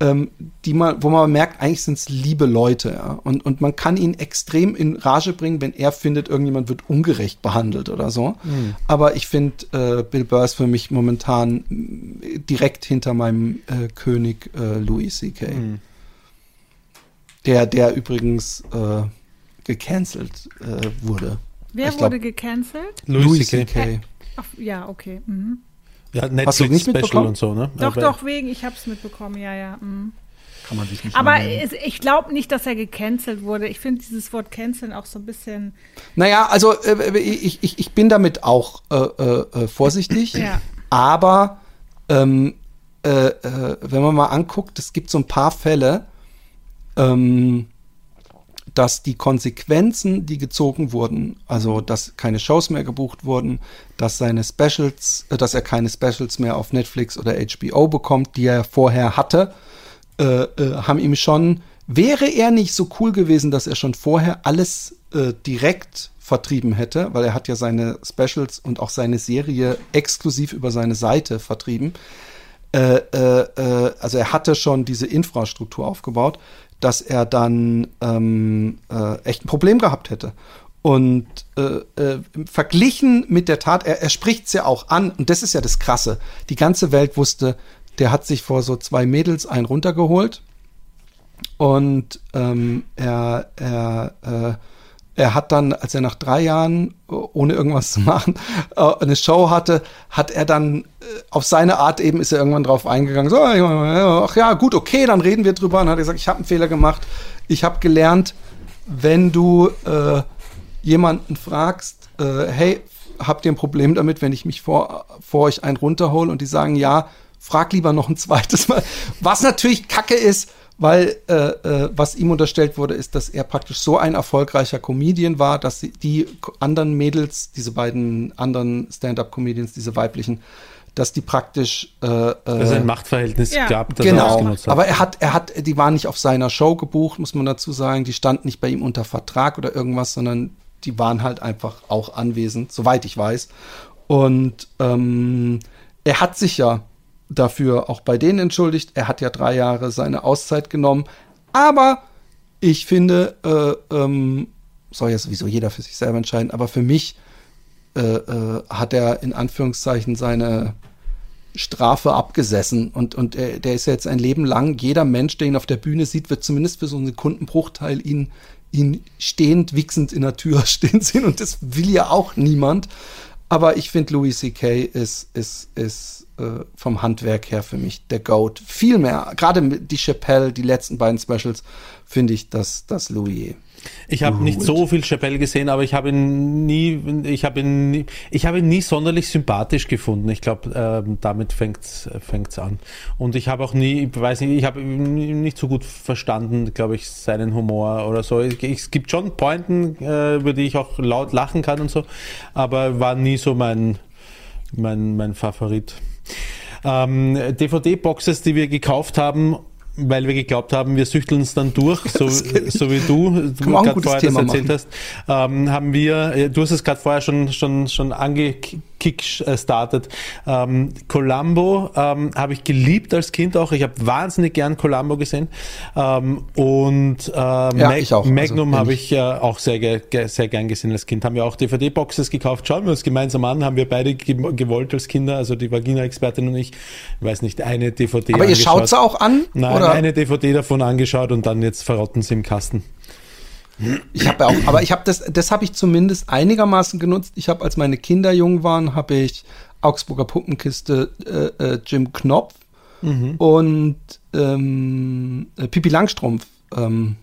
ähm, die man, wo man merkt, eigentlich sind es liebe Leute, ja. Und, und man kann ihn extrem in Rage bringen, wenn er findet, irgendjemand wird ungerecht behandelt oder so. Aber ich finde, äh, Bill Burr ist für mich momentan direkt hinter meinem äh, König äh, Louis C.K. Der, der übrigens äh, gecancelt äh, wurde. Wer Ich glaub- wurde gecancelt? Louis C.K. Ja, okay. Mhm. Ja, Hast du Netflix nicht Special mitbekommen? und so, ne? Doch, Aber- doch, wegen, ich habe es mitbekommen, ja, ja. Mhm. Kann man sich nicht Aber es, ich glaube nicht, dass er gecancelt wurde. Ich finde dieses Wort canceln auch so ein bisschen. Naja, also äh, ich, ich, ich bin damit auch äh, äh, äh, vorsichtig, Ja. aber ähm, äh, äh, wenn man mal anguckt, es gibt so ein paar Fälle, ähm, dass die Konsequenzen, die gezogen wurden, also dass keine Shows mehr gebucht wurden, dass seine Specials, äh, dass er keine Specials mehr auf Netflix oder HBO bekommt, die er vorher hatte, äh, äh, haben ihm schon, wäre er nicht so cool gewesen, dass er schon vorher alles äh, direkt vertrieben hätte, weil er hat ja seine Specials und auch seine Serie exklusiv über seine Seite vertrieben. Äh, äh, also er hatte schon diese Infrastruktur aufgebaut, dass er dann ähm, äh, echt ein Problem gehabt hätte. Und äh, äh, verglichen mit der Tat, er, er spricht es ja auch an, und das ist ja das Krasse. Die ganze Welt wusste, der hat sich vor so zwei Mädels einen runtergeholt und ähm, er, er, äh, er hat dann, als er nach drei Jahren, äh, ohne irgendwas zu machen, äh, eine Show hatte, hat er dann äh, auf seine Art eben, ist er irgendwann drauf eingegangen, so, ach ja, gut, okay, dann reden wir drüber. Und hat er gesagt, ich habe einen Fehler gemacht. Ich habe gelernt, wenn du äh, jemanden fragst, äh, hey, habt ihr ein Problem damit, wenn ich mich vor, vor euch einen runterhole und die sagen, ja, frag lieber noch ein zweites Mal. Was natürlich kacke ist, weil äh, äh, was ihm unterstellt wurde, ist, dass er praktisch so ein erfolgreicher Comedian war, dass sie, die anderen Mädels, diese beiden anderen Stand-up-Comedians, diese weiblichen, dass die praktisch äh, äh, dass es ein Machtverhältnis Ja. gab, das er genau. ausgenutzt hat. Aber er hat, er hat, die waren nicht auf seiner Show gebucht, muss man dazu sagen. Die standen nicht bei ihm unter Vertrag oder irgendwas, sondern die waren halt einfach auch anwesend, soweit ich weiß. Und ähm, er hat sich ja dafür auch bei denen entschuldigt. Er hat ja drei Jahre seine Auszeit genommen. Aber ich finde, äh, ähm, soll ja sowieso jeder für sich selber entscheiden, aber für mich äh, äh, hat er in Anführungszeichen seine Strafe abgesessen und, und er, der ist jetzt ein Leben lang, jeder Mensch, der ihn auf der Bühne sieht, wird zumindest für so einen Sekundenbruchteil ihn, ihn stehend, wichsend in der Tür stehen sehen und das will ja auch niemand. Aber ich finde, Louis C.K. ist, ist, ist äh, vom Handwerk her für mich der Goat. Viel mehr, gerade die Chappelle, die letzten beiden Specials, finde ich, dass das Louis. Ich habe nicht so viel Chappelle gesehen, aber ich habe ihn nie, ich habe ihn, nie, ich habe ihn nie sonderlich sympathisch gefunden. Ich glaube, ähm, damit fängt's fängt's an. Und ich habe auch nie, ich weiß nicht, ich habe nicht so gut verstanden, glaube ich, seinen Humor oder so. Es, es gibt schon Pointen, äh, über die ich auch laut lachen kann und so, aber war nie so mein mein mein Favorit. Ähm, DVD-Boxes, die wir gekauft haben, weil wir geglaubt haben, wir süchteln es dann durch, so, so wie du ein gerade vorher Thema das erzählt machen. hast, ähm, haben wir, äh, du hast es gerade vorher schon, schon, schon kickstartet. Ähm, Columbo ähm, habe ich geliebt als Kind auch. Ich habe wahnsinnig gern Columbo gesehen. Ähm, und äh, Mag ich auch. Magnum Also, habe ich äh, auch sehr, ge sehr gern gesehen als Kind. Haben wir auch DVD-Boxes gekauft. Schauen wir uns gemeinsam an. Haben wir beide ge gewollt als Kinder, also die Vagina-Expertin und ich. Ich weiß nicht, eine DVD Aber ihr angeschaut. schaut sie auch an? Nein, oder? eine DVD davon angeschaut und dann jetzt verrotten sie im Kasten. Ich habe ja auch, aber ich habe das, das habe ich zumindest einigermaßen genutzt. Ich habe, als meine Kinder jung waren, habe ich Augsburger Puppenkiste äh, äh, Jim Knopf und ähm, äh, Pipi Langstrumpf ähm,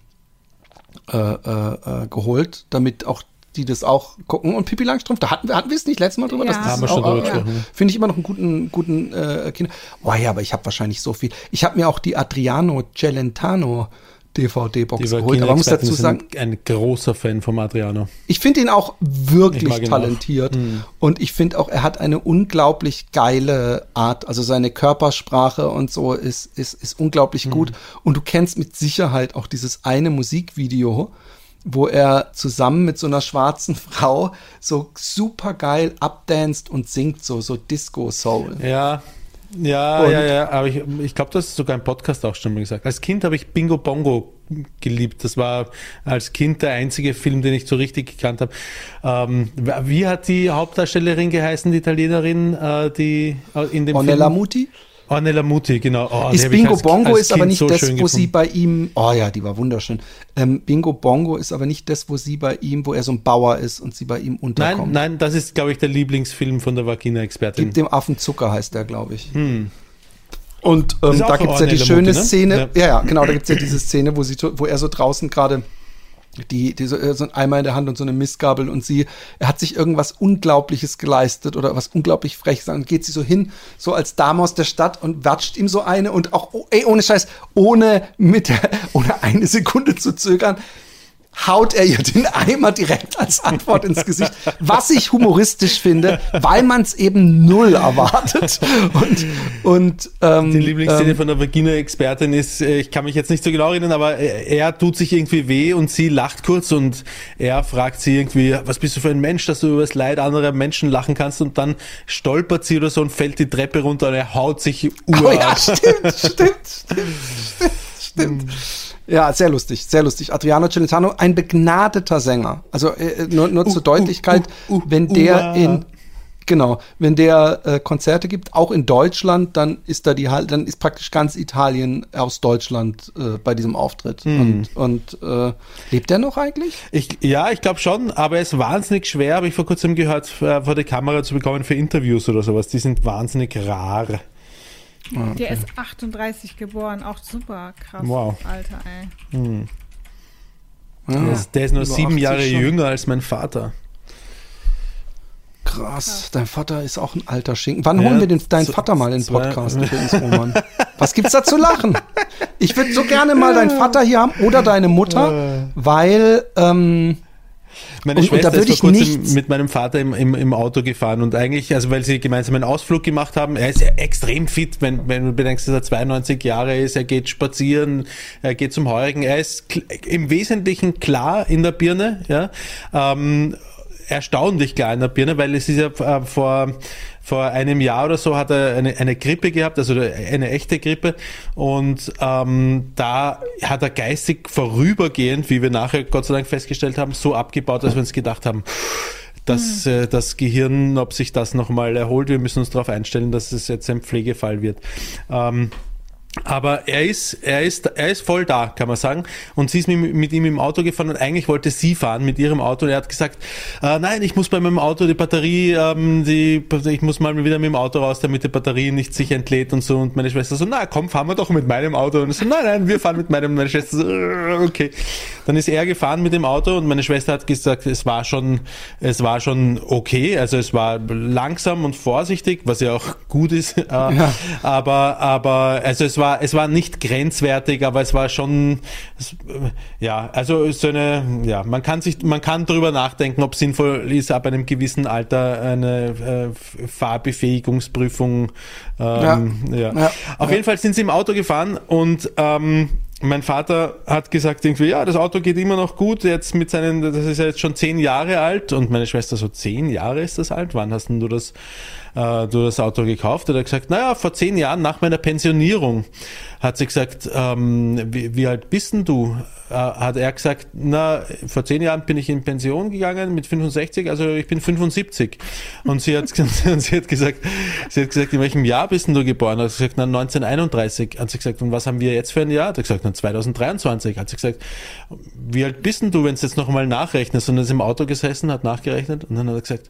äh, äh, äh, geholt, damit auch die das auch gucken. Und Pipi Langstrumpf, da hatten wir, hatten wir es nicht letztes Mal drüber, Ja. dass das Haben wir schon auch, drüber auch, gesprochen. Finde ich immer noch einen guten, guten äh, Kinder. Oh ja, aber ich habe wahrscheinlich so viel. Ich habe mir auch die Adriano Celentano DVD-Box geholt. Aber man muss dazu sagen, ein großer Fan vom Adriano. ich finde ihn auch Ich wirklich talentiert. Und ich finde auch, er hat eine unglaublich geile Art. Also seine Körpersprache und so ist, ist, ist unglaublich gut. Und du kennst mit Sicherheit auch dieses eine Musikvideo, wo er zusammen mit so einer schwarzen Frau so super geil abdanzt und singt so, so Disco-Soul. Ja, ja, Und- ja, ja, aber ich, ich glaube, das ist sogar im Podcast auch schon mal gesagt. Als Kind habe ich Bingo Bongo geliebt. Das war als Kind der einzige Film, den ich so richtig gekannt habe. Ähm, wie hat die Hauptdarstellerin geheißen, die Italienerin, äh, die äh, in dem Ornella Film? Muti? Ornella Muti, genau. Oh, ist Bingo als- Bongo als ist aber nicht so das, wo sie gefunden. bei ihm. Oh ja, die war wunderschön. Ähm, Bingo Bongo ist aber nicht das, wo sie bei ihm, wo er so ein Bauer ist und sie bei ihm Nein, unterkommt. nein, das ist, glaube ich, der Lieblingsfilm von der Vagina-Expertin. Gib dem Affen Zucker heißt der, glaube ich. Und ähm, da gibt's ja die schöne Muti, ne? Szene, Ja. ja. ja, genau, da gibt's ja diese Szene, wo sie, wo er so draußen gerade die, die so, äh, so ein Eimer in der Hand und so eine Mistgabel und sie, er hat sich irgendwas Unglaubliches geleistet oder was unglaublich Freches und geht sie so hin, so als Dame aus der Stadt und watscht ihm so eine und auch, oh, ey, ohne Scheiß, ohne mit, ohne eine Sekunde zu zögern, haut er ihr den Eimer direkt als Antwort ins Gesicht, was ich humoristisch finde, weil man es eben null erwartet. Und, und ähm, Die Lieblingsszene ähm, von der Vagina-Expertin ist, äh, ich kann mich jetzt nicht so genau erinnern, aber er er tut sich irgendwie weh und sie lacht kurz und er fragt sie irgendwie, was bist du für ein Mensch, dass du über das Leid anderer Menschen lachen kannst und dann stolpert sie oder so und fällt die Treppe runter und er haut sich Oh uralt. ja, stimmt, stimmt, stimmt, stimmt, stimmt. Ja, sehr lustig, sehr lustig. Adriano Celentano, ein begnadeter Sänger. Also äh, nur, nur zur Deutlichkeit, uh, uh, wenn der uh, in genau, wenn der äh, Konzerte gibt, auch in Deutschland, dann ist da die dann ist praktisch ganz Italien aus Deutschland äh, bei diesem Auftritt. Hm. Und, und äh, lebt der noch eigentlich? Ich, ja, ich glaube schon, aber es ist wahnsinnig schwer, habe ich vor kurzem gehört, äh, vor die Kamera zu bekommen für Interviews oder sowas. Die sind wahnsinnig rar. Der ist 38 geboren, auch super krass. Wow. Alter, ey. Ja, Der ist- Der ist nur über sieben 80 Jahre schon. jünger als mein Vater. Krass, dein Vater ist auch ein alter Schinken. Wann Ja, holen wir den, deinen z- Vater mal in den Podcast übrigens, Roman? Was gibt's da zu lachen? Ich würde so gerne mal deinen Vater hier haben oder deine Mutter, weil ähm, Meine Und- und Schwester würd ist vor kurzem mit meinem Vater im, im, im Auto gefahren und eigentlich, also weil sie gemeinsam einen Ausflug gemacht haben, er ist ja extrem fit, wenn, wenn du bedenkst, dass er 92 Jahre ist, er geht spazieren, er geht zum Heurigen, er ist im Wesentlichen klar in der Birne, ja, ähm, erstaunlich klar in der Birne, weil es ist ja äh, vor vor einem Jahr oder so hat er eine, eine Grippe gehabt, also eine echte Grippe. Und ähm, da hat er geistig vorübergehend, wie wir nachher Gott sei Dank festgestellt haben, so abgebaut, dass wir uns gedacht haben, dass äh, das Gehirn, ob sich das nochmal erholt, wir müssen uns darauf einstellen, dass es jetzt ein Pflegefall wird. Ähm, aber er ist, er ist, er ist voll da, kann man sagen. Und sie ist mit, mit ihm im Auto gefahren und eigentlich wollte sie fahren mit ihrem Auto. Und er hat gesagt, äh, nein, ich muss bei meinem Auto die Batterie, ähm, die, ich muss mal wieder mit dem Auto raus, damit die Batterie nicht sich entlädt und so. Und meine Schwester so, na komm, fahren wir doch mit meinem Auto. Und ich so, nein, nein, wir fahren mit meinem. Meine Schwester so, äh, okay. Dann ist er gefahren mit dem Auto und meine Schwester hat gesagt, es war schon, es war schon okay. Also es war langsam und vorsichtig, was ja auch gut ist. Äh, Aber, aber, also es war, es war nicht grenzwertig, aber es war schon, es, äh, ja, also so eine, ja, man kann sich, man kann drüber nachdenken, ob sinnvoll ist, ab einem gewissen Alter eine äh, Fahrbefähigungsprüfung. Ähm, ja. Ja. Auf jeden Fall sind sie im Auto gefahren und ähm, mein Vater hat gesagt irgendwie, ja, das Auto geht immer noch gut, jetzt mit seinen, das ist ja jetzt schon zehn Jahre alt und meine Schwester so, zehn Jahre ist das alt? Wann hast denn du das, äh, du das Auto gekauft? Und er hat gesagt, naja, vor zehn Jahren nach meiner Pensionierung hat sie gesagt, ähm, wie, wie alt bist denn du? Äh, hat er gesagt, na, vor zehn Jahren bin ich in Pension gegangen mit 65, also ich bin 75. Und sie hat, sie hat gesagt, sie hat gesagt, in welchem Jahr bist denn du geboren? Hat sie gesagt, na, 1931. Hat sie gesagt, und was haben wir jetzt für ein Jahr? Hat er gesagt, na, 2023. Hat sie gesagt, wie alt bist denn du, wenn du jetzt nochmal nachrechnest? Und er ist im Auto gesessen, hat nachgerechnet und dann hat er gesagt,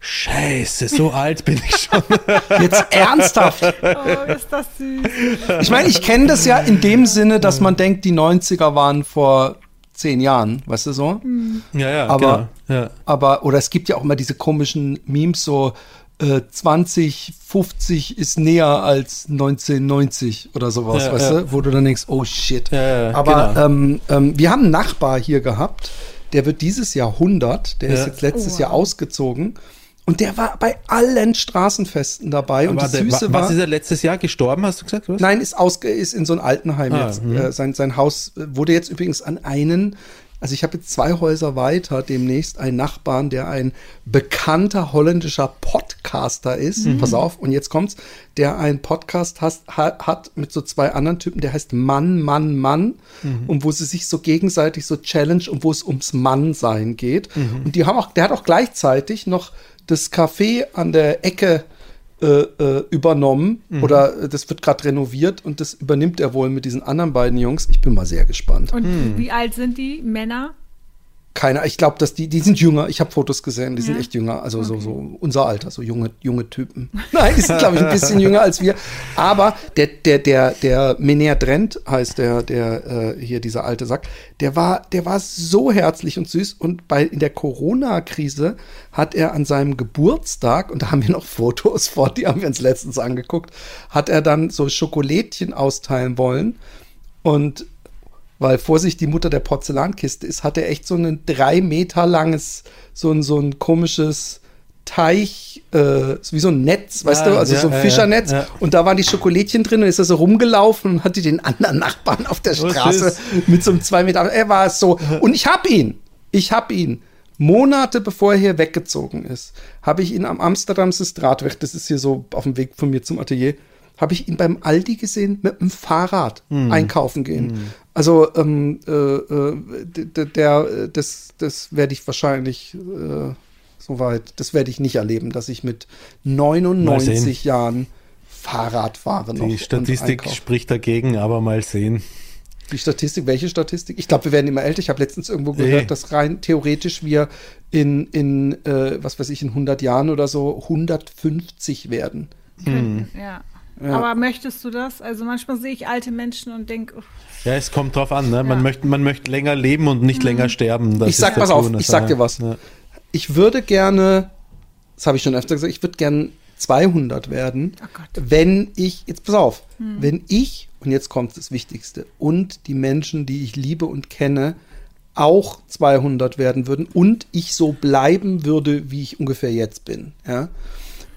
Scheiße, so alt bin ich schon. Jetzt ernsthaft. Oh, ist das süß. Ich meine, ich kenne das ja in dem Sinne, dass man denkt, die 90er waren vor zehn Jahren, weißt du so? Ja, ja, Aber- genau. Ja. Aber, oder es gibt ja auch immer diese komischen Memes, so äh, 2050 ist näher als 1990 oder sowas, Ja, weißt ja. du? Wo du dann denkst, oh shit. Ja, ja, Aber genau. ähm, ähm, wir haben einen Nachbar hier gehabt, der wird dieses Jahr 100, der ist jetzt letztes Oh, wow. Jahr ausgezogen. Und der war bei allen Straßenfesten dabei. Und das Süße wa- war, was ist er letztes Jahr gestorben, hast du gesagt? Was? Nein, ist, ausge ist in so ein Altenheim Ah, jetzt. mhm. Äh, sein, sein Haus äh, wurde jetzt übrigens an einen, also ich habe jetzt zwei Häuser weiter demnächst einen Nachbarn, der ein bekannter holländischer Podcaster ist. Mhm. Pass auf, und jetzt kommt's, der einen Podcast has, ha, hat mit so zwei anderen Typen, der heißt Mann, Mann, Mann. Mhm. Und wo sie sich so gegenseitig so challenge und wo es ums Mannsein geht. Mhm. Und die haben auch, der hat auch gleichzeitig noch das Café an der Ecke äh, äh, übernommen Mhm. oder äh, das wird gerade renoviert und das übernimmt er wohl mit diesen anderen beiden Jungs. Ich bin mal sehr gespannt. Und Hm. wie alt sind die Männer? Keiner, ich glaube, dass die, die sind jünger. Ich habe Fotos gesehen, die sind Ja? echt jünger. Also so, so unser Alter, so junge, junge Typen. Nein, die sind, glaube ich, ein bisschen jünger als wir. Aber der, der, der, der Mener Drent heißt der, der äh, hier dieser alte Sack, der war, der war so herzlich und süß. Und bei in der Corona-Krise hat er an seinem Geburtstag, und da haben wir noch Fotos vor, die haben wir uns letztens angeguckt, hat er dann so Schokolädchen austeilen wollen. Und weil vor sich die Mutter der Porzellankiste ist, hat er echt so ein drei Meter langes, so ein, so ein komisches Teich, äh, wie so ein Netz, weißt Ja, du, also ja, so ein Fischernetz. ja. Und da waren die Schokolädchen drin und ist er so rumgelaufen und hatte den anderen Nachbarn auf der Oh, Straße süß. mit so einem zwei Meter. Er war so. Und ich hab ihn. Ich hab ihn. Monate bevor er hier weggezogen ist, habe ich ihn am Amsterdamse Straatweg, das ist hier so auf dem Weg von mir zum Atelier, habe ich ihn beim Aldi gesehen mit dem Fahrrad einkaufen gehen. Also ähm, äh, äh, der, äh, das, das werde ich wahrscheinlich äh, soweit, das werde ich nicht erleben, dass ich mit Mal 99 sehen. Jahren Fahrrad fahre noch. Die Statistik spricht dagegen, aber mal sehen. Die Statistik, welche Statistik? Ich glaube, wir werden immer älter. Ich habe letztens irgendwo gehört, Nee. dass rein theoretisch wir in, in äh, was weiß ich, in 100 Jahren oder so 150 werden. Hm. Ja. Ja. Aber möchtest du das? Also manchmal sehe ich alte Menschen und denke, Ja, es kommt drauf an, ne? Man, Ja. möchte, man möchte länger leben und nicht länger sterben. Das ich sag, pass auf, ich sag dir was. Ja. Ich würde gerne, das habe ich schon öfter gesagt, ich würde gerne 200 werden, Oh wenn ich, jetzt pass auf, wenn ich, und jetzt kommt das Wichtigste, und die Menschen, die ich liebe und kenne, auch 200 werden würden und ich so bleiben würde, wie ich ungefähr jetzt bin. Ja?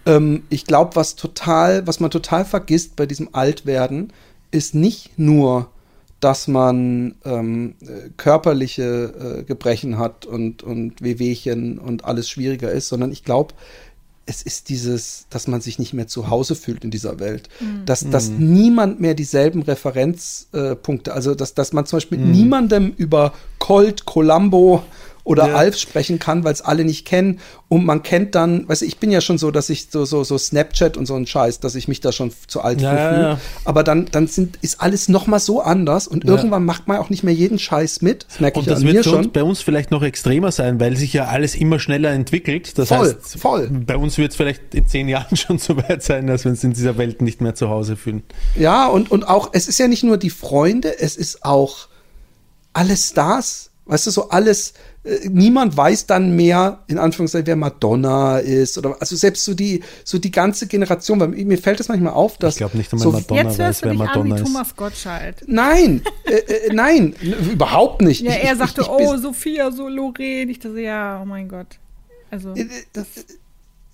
Ähm, ich glaube, was total, was man total vergisst bei diesem Altwerden, ist nicht nur, dass man ähm, äh, körperliche äh, Gebrechen hat und, und Wehwehchen und alles schwieriger ist, sondern ich glaube, es ist dieses, dass man sich nicht mehr zu Hause fühlt in dieser Welt. Dass, dass niemand mehr dieselben Referenzpunkte, äh, also dass, dass man zum Beispiel niemandem über Colt, Columbo oder Ja. Alf sprechen kann, weil es alle nicht kennen. Und man kennt dann, weißt du, ich bin ja schon so, dass ich so, so, so Snapchat und so ein Scheiß, dass ich mich da schon zu alt Ja, fühle. ja. Aber dann, dann sind, ist alles noch mal so anders und irgendwann macht man auch nicht mehr jeden Scheiß mit. Das merke ich Und das an wird schon. bei uns vielleicht noch extremer sein, weil sich ja alles immer schneller entwickelt. Das Voll, heißt, voll. bei uns wird es vielleicht in zehn Jahren schon so weit sein, dass wir uns in dieser Welt nicht mehr zu Hause fühlen. Ja, und, und auch, es ist ja nicht nur die Freunde, es ist auch alle Stars. Weißt du, so alles, niemand weiß dann mehr, in Anführungszeichen, wer Madonna ist. Oder also selbst so die, so die ganze Generation, weil mir fällt das manchmal auf, dass. Ich glaube nicht einmal so, Madonna jetzt weiß, wer dich an Madonna wie ist. Thomas Gottschalk. Nein, äh, äh, nein, überhaupt nicht. Ja, Ich- er ich- sagte, ich, ich oh, Sophia, so Lorraine. Ich dachte, ja, oh mein Gott. Also, Äh, das, es ist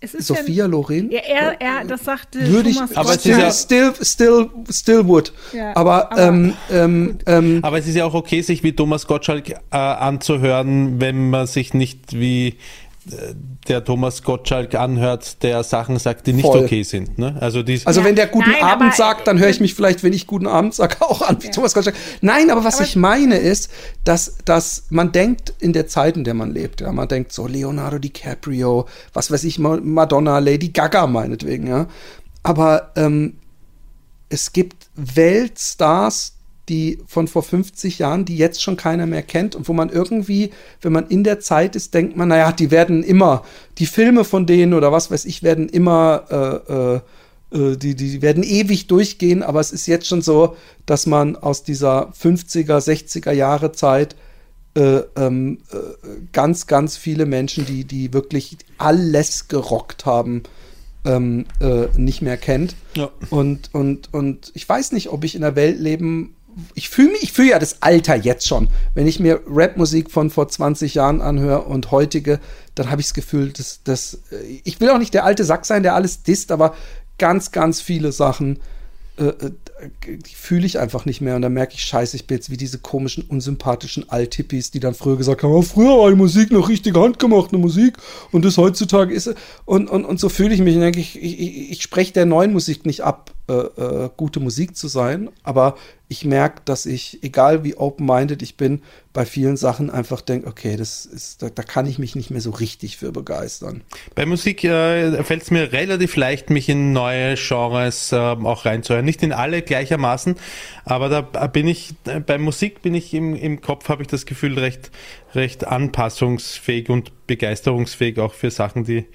Sophia ja, Loren. Ja, er, er, das sagte würde ich Thomas Aber es Gottschalk. ist still, ja- still, still, still would. Ja, aber aber- ähm, ähm, ähm, Aber es ist ja auch okay, sich wie Thomas Gottschalk äh, anzuhören, wenn man sich nicht wie äh, der Thomas Gottschalk anhört, der Sachen sagt, die nicht Voll. okay sind. Ne? Also, die, Also Ja. wenn der guten Nein, Abend sagt, dann höre ich mich vielleicht, wenn ich guten Abend sage, auch an wie Thomas Gottschalk. Nein, aber was Aber- ich meine ist, dass, dass man denkt in der Zeit, in der man lebt, ja, man denkt so Leonardo DiCaprio, was weiß ich, Ma- Madonna, Lady Gaga meinetwegen, ja. Aber ähm, es gibt Weltstars, die von vor 50 Jahren, die jetzt schon keiner mehr kennt und wo man irgendwie, wenn man in der Zeit ist, denkt man, naja, die werden immer, die Filme von denen oder was weiß ich, werden immer, äh, äh, äh, die, die werden ewig durchgehen, aber es ist jetzt schon so, dass man aus dieser 50er, 60er Jahre Zeit äh, ähm, äh, ganz, ganz viele Menschen, die, die wirklich alles gerockt haben, ähm, äh, nicht mehr kennt. Ja. Und, und, und ich weiß nicht, ob ich in einer Welt leben. Ich fühle mich, ich fühle ja das Alter jetzt schon. Wenn ich mir Rapmusik von vor 20 Jahren anhöre und heutige, dann habe ich das Gefühl, dass, dass äh, ich will auch nicht der alte Sack sein, der alles disst, aber ganz, ganz viele Sachen, äh, äh, die fühle ich einfach nicht mehr. Und dann merke ich, scheiße, ich bin jetzt wie diese komischen, unsympathischen Althippies, die dann früher gesagt haben, oh, früher war die Musik noch richtig handgemachte Musik und das heutzutage ist und, und, und so fühle ich mich. Und denke ich, ich, ich spreche der neuen Musik nicht ab, äh, äh, gute Musik zu sein, aber ich merke, dass ich, egal wie open-minded ich bin, bei vielen Sachen einfach denke, okay, das ist, da, da kann ich mich nicht mehr so richtig für begeistern. Bei Musik äh, fällt es mir relativ leicht, mich in neue Genres ähm, auch reinzuhören. Nicht in alle gleichermaßen, aber da bin ich, äh, bei Musik bin ich im, im Kopf, habe ich das Gefühl, recht, recht anpassungsfähig und begeisterungsfähig auch für Sachen, die,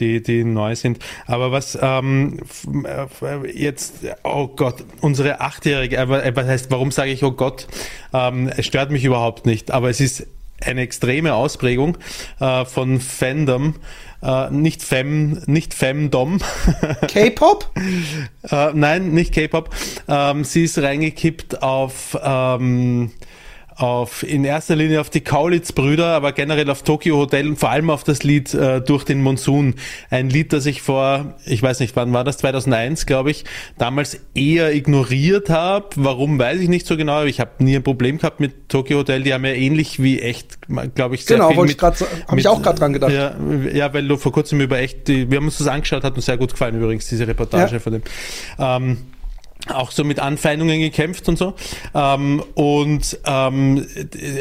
die, die neu sind. Aber was ähm, äh, jetzt, oh Gott, unsere achtjährige, äh, was heißt, warum sage ich oh Gott? Ähm, es stört mich überhaupt nicht, aber es ist eine extreme Ausprägung äh, von Fandom, äh, nicht Fem, nicht Femdom, K-Pop? äh, nein, nicht K-Pop. Ähm, sie ist reingekippt auf ähm, auf in erster Linie auf die Kaulitz-Brüder, aber generell auf Tokyo Hotel und vor allem auf das Lied äh, Durch den Monsun. Ein Lied, das ich vor, ich weiß nicht, wann war das, 2001, glaube ich, damals eher ignoriert habe. Warum, weiß ich nicht so genau. aber Ich habe nie ein Problem gehabt mit Tokyo Hotel. Die haben ja ähnlich wie echt, glaube ich, sehr Genau, viel mit- grad sa- hab ich auch grad dran gedacht. Ja, ja, weil du vor kurzem über echt, wir haben uns das angeschaut, hat uns sehr gut gefallen übrigens, diese Reportage Ja. von dem. Ähm, auch so mit Anfeindungen gekämpft und so. Ähm, und ähm,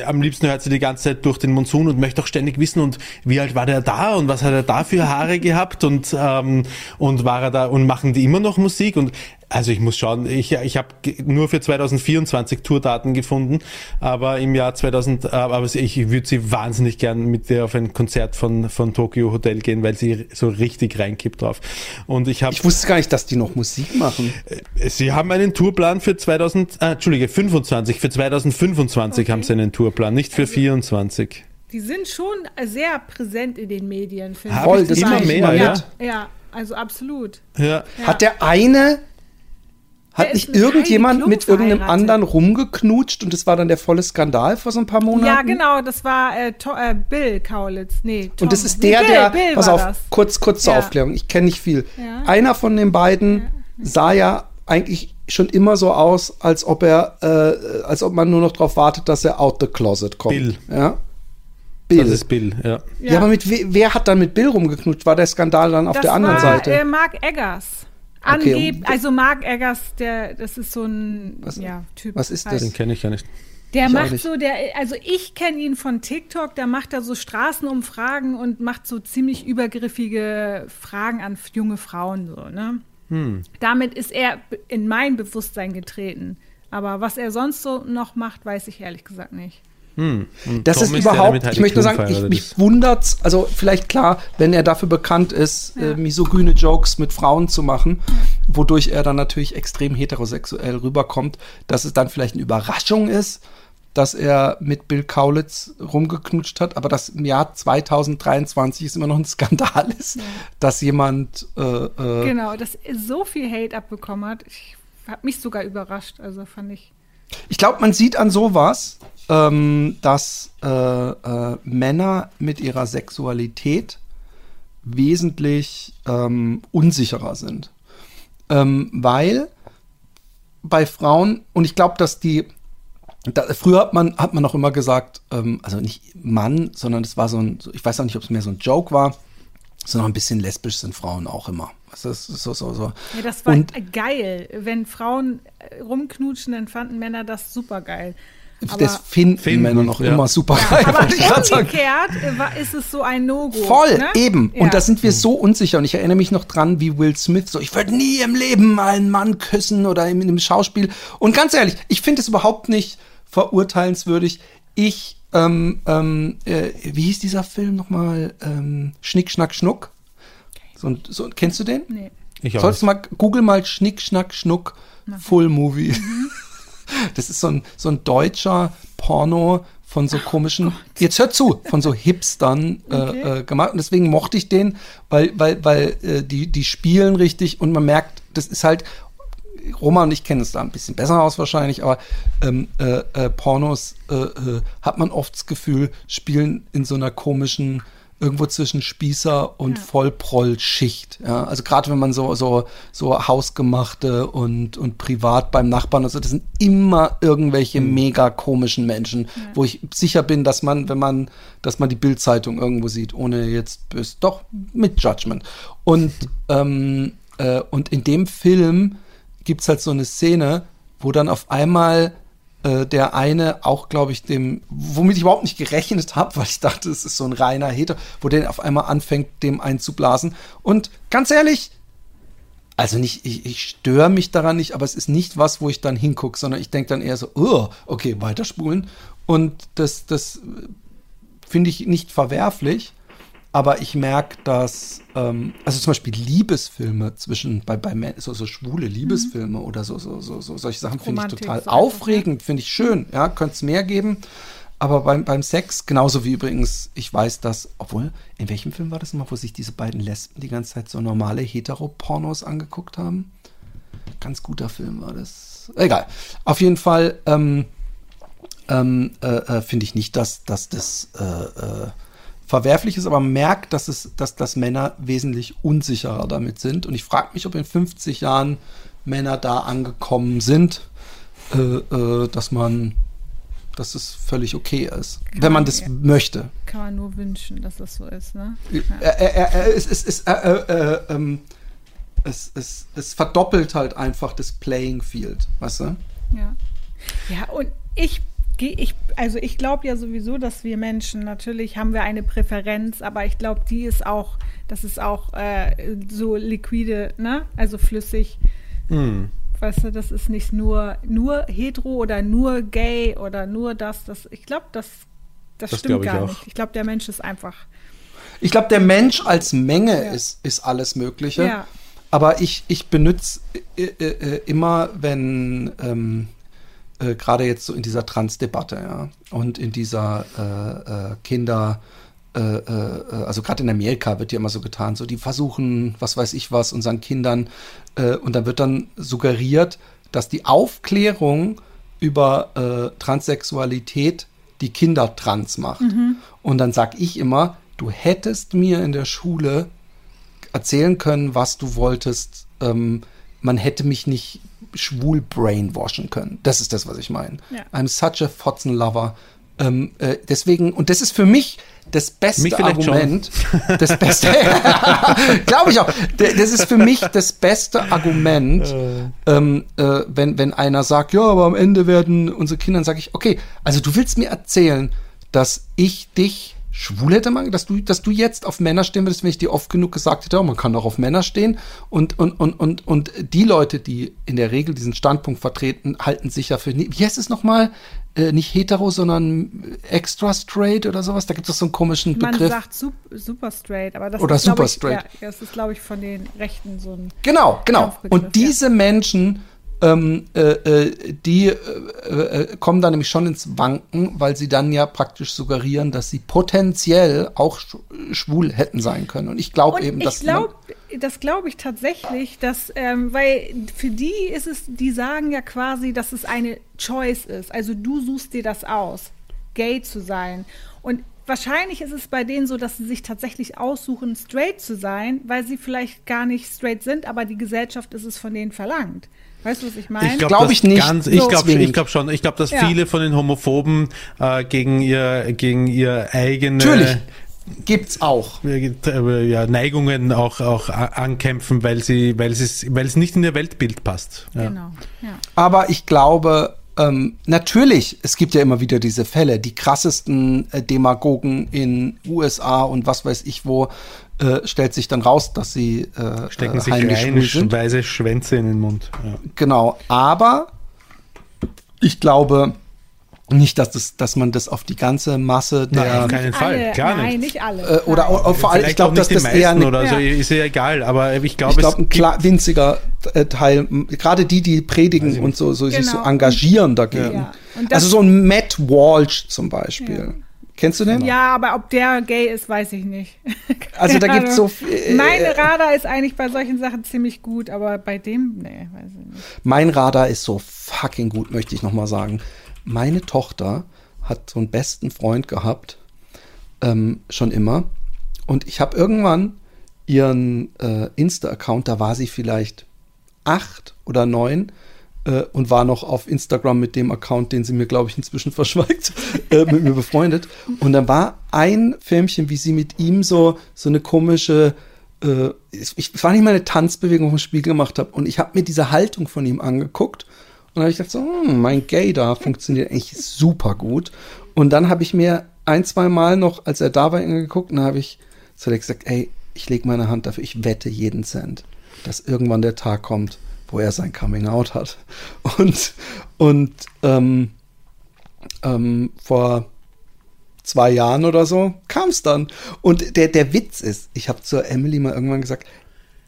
am liebsten hört sie die ganze Zeit durch den Monsun und möchte auch ständig wissen, und wie alt war der da und was hat er da für Haare gehabt und, ähm, und war er da und machen die immer noch Musik und also ich muss schauen, ich, ich habe nur für 2024 Tourdaten gefunden, aber im Jahr 2000, äh, aber ich würde sie wahnsinnig gern mit der auf ein Konzert von, von Tokyo Hotel gehen, weil sie so richtig reinkippt drauf. Und ich habe Ich wusste gar nicht, dass die noch Musik machen. Sie haben einen Tourplan für 2000, äh, Entschuldige, 25. Für 2025 Okay. haben Sie einen Tourplan, nicht für 24. Die sind schon sehr präsent in den Medien, finde Hab ich. Voll, das immer mehr, ja. Ja, also absolut. Ja. Ja. Hat der eine, hat nicht irgendjemand mit irgendeinem anderen rumgeknutscht und das war dann der volle Skandal vor so ein paar Monaten? Ja, genau, das war äh, äh, Bill Kaulitz. Nee, Tom. Und das ist Nee, der, Bill, der, Bill pass auf, das. kurz, kurz zur Ja. Aufklärung, ich kenne nicht viel. Ja. Einer von den beiden sah ja eigentlich schon immer so aus, als ob er, äh, als ob man nur noch darauf wartet, dass er out the closet kommt. Bill. Ja. Bill. Das ist Bill, ja. ja. aber mit we wer hat dann mit Bill rumgeknutscht? War der Skandal dann auf das der anderen war, Seite? Äh, Mark Eggers. Okay, Angeb, und- also Mark Eggers, der, das ist so ein Was- ja, Typ. was ist halt. das? Den kenne ich ja nicht. Der Ich macht nicht. so, der, also ich kenne ihn von TikTok, der macht da so Straßenumfragen und macht so ziemlich übergriffige Fragen an junge Frauen so, ne? Hm. Damit ist er in mein Bewusstsein getreten. Aber was er sonst so noch macht, weiß ich ehrlich gesagt nicht. Und Das Tom ist überhaupt, Heidi ich möchte nur sagen, ich, mich ist. wundert's, also vielleicht klar, wenn er dafür bekannt ist, Ja. äh, misogyne Jokes mit Frauen zu machen, wodurch er dann natürlich extrem heterosexuell rüberkommt, dass es dann vielleicht eine Überraschung ist, dass er mit Bill Kaulitz rumgeknutscht hat, aber dass im Jahr 2023 es immer noch ein Skandal ist, dass jemand äh, äh, Genau, dass er so viel Hate abbekommen hat. Ich habe mich sogar überrascht. Also fand ich. Ich glaube, man sieht an sowas, ähm, dass äh, äh, Männer mit ihrer Sexualität wesentlich ähm, unsicherer sind. Ähm, weil bei Frauen, und ich glaube, dass die, da, früher hat man, hat man auch immer gesagt, ähm, also nicht Mann, sondern es war so ein, ich weiß auch nicht, ob es mehr so ein Joke war, sondern ein bisschen lesbisch sind Frauen auch immer. Das ist so, so, so. Ja, das war Und- geil. Wenn Frauen äh, rumknutschen, dann fanden Männer das super geil. Aber, das finden, Finden, Männer noch ja. immer super geil, aber wollte ich gerade sagen. umgekehrt äh, war- ist es so ein No-Go. Voll, ne? eben. Ja. Und da sind wir so unsicher. Und ich erinnere mich noch dran, wie Will Smith so, ich würde nie im Leben mal einen Mann küssen oder in einem Schauspiel. Und ganz ehrlich, ich finde es überhaupt nicht verurteilenswürdig. Ich, ähm, ähm, äh, wie hieß dieser Film nochmal? Ähm, Schnick, Schnack, Schnuck. So, so, kennst du den? Nee. Ich auch Sollst nicht. du mal, google mal Schnick, Schnack, Schnuck, Full Movie. Das ist so ein, so ein deutscher Porno von so komischen, jetzt hört zu, von so Hipstern äh, Okay. äh, gemacht. Und deswegen mochte ich den, weil, weil, weil äh, die, die spielen richtig und man merkt, das ist halt, Roma und ich kennen es da ein bisschen besser aus wahrscheinlich, aber ähm, äh, äh, Pornos äh, hat man oft das Gefühl, spielen in so einer komischen, irgendwo zwischen Spießer und Vollproll-Schicht. Ja? Also gerade wenn man so, so, so hausgemachte und, und privat beim Nachbarn und so, das sind immer irgendwelche mega komischen Menschen, wo ich sicher bin, dass man, wenn man, dass man die Bildzeitung irgendwo sieht, ohne jetzt bös, doch mit Judgment. Und, ähm, äh, und in dem Film gibt es halt so eine Szene, wo dann auf einmal äh, der eine auch, glaube ich, dem, womit ich überhaupt nicht gerechnet habe, weil ich dachte, es ist so ein reiner Hater, wo der auf einmal anfängt, dem einzublasen. Und ganz ehrlich, also nicht, ich, ich störe mich daran nicht, aber es ist nicht was, wo ich dann hingucke, sondern ich denke dann eher so, oh, okay, weiterspulen. Und das, das äh, finde ich nicht verwerflich, aber ich merke, dass, ähm, also zum Beispiel Liebesfilme zwischen, bei, bei so, so schwule Liebesfilme oder so, so, so, so solche Sachen finde ich total so aufregend, finde ich schön, ja, könnte es mehr geben. Aber beim, beim Sex, genauso wie übrigens, ich weiß, dass, obwohl, in welchem Film war das nochmal, wo sich diese beiden Lesben die ganze Zeit so normale Heteropornos angeguckt haben? Ganz guter Film war das. Egal. Auf jeden Fall ähm, ähm, äh, äh, finde ich nicht, dass, dass das äh, äh, verwerflich ist, aber man merkt, dass, es, dass, dass Männer wesentlich unsicherer damit sind. Und ich frage mich, ob in 50 Jahren Männer da angekommen sind, äh, äh, dass man, dass es völlig okay ist, wenn man das ja. möchte. Kann man nur wünschen, dass das so ist, ne? Es, es, es, ähm, es, es, es verdoppelt halt einfach das Playing Field, weißt du? Ja. Ja, und ich ich, also ich glaube ja sowieso, dass wir Menschen, natürlich haben wir eine Präferenz, aber ich glaube, die ist auch, das ist auch äh, so liquide, ne? Also flüssig. Hm. Weißt du, das ist nicht nur, nur hetero oder nur gay oder nur das. das ich glaube, das, das, Das stimmt ich gar auch. nicht. Ich glaube, der Mensch ist einfach. Ich glaube, der Mensch als Menge Ja. ist, ist alles Mögliche. Ja. Aber ich, ich benutze äh, äh, äh, immer, wenn ähm, äh, gerade jetzt so in dieser Trans-Debatte, ja, und in dieser äh, äh, Kinder, äh, äh, also gerade in Amerika wird ja immer so getan, so die versuchen, was weiß ich was, unseren Kindern, äh, und dann wird dann suggeriert, dass die Aufklärung über Transsexualität die Kinder trans macht. Und dann sag ich immer, du hättest mir in der Schule erzählen können, was du wolltest. Ähm, man hätte mich nicht schwul brainwashen können. Das ist das, was ich meine. Ja. I'm such a Fotzen Lover. Ähm, äh, deswegen, und das ist für mich das beste Argument. Das beste, glaube ich auch. Das ist für mich das beste Argument, ähm, äh, wenn, wenn einer sagt, ja, aber am Ende werden unsere Kinder, dann sage ich, okay, also du willst mir erzählen, dass ich dich schwul hätte machen, dass du, dass du jetzt auf Männer stehen würdest, wenn ich dir oft genug gesagt hätte, oh, man kann auch auf Männer stehen. Und, und, und, und, und die Leute, die in der Regel diesen Standpunkt vertreten, halten sich ja für, wie heißt es nochmal? Äh, nicht hetero, sondern extra straight oder sowas. Da gibt es so einen komischen Man Begriff. sagt sup, super straight, aber das Oder ist, super ich, straight. Ja, das ist, glaube ich, von den Rechten so ein. Genau, genau. Und diese Menschen, ähm, äh, äh, die äh, äh, kommen dann nämlich schon ins Wanken, weil sie dann ja praktisch suggerieren, dass sie potenziell auch sch schwul hätten sein können. Und ich glaube eben, ich dass glaube, das glaube ich tatsächlich, dass, ähm, weil für die ist es, die sagen ja quasi, dass es eine Choice ist. Also du suchst dir das aus, gay zu sein. Und wahrscheinlich ist es bei denen so, dass sie sich tatsächlich aussuchen, straight zu sein, weil sie vielleicht gar nicht straight sind, aber die Gesellschaft ist es von denen verlangt. Weißt du, was ich meine? Ich glaube Glaub ich nicht Ganz, so ich glaube zwingend. ich glaub schon. Ich glaube, dass Ja. viele von den Homophoben äh, gegen ihr gegen ihr eigene Natürlich. Gibt's auch. äh, ja, Neigungen auch auch ankämpfen, weil sie weil es weil es nicht in ihr Weltbild passt. Ja. Genau. Ja. Aber ich glaube, ähm, natürlich, es gibt ja immer wieder diese Fälle, die krassesten äh, Demagogen in USA und was weiß ich wo, äh, stellt sich dann raus, dass sie äh, Stecken äh, sich weiße Schwänze in den Mund. Ja. Genau, aber ich glaube nicht, dass, das, dass man das auf die ganze Masse der Nein, auf keinen Fall, Alle, klar nein, nicht. nicht alle. äh, oder Nein. auch, vor allem, ich glaube, dass nicht das eher eine, oder so, Ja. ist ja egal, aber ich glaube, ich glaube, ein klar, winziger äh, Teil, gerade die, die predigen und so, so sich so Genau. engagieren dagegen. Ja. Also so ein Matt Walsh zum Beispiel. Kennst du den? Ja, aber ob der gay ist, weiß ich nicht. Also da Keine gibt's so viel- äh, Mein Radar ist eigentlich bei solchen Sachen ziemlich gut, aber bei dem, nee, weiß ich nicht. Mein Radar ist so fucking gut, möchte ich nochmal sagen. Meine Tochter hat so einen besten Freund gehabt, ähm, schon immer. Und ich habe irgendwann ihren äh, Insta-Account, da war sie vielleicht acht oder neun äh, und war noch auf Instagram mit dem Account, den sie mir, glaube ich, inzwischen verschweigt, äh, mit mir befreundet. Und dann war ein Filmchen, wie sie mit ihm so, so eine komische, äh, ich, ich war nicht mal eine Tanzbewegung vom Spiegel gemacht habe. Und ich habe mir diese Haltung von ihm angeguckt und habe ich gedacht, so, hm, mein Gay da funktioniert eigentlich super gut. Und dann habe ich mir ein, zwei Mal noch, als er da war, geguckt und dann habe ich zu Alex gesagt, ey, ich lege meine Hand dafür, ich wette jeden Cent, dass irgendwann der Tag kommt, wo er sein Coming Out hat. Und, und ähm, ähm, vor zwei Jahren oder so kam es dann. Und der, der Witz ist, ich habe zur Emily mal irgendwann gesagt,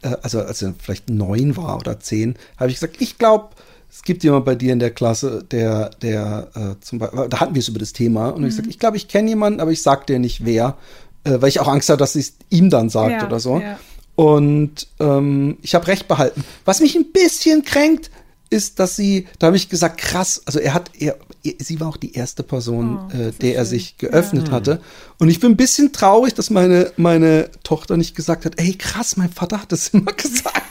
äh, also als er vielleicht neun war oder zehn, habe ich gesagt, ich glaube, es gibt jemand bei dir in der Klasse, der, der äh, zum Beispiel, da hatten wir es über das Thema und ich gesagt, ich glaube, ich kenne jemanden, aber ich sag dir nicht wer, äh, weil ich auch Angst hatte, dass sie es ihm dann sagt Ja, oder so. ja. Und ähm, ich habe recht behalten. Was mich ein bisschen kränkt, ist, dass sie, da habe ich gesagt, krass, also er hat, er, sie war auch die erste Person, Oh, äh, der er sich geöffnet hatte. Und ich bin ein bisschen traurig, dass meine, meine Tochter nicht gesagt hat, ey krass, mein Vater hat das immer gesagt.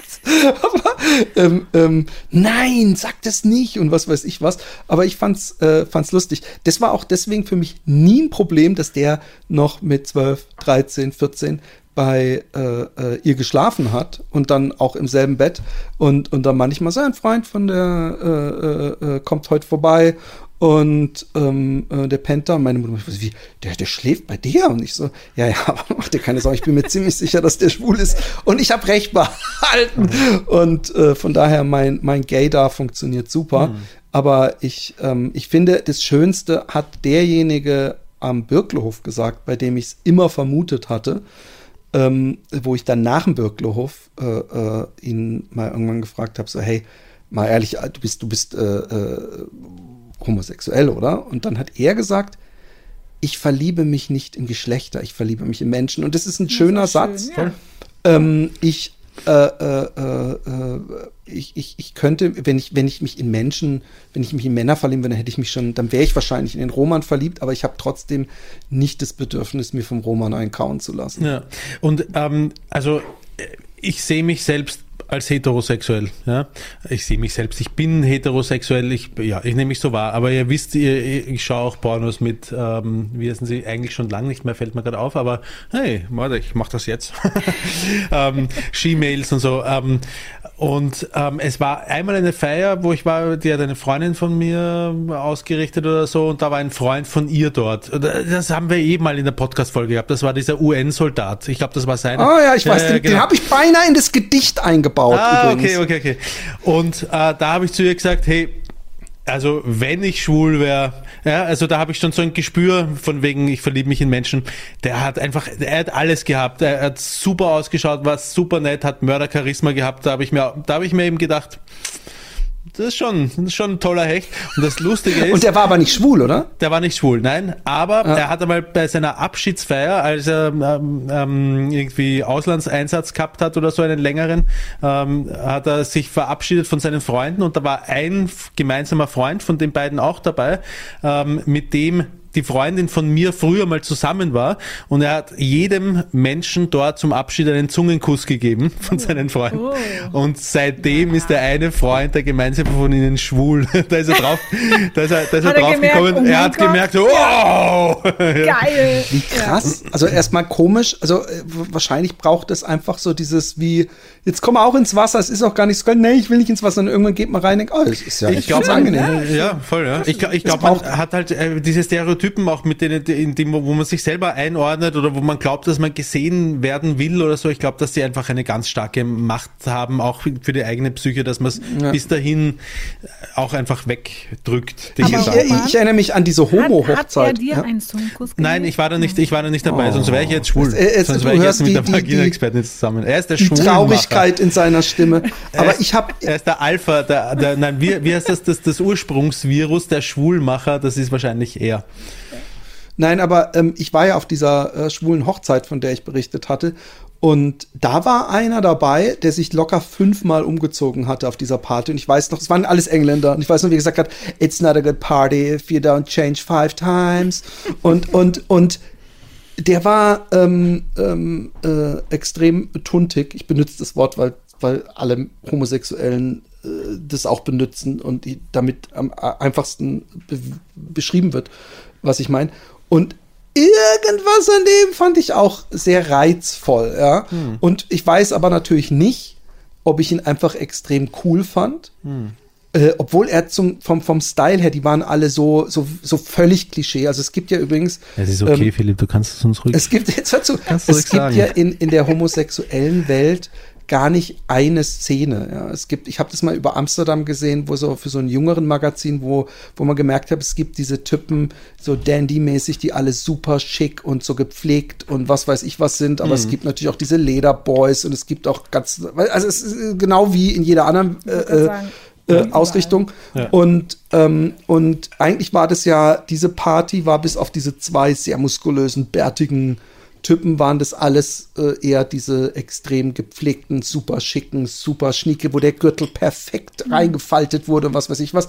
Aber ähm, ähm, nein, sag das nicht und was weiß ich was. Aber ich fand's, äh, fand's lustig. Das war auch deswegen für mich nie ein Problem, dass der noch mit 12, 13, 14 bei äh, äh, ihr geschlafen hat und dann auch im selben Bett und, und dann manchmal so ein Freund von der äh, äh, äh, kommt heute vorbei. Und ähm, äh, der pennt da und meine Mutter wie, der, der schläft bei dir? Und ich so, ja, ja, aber mach dir keine Sorge, ich bin mir ziemlich sicher, dass der schwul ist und ich habe recht behalten. Und äh, von daher mein, mein Gay da funktioniert super, aber ich, ähm, ich finde, das Schönste hat derjenige am Birklehof gesagt, bei dem ich es immer vermutet hatte, ähm, wo ich dann nach dem Birklehof äh, äh, ihn mal irgendwann gefragt habe, so hey, mal ehrlich, du bist, du bist äh, äh, homosexuell, oder? Und dann hat er gesagt, ich verliebe mich nicht in Geschlechter, ich verliebe mich in Menschen. Und das ist ein schöner ist schön, Satz. ja. Ähm, ich, äh, äh, äh, äh, ich, ich, ich könnte, wenn ich, wenn ich mich in Menschen, wenn ich mich in Männer verlieben würde, dann hätte ich mich schon, dann wäre ich wahrscheinlich in den Roman verliebt, aber ich habe trotzdem nicht das Bedürfnis, mir vom Roman einkauen zu lassen. Ja, und ähm, also ich sehe mich selbst als heterosexuell. Ja? Ich sehe mich selbst, ich bin heterosexuell, ich, ja, ich nehme mich so wahr, aber ihr wisst, ihr, ich schaue auch Pornos mit, ähm, wie heißen sie, eigentlich schon lange nicht mehr, fällt mir gerade auf, aber hey, warte, ich mache das jetzt. ähm, She-Mails und so. Ähm, und ähm, es war einmal eine Feier, wo ich war, die hat eine Freundin von mir ausgerichtet oder so, und da war ein Freund von ihr dort. Das haben wir eben mal in der Podcast-Folge gehabt. Das war dieser UN-Soldat. Ich glaube, das war seine. Ah ja, ich weiß, Äh, den, den genau. habe ich beinahe in das Gedicht eingebaut Ah, übrigens. okay, okay, okay. Und äh, da habe ich zu ihr gesagt, hey, also wenn ich schwul wäre, ja, also da habe ich schon so ein Gespür von wegen, ich verliebe mich in Menschen. Der hat einfach, er hat alles gehabt. Er hat super ausgeschaut, war super nett, hat Mördercharisma gehabt. Da habe ich mir, da habe ich mir eben gedacht, das ist schon, das ist schon ein toller Hecht. Und das Lustige ist, Und der war aber nicht schwul, oder? der war nicht schwul, nein. Aber er hat einmal bei seiner Abschiedsfeier, als er ähm, ähm, irgendwie Auslandseinsatz gehabt hat oder so einen längeren, ähm, hat er sich verabschiedet von seinen Freunden und da war ein gemeinsamer Freund von den beiden auch dabei, ähm, mit dem die Freundin von mir früher mal zusammen war und er hat jedem Menschen dort zum Abschied einen Zungenkuss gegeben von seinen Freunden. Oh. Und seitdem ist der eine Freund, der gemeinsame von ihnen schwul. da ist er drauf, da ist er, da ist er Hat drauf gemerkt, gekommen. oh er hat Gott. gemerkt, so, wow! Geil. Wie krass. Also erstmal komisch. Also äh, wahrscheinlich braucht es einfach so dieses wie, jetzt komm auch ins Wasser, es ist auch gar nicht so kalt. Nee, ich will nicht ins Wasser. Und irgendwann geht man rein und denkt, oh, das ist ja Ich echt glaube, ganz angenehm. ja, voll, ja. Ich, glaub- ich Es glaube, man hat halt äh, diese Stereotypen auch mit denen, in dem, wo man sich selber einordnet oder wo man glaubt, dass man gesehen werden will oder so. Ich glaube, dass die einfach eine ganz starke Macht haben, auch für die eigene Psyche, dass man es Ja. bis dahin auch einfach wegdrückt. den Aber Ich, ich, ich erinnere mich an diese Hat, hat er Homo-Hochzeit. dir ja. einen gegeben? Nein, ich war da nicht, ich war da nicht dabei, sonst wäre ich jetzt schwul. Äh, es- sonst wäre ich jetzt mit die- der Vagina-Expertin zusammen. Er ist der Die Schwulmacher. Traurigkeit in seiner Stimme. Aber ich habe Er ist der Alpha, der, der nein, wie, wie heißt das, das, das Ursprungsvirus, der Schwulmacher, das ist wahrscheinlich er. Nein, aber ähm, ich war ja auf dieser äh, schwulen Hochzeit, von der ich berichtet hatte. Und da war einer dabei, der sich locker fünfmal umgezogen hatte auf dieser Party. Und ich weiß noch, es waren alles Engländer. Und ich weiß noch, wie er gesagt hat, it's not a good party if you don't change five times. Und, und, und der war ähm, ähm, äh, extrem tuntig. Ich benutze das Wort, weil, weil alle Homosexuellen äh, das auch benutzen und damit am einfachsten be beschrieben wird, was ich meine. Und irgendwas an dem fand ich auch sehr reizvoll, ja. Und ich weiß aber natürlich nicht, ob ich ihn einfach extrem cool fand. Äh, obwohl er zum, vom, vom Style her, die waren alle so, so, so völlig Klischee. Also es gibt ja übrigens. Es ist okay, ähm, Philipp, du kannst es uns ruhig. es gibt, jetzt hör zu, Kannst du es gibt sagen. ja in, in der homosexuellen Welt gar nicht eine Szene. Ja. Es gibt, ich habe das mal über Amsterdam gesehen, wo so für so einen jüngeren Magazin, wo, wo man gemerkt hat, es gibt diese Typen, so Dandy-mäßig, die alle super schick und so gepflegt und was weiß ich was sind, aber es Mhm. gibt natürlich auch diese Lederboys und es gibt auch ganz, also es ist genau wie in jeder anderen äh, äh, äh. Ausrichtung. Ja. Und, ähm, und eigentlich war das ja, diese Party war bis auf diese zwei sehr muskulösen, bärtigen Typen, waren das alles äh, eher diese extrem gepflegten, super schicken, super schnieke, wo der Gürtel perfekt reingefaltet wurde und was weiß ich was.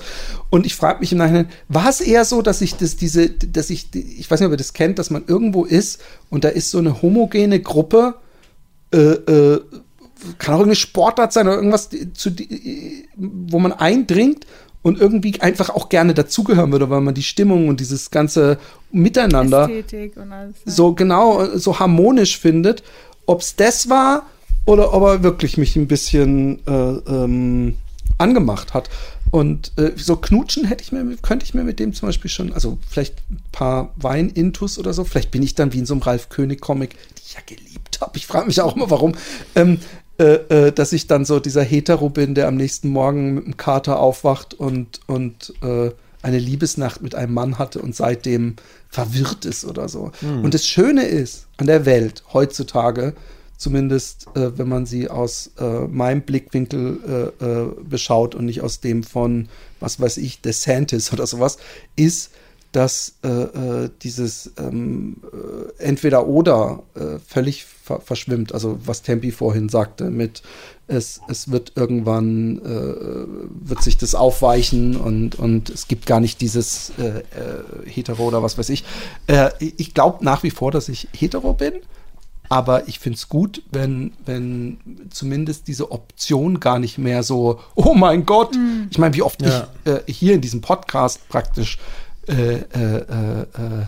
Und ich frage mich im Nachhinein, war es eher so, dass ich das, diese, dass ich, ich weiß nicht, ob ihr das kennt, dass man irgendwo ist und da ist so eine homogene Gruppe, äh, äh, kann auch irgendeine Sportart sein oder irgendwas, zu, wo man eindringt und irgendwie einfach auch gerne dazugehören würde, weil man die Stimmung und dieses ganze Miteinander alles. so genau, so harmonisch findet. Ob es das war oder ob er wirklich mich ein bisschen äh, ähm, angemacht hat. Und äh, so knutschen hätte ich mir, könnte ich mir mit dem zum Beispiel schon, also vielleicht ein paar Wein-Intus oder so. Vielleicht bin ich dann wie in so einem Ralf König-Comic, die ich ja geliebt habe. Ich frage mich auch immer, warum. Ähm, äh, äh, dass ich dann so dieser Hetero bin, der am nächsten Morgen mit einem Kater aufwacht und, und äh, eine Liebesnacht mit einem Mann hatte und seitdem verwirrt ist oder so. Und das Schöne ist an der Welt heutzutage, zumindest äh, wenn man sie aus äh, meinem Blickwinkel äh, äh, beschaut und nicht aus dem von, was weiß ich, DeSantis oder sowas, ist, dass äh, äh, dieses ähm, äh, entweder oder äh, völlig ver verschwimmt. Also was Tempi vorhin sagte mit es, es wird irgendwann äh, wird sich das aufweichen und, und es gibt gar nicht dieses äh, äh, hetero oder was weiß ich. Äh, ich glaube nach wie vor, dass ich hetero bin. Aber ich finde es gut, wenn, wenn zumindest diese Option gar nicht mehr so, oh mein Gott. Ich meine, wie oft Ja. ich äh, hier in diesem Podcast praktisch äh, äh, äh,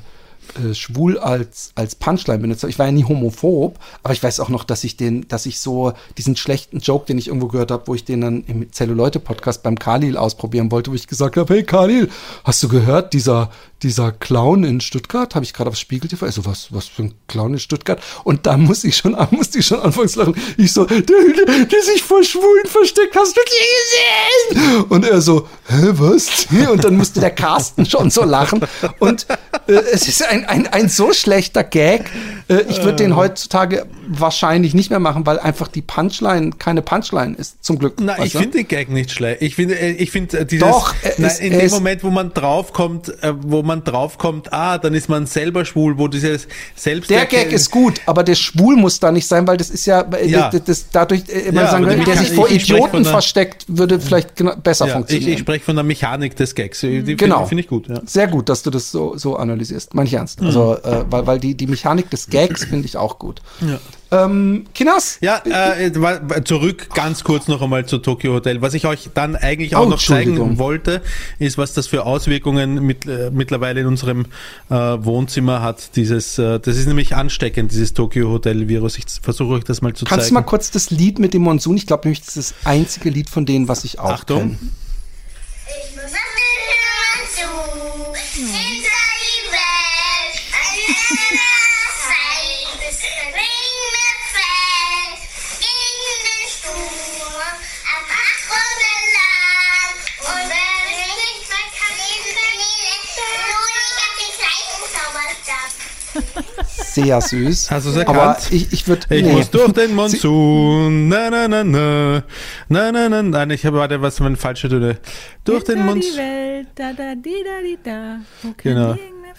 äh, schwul als, als Punchline benutzt habe. Ich war ja nie homophob, aber ich weiß auch noch, dass ich den, dass ich so diesen schlechten Joke, den ich irgendwo gehört habe, wo ich den dann im Zelluleute-Podcast beim Khalil ausprobieren wollte, wo ich gesagt habe, hey Khalil, hast du gehört, dieser, dieser Clown in Stuttgart, habe ich gerade auf Spiegel TV, also was, was für ein Clown in Stuttgart? Und da musste ich schon, musste ich schon anfangs lachen. Ich so, der, der, der sich vor Schwulen versteckt, hast du die gesehen? Und er so, hä, was? Und dann musste der Carsten schon so lachen. Und äh, es ist ein, ein, ein so schlechter Gag. Äh, ich würde den heutzutage wahrscheinlich nicht mehr machen, weil einfach die Punchline keine Punchline ist, zum Glück. Weißt ich finde den Gag nicht schlecht. Ich finde, äh, ich finde äh, dieses, Doch, nein, ist- in er dem Moment, wo man draufkommt, äh, wo man draufkommt, ah, dann ist man selber schwul, wo dieses selbst Der Gag ist gut, aber der Schwul muss da nicht sein, weil das ist ja, äh, Ja. Das, das, dadurch, äh, man Ja, sagen, würde, der sich vor ich- ich Idioten versteckt, würde vielleicht genau- besser ja, ich, funktionieren. ich spreche von der Mechanik des Gags. Die Genau. finde find ich gut. Ja. Sehr gut, dass du das so, so analysierst. Mein ich ernst. Mhm. Also, äh, weil, weil die, die Mechanik des Gags finde ich auch gut. Ähm, Kinas? Ja, äh, zurück ganz kurz noch einmal zu Tokyo Hotel. Was ich euch dann eigentlich auch Oh, noch zeigen wollte, ist, was das für Auswirkungen mit, äh, mittlerweile in unserem äh, Wohnzimmer hat. Dieses, äh, das ist nämlich ansteckend, dieses Tokyo Hotel Virus. Ich versuche euch das mal zu Kannst du zeigen. mal kurz das Lied mit dem Monsun? Ich glaube nämlich, das ist das einzige Lied von denen, was ich auch Achtung. kenne. Sehr süß. Hast du's Aber erkannt? ich, ich würde. Ich muss durch den Monsun. Na, na, na, na. Na, na, na. Nein, ich habe, warte, was meine falsche Töne. Durch den Monsun. Welt, da, da, di, da, di, da, wo kein Genau.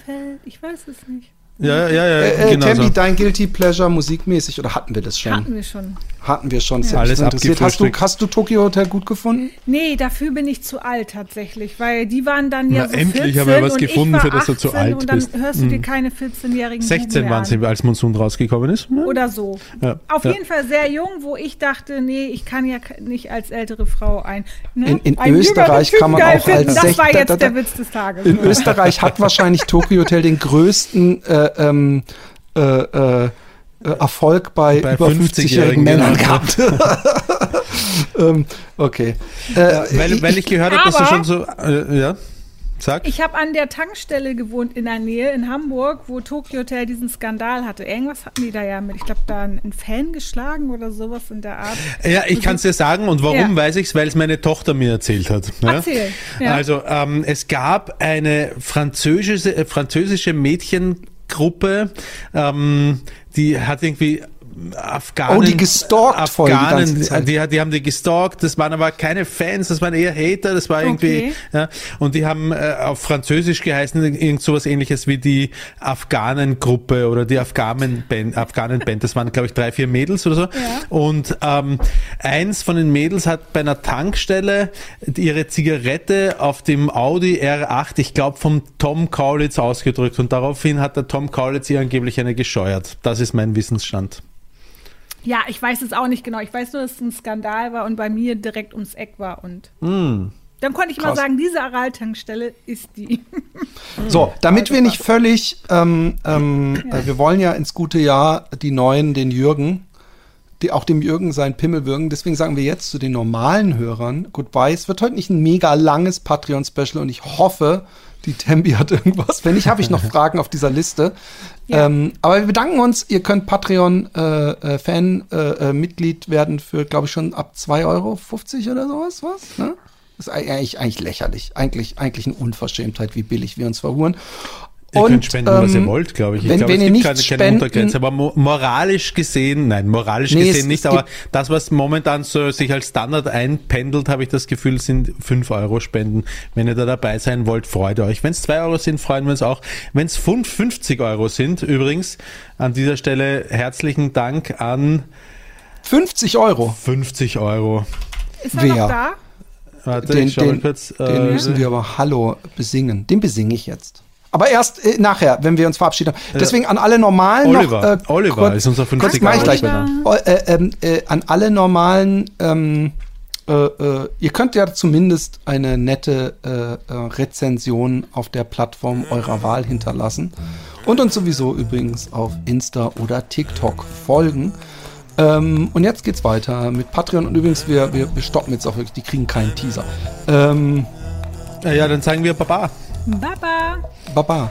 Fällt. Ich weiß es nicht. Ja, ja, ja, Äh, äh, genau Tammy, so. dein Guilty Pleasure musikmäßig oder hatten wir das schon? Hatten wir schon. Hatten wir schon. Ja Alles interessiert. Hast du, hast du Tokyo Hotel gut gefunden? Nee, dafür bin ich zu alt tatsächlich, weil die waren dann ja Na, so endlich 14 haben wir was und gefunden, ich war für das du zu 18 alt und dann bist. hörst du dir keine 14-jährigen 16 waren sie als Monsun rausgekommen ist. Ja. Oder so. Ja, Auf ja. jeden Fall sehr jung, wo ich dachte, nee, ich kann ja nicht als ältere Frau ein. Ne? In- in Österreich kann man auch finden. als Das sech- war da- jetzt da- der Witz des Tages. In Österreich hat wahrscheinlich Tokyo Hotel den größten äh, ähm, äh, äh, äh, Erfolg bei, Bei über 50-jährigen 50-Jährigen, Männern gehabt. ähm, okay. Äh, Weil, weil ich gehört habe, dass du schon so. Äh, ja, sag. Ich habe an der Tankstelle gewohnt in der Nähe in Hamburg, wo Tokyo Hotel diesen Skandal hatte. Irgendwas hatten die da ja mit, ich glaube, da einen Fan geschlagen oder sowas in der Art. Ja, ich kann es dir sagen und warum Ja. weiß ich's, weil es meine Tochter mir erzählt hat. Ja? Erzähl, ja. Also ähm, es gab eine französische, äh, französische Mädchengruppe, ähm, die hat irgendwie Afghanen, Oh, die gestalkt die Afghanen, die, die haben die gestalkt, das waren aber keine Fans, das waren eher Hater, das war irgendwie, Okay. ja, und die haben äh, auf Französisch geheißen, irgend sowas ähnliches wie die Afghanengruppe oder die Afghanen-Band, Afghanen-Band, das waren glaube ich drei, vier Mädels oder so, und ähm, eins von den Mädels hat bei einer Tankstelle ihre Zigarette auf dem Audi R8, ich glaube vom Tom Kaulitz ausgedrückt. Und daraufhin hat der Tom Kaulitz ihr angeblich eine gescheuert. Das ist mein Wissensstand. Ja, ich weiß es auch nicht genau. Ich weiß nur, dass es ein Skandal war und bei mir direkt ums Eck war. Und Hm. dann konnte ich mal Krass. sagen, diese Aral-Tankstelle ist die. So, damit wir nicht völlig, ähm, ähm, äh, wir wollen ja ins gute Jahr die neuen, den Jürgen, die auch dem Jürgen sein Pimmel würgen. Deswegen sagen wir jetzt zu den normalen Hörern Goodbye. Es wird heute nicht ein mega langes Patreon-Special und ich hoffe, die Tembi hat irgendwas. Wenn nicht, habe ich noch Fragen auf dieser Liste. Ja. Ähm, aber wir bedanken uns. Ihr könnt Patreon-Fan-Mitglied äh, äh, Mitglied werden für, glaube ich, schon ab 2,50 Euro oder sowas. Was? Ne? Das ist eigentlich, eigentlich lächerlich. Eigentlich, eigentlich eine Unverschämtheit, wie billig wir uns verhuren. Ihr Und, könnt spenden, was ihr ähm, wollt, glaube ich. Ich wenn- glaube, wenn es gibt keine, keine spenden- Untergrenze. Aber mo moralisch gesehen, nein, moralisch Nee, es- gesehen nicht. es Aber das, was momentan so sich als Standard einpendelt, habe ich das Gefühl, sind 5 Euro Spenden. Wenn ihr da dabei sein wollt, freut euch. Wenn es 2 Euro sind, freuen wir uns auch. Wenn es 50 Euro sind, übrigens, an dieser Stelle herzlichen Dank an 50 Euro. 50 Euro. Ist er Wer? noch da? Warte, Den, ich schau mal den, kurz. den äh, müssen wir aber Hallo besingen. Den besinge ich jetzt. Aber erst äh, nachher, wenn wir uns verabschieden. Deswegen an alle normalen Oliver. noch. Äh, Oliver kurz, ist unser kurz 50 mach ich Euro gleich. Oh, äh, ähm, äh, an alle normalen. Ähm, äh, äh, ihr könnt ja zumindest eine nette Rezension auf der Plattform eurer Wahl hinterlassen. Und uns sowieso übrigens auf Insta oder TikTok folgen. Ähm, und jetzt geht's weiter mit Patreon. Und übrigens, wir, wir, wir stoppen jetzt auch wirklich, die kriegen keinen Teaser. Ähm, Ja, ja, dann sagen wir Baba. Baba. Baba.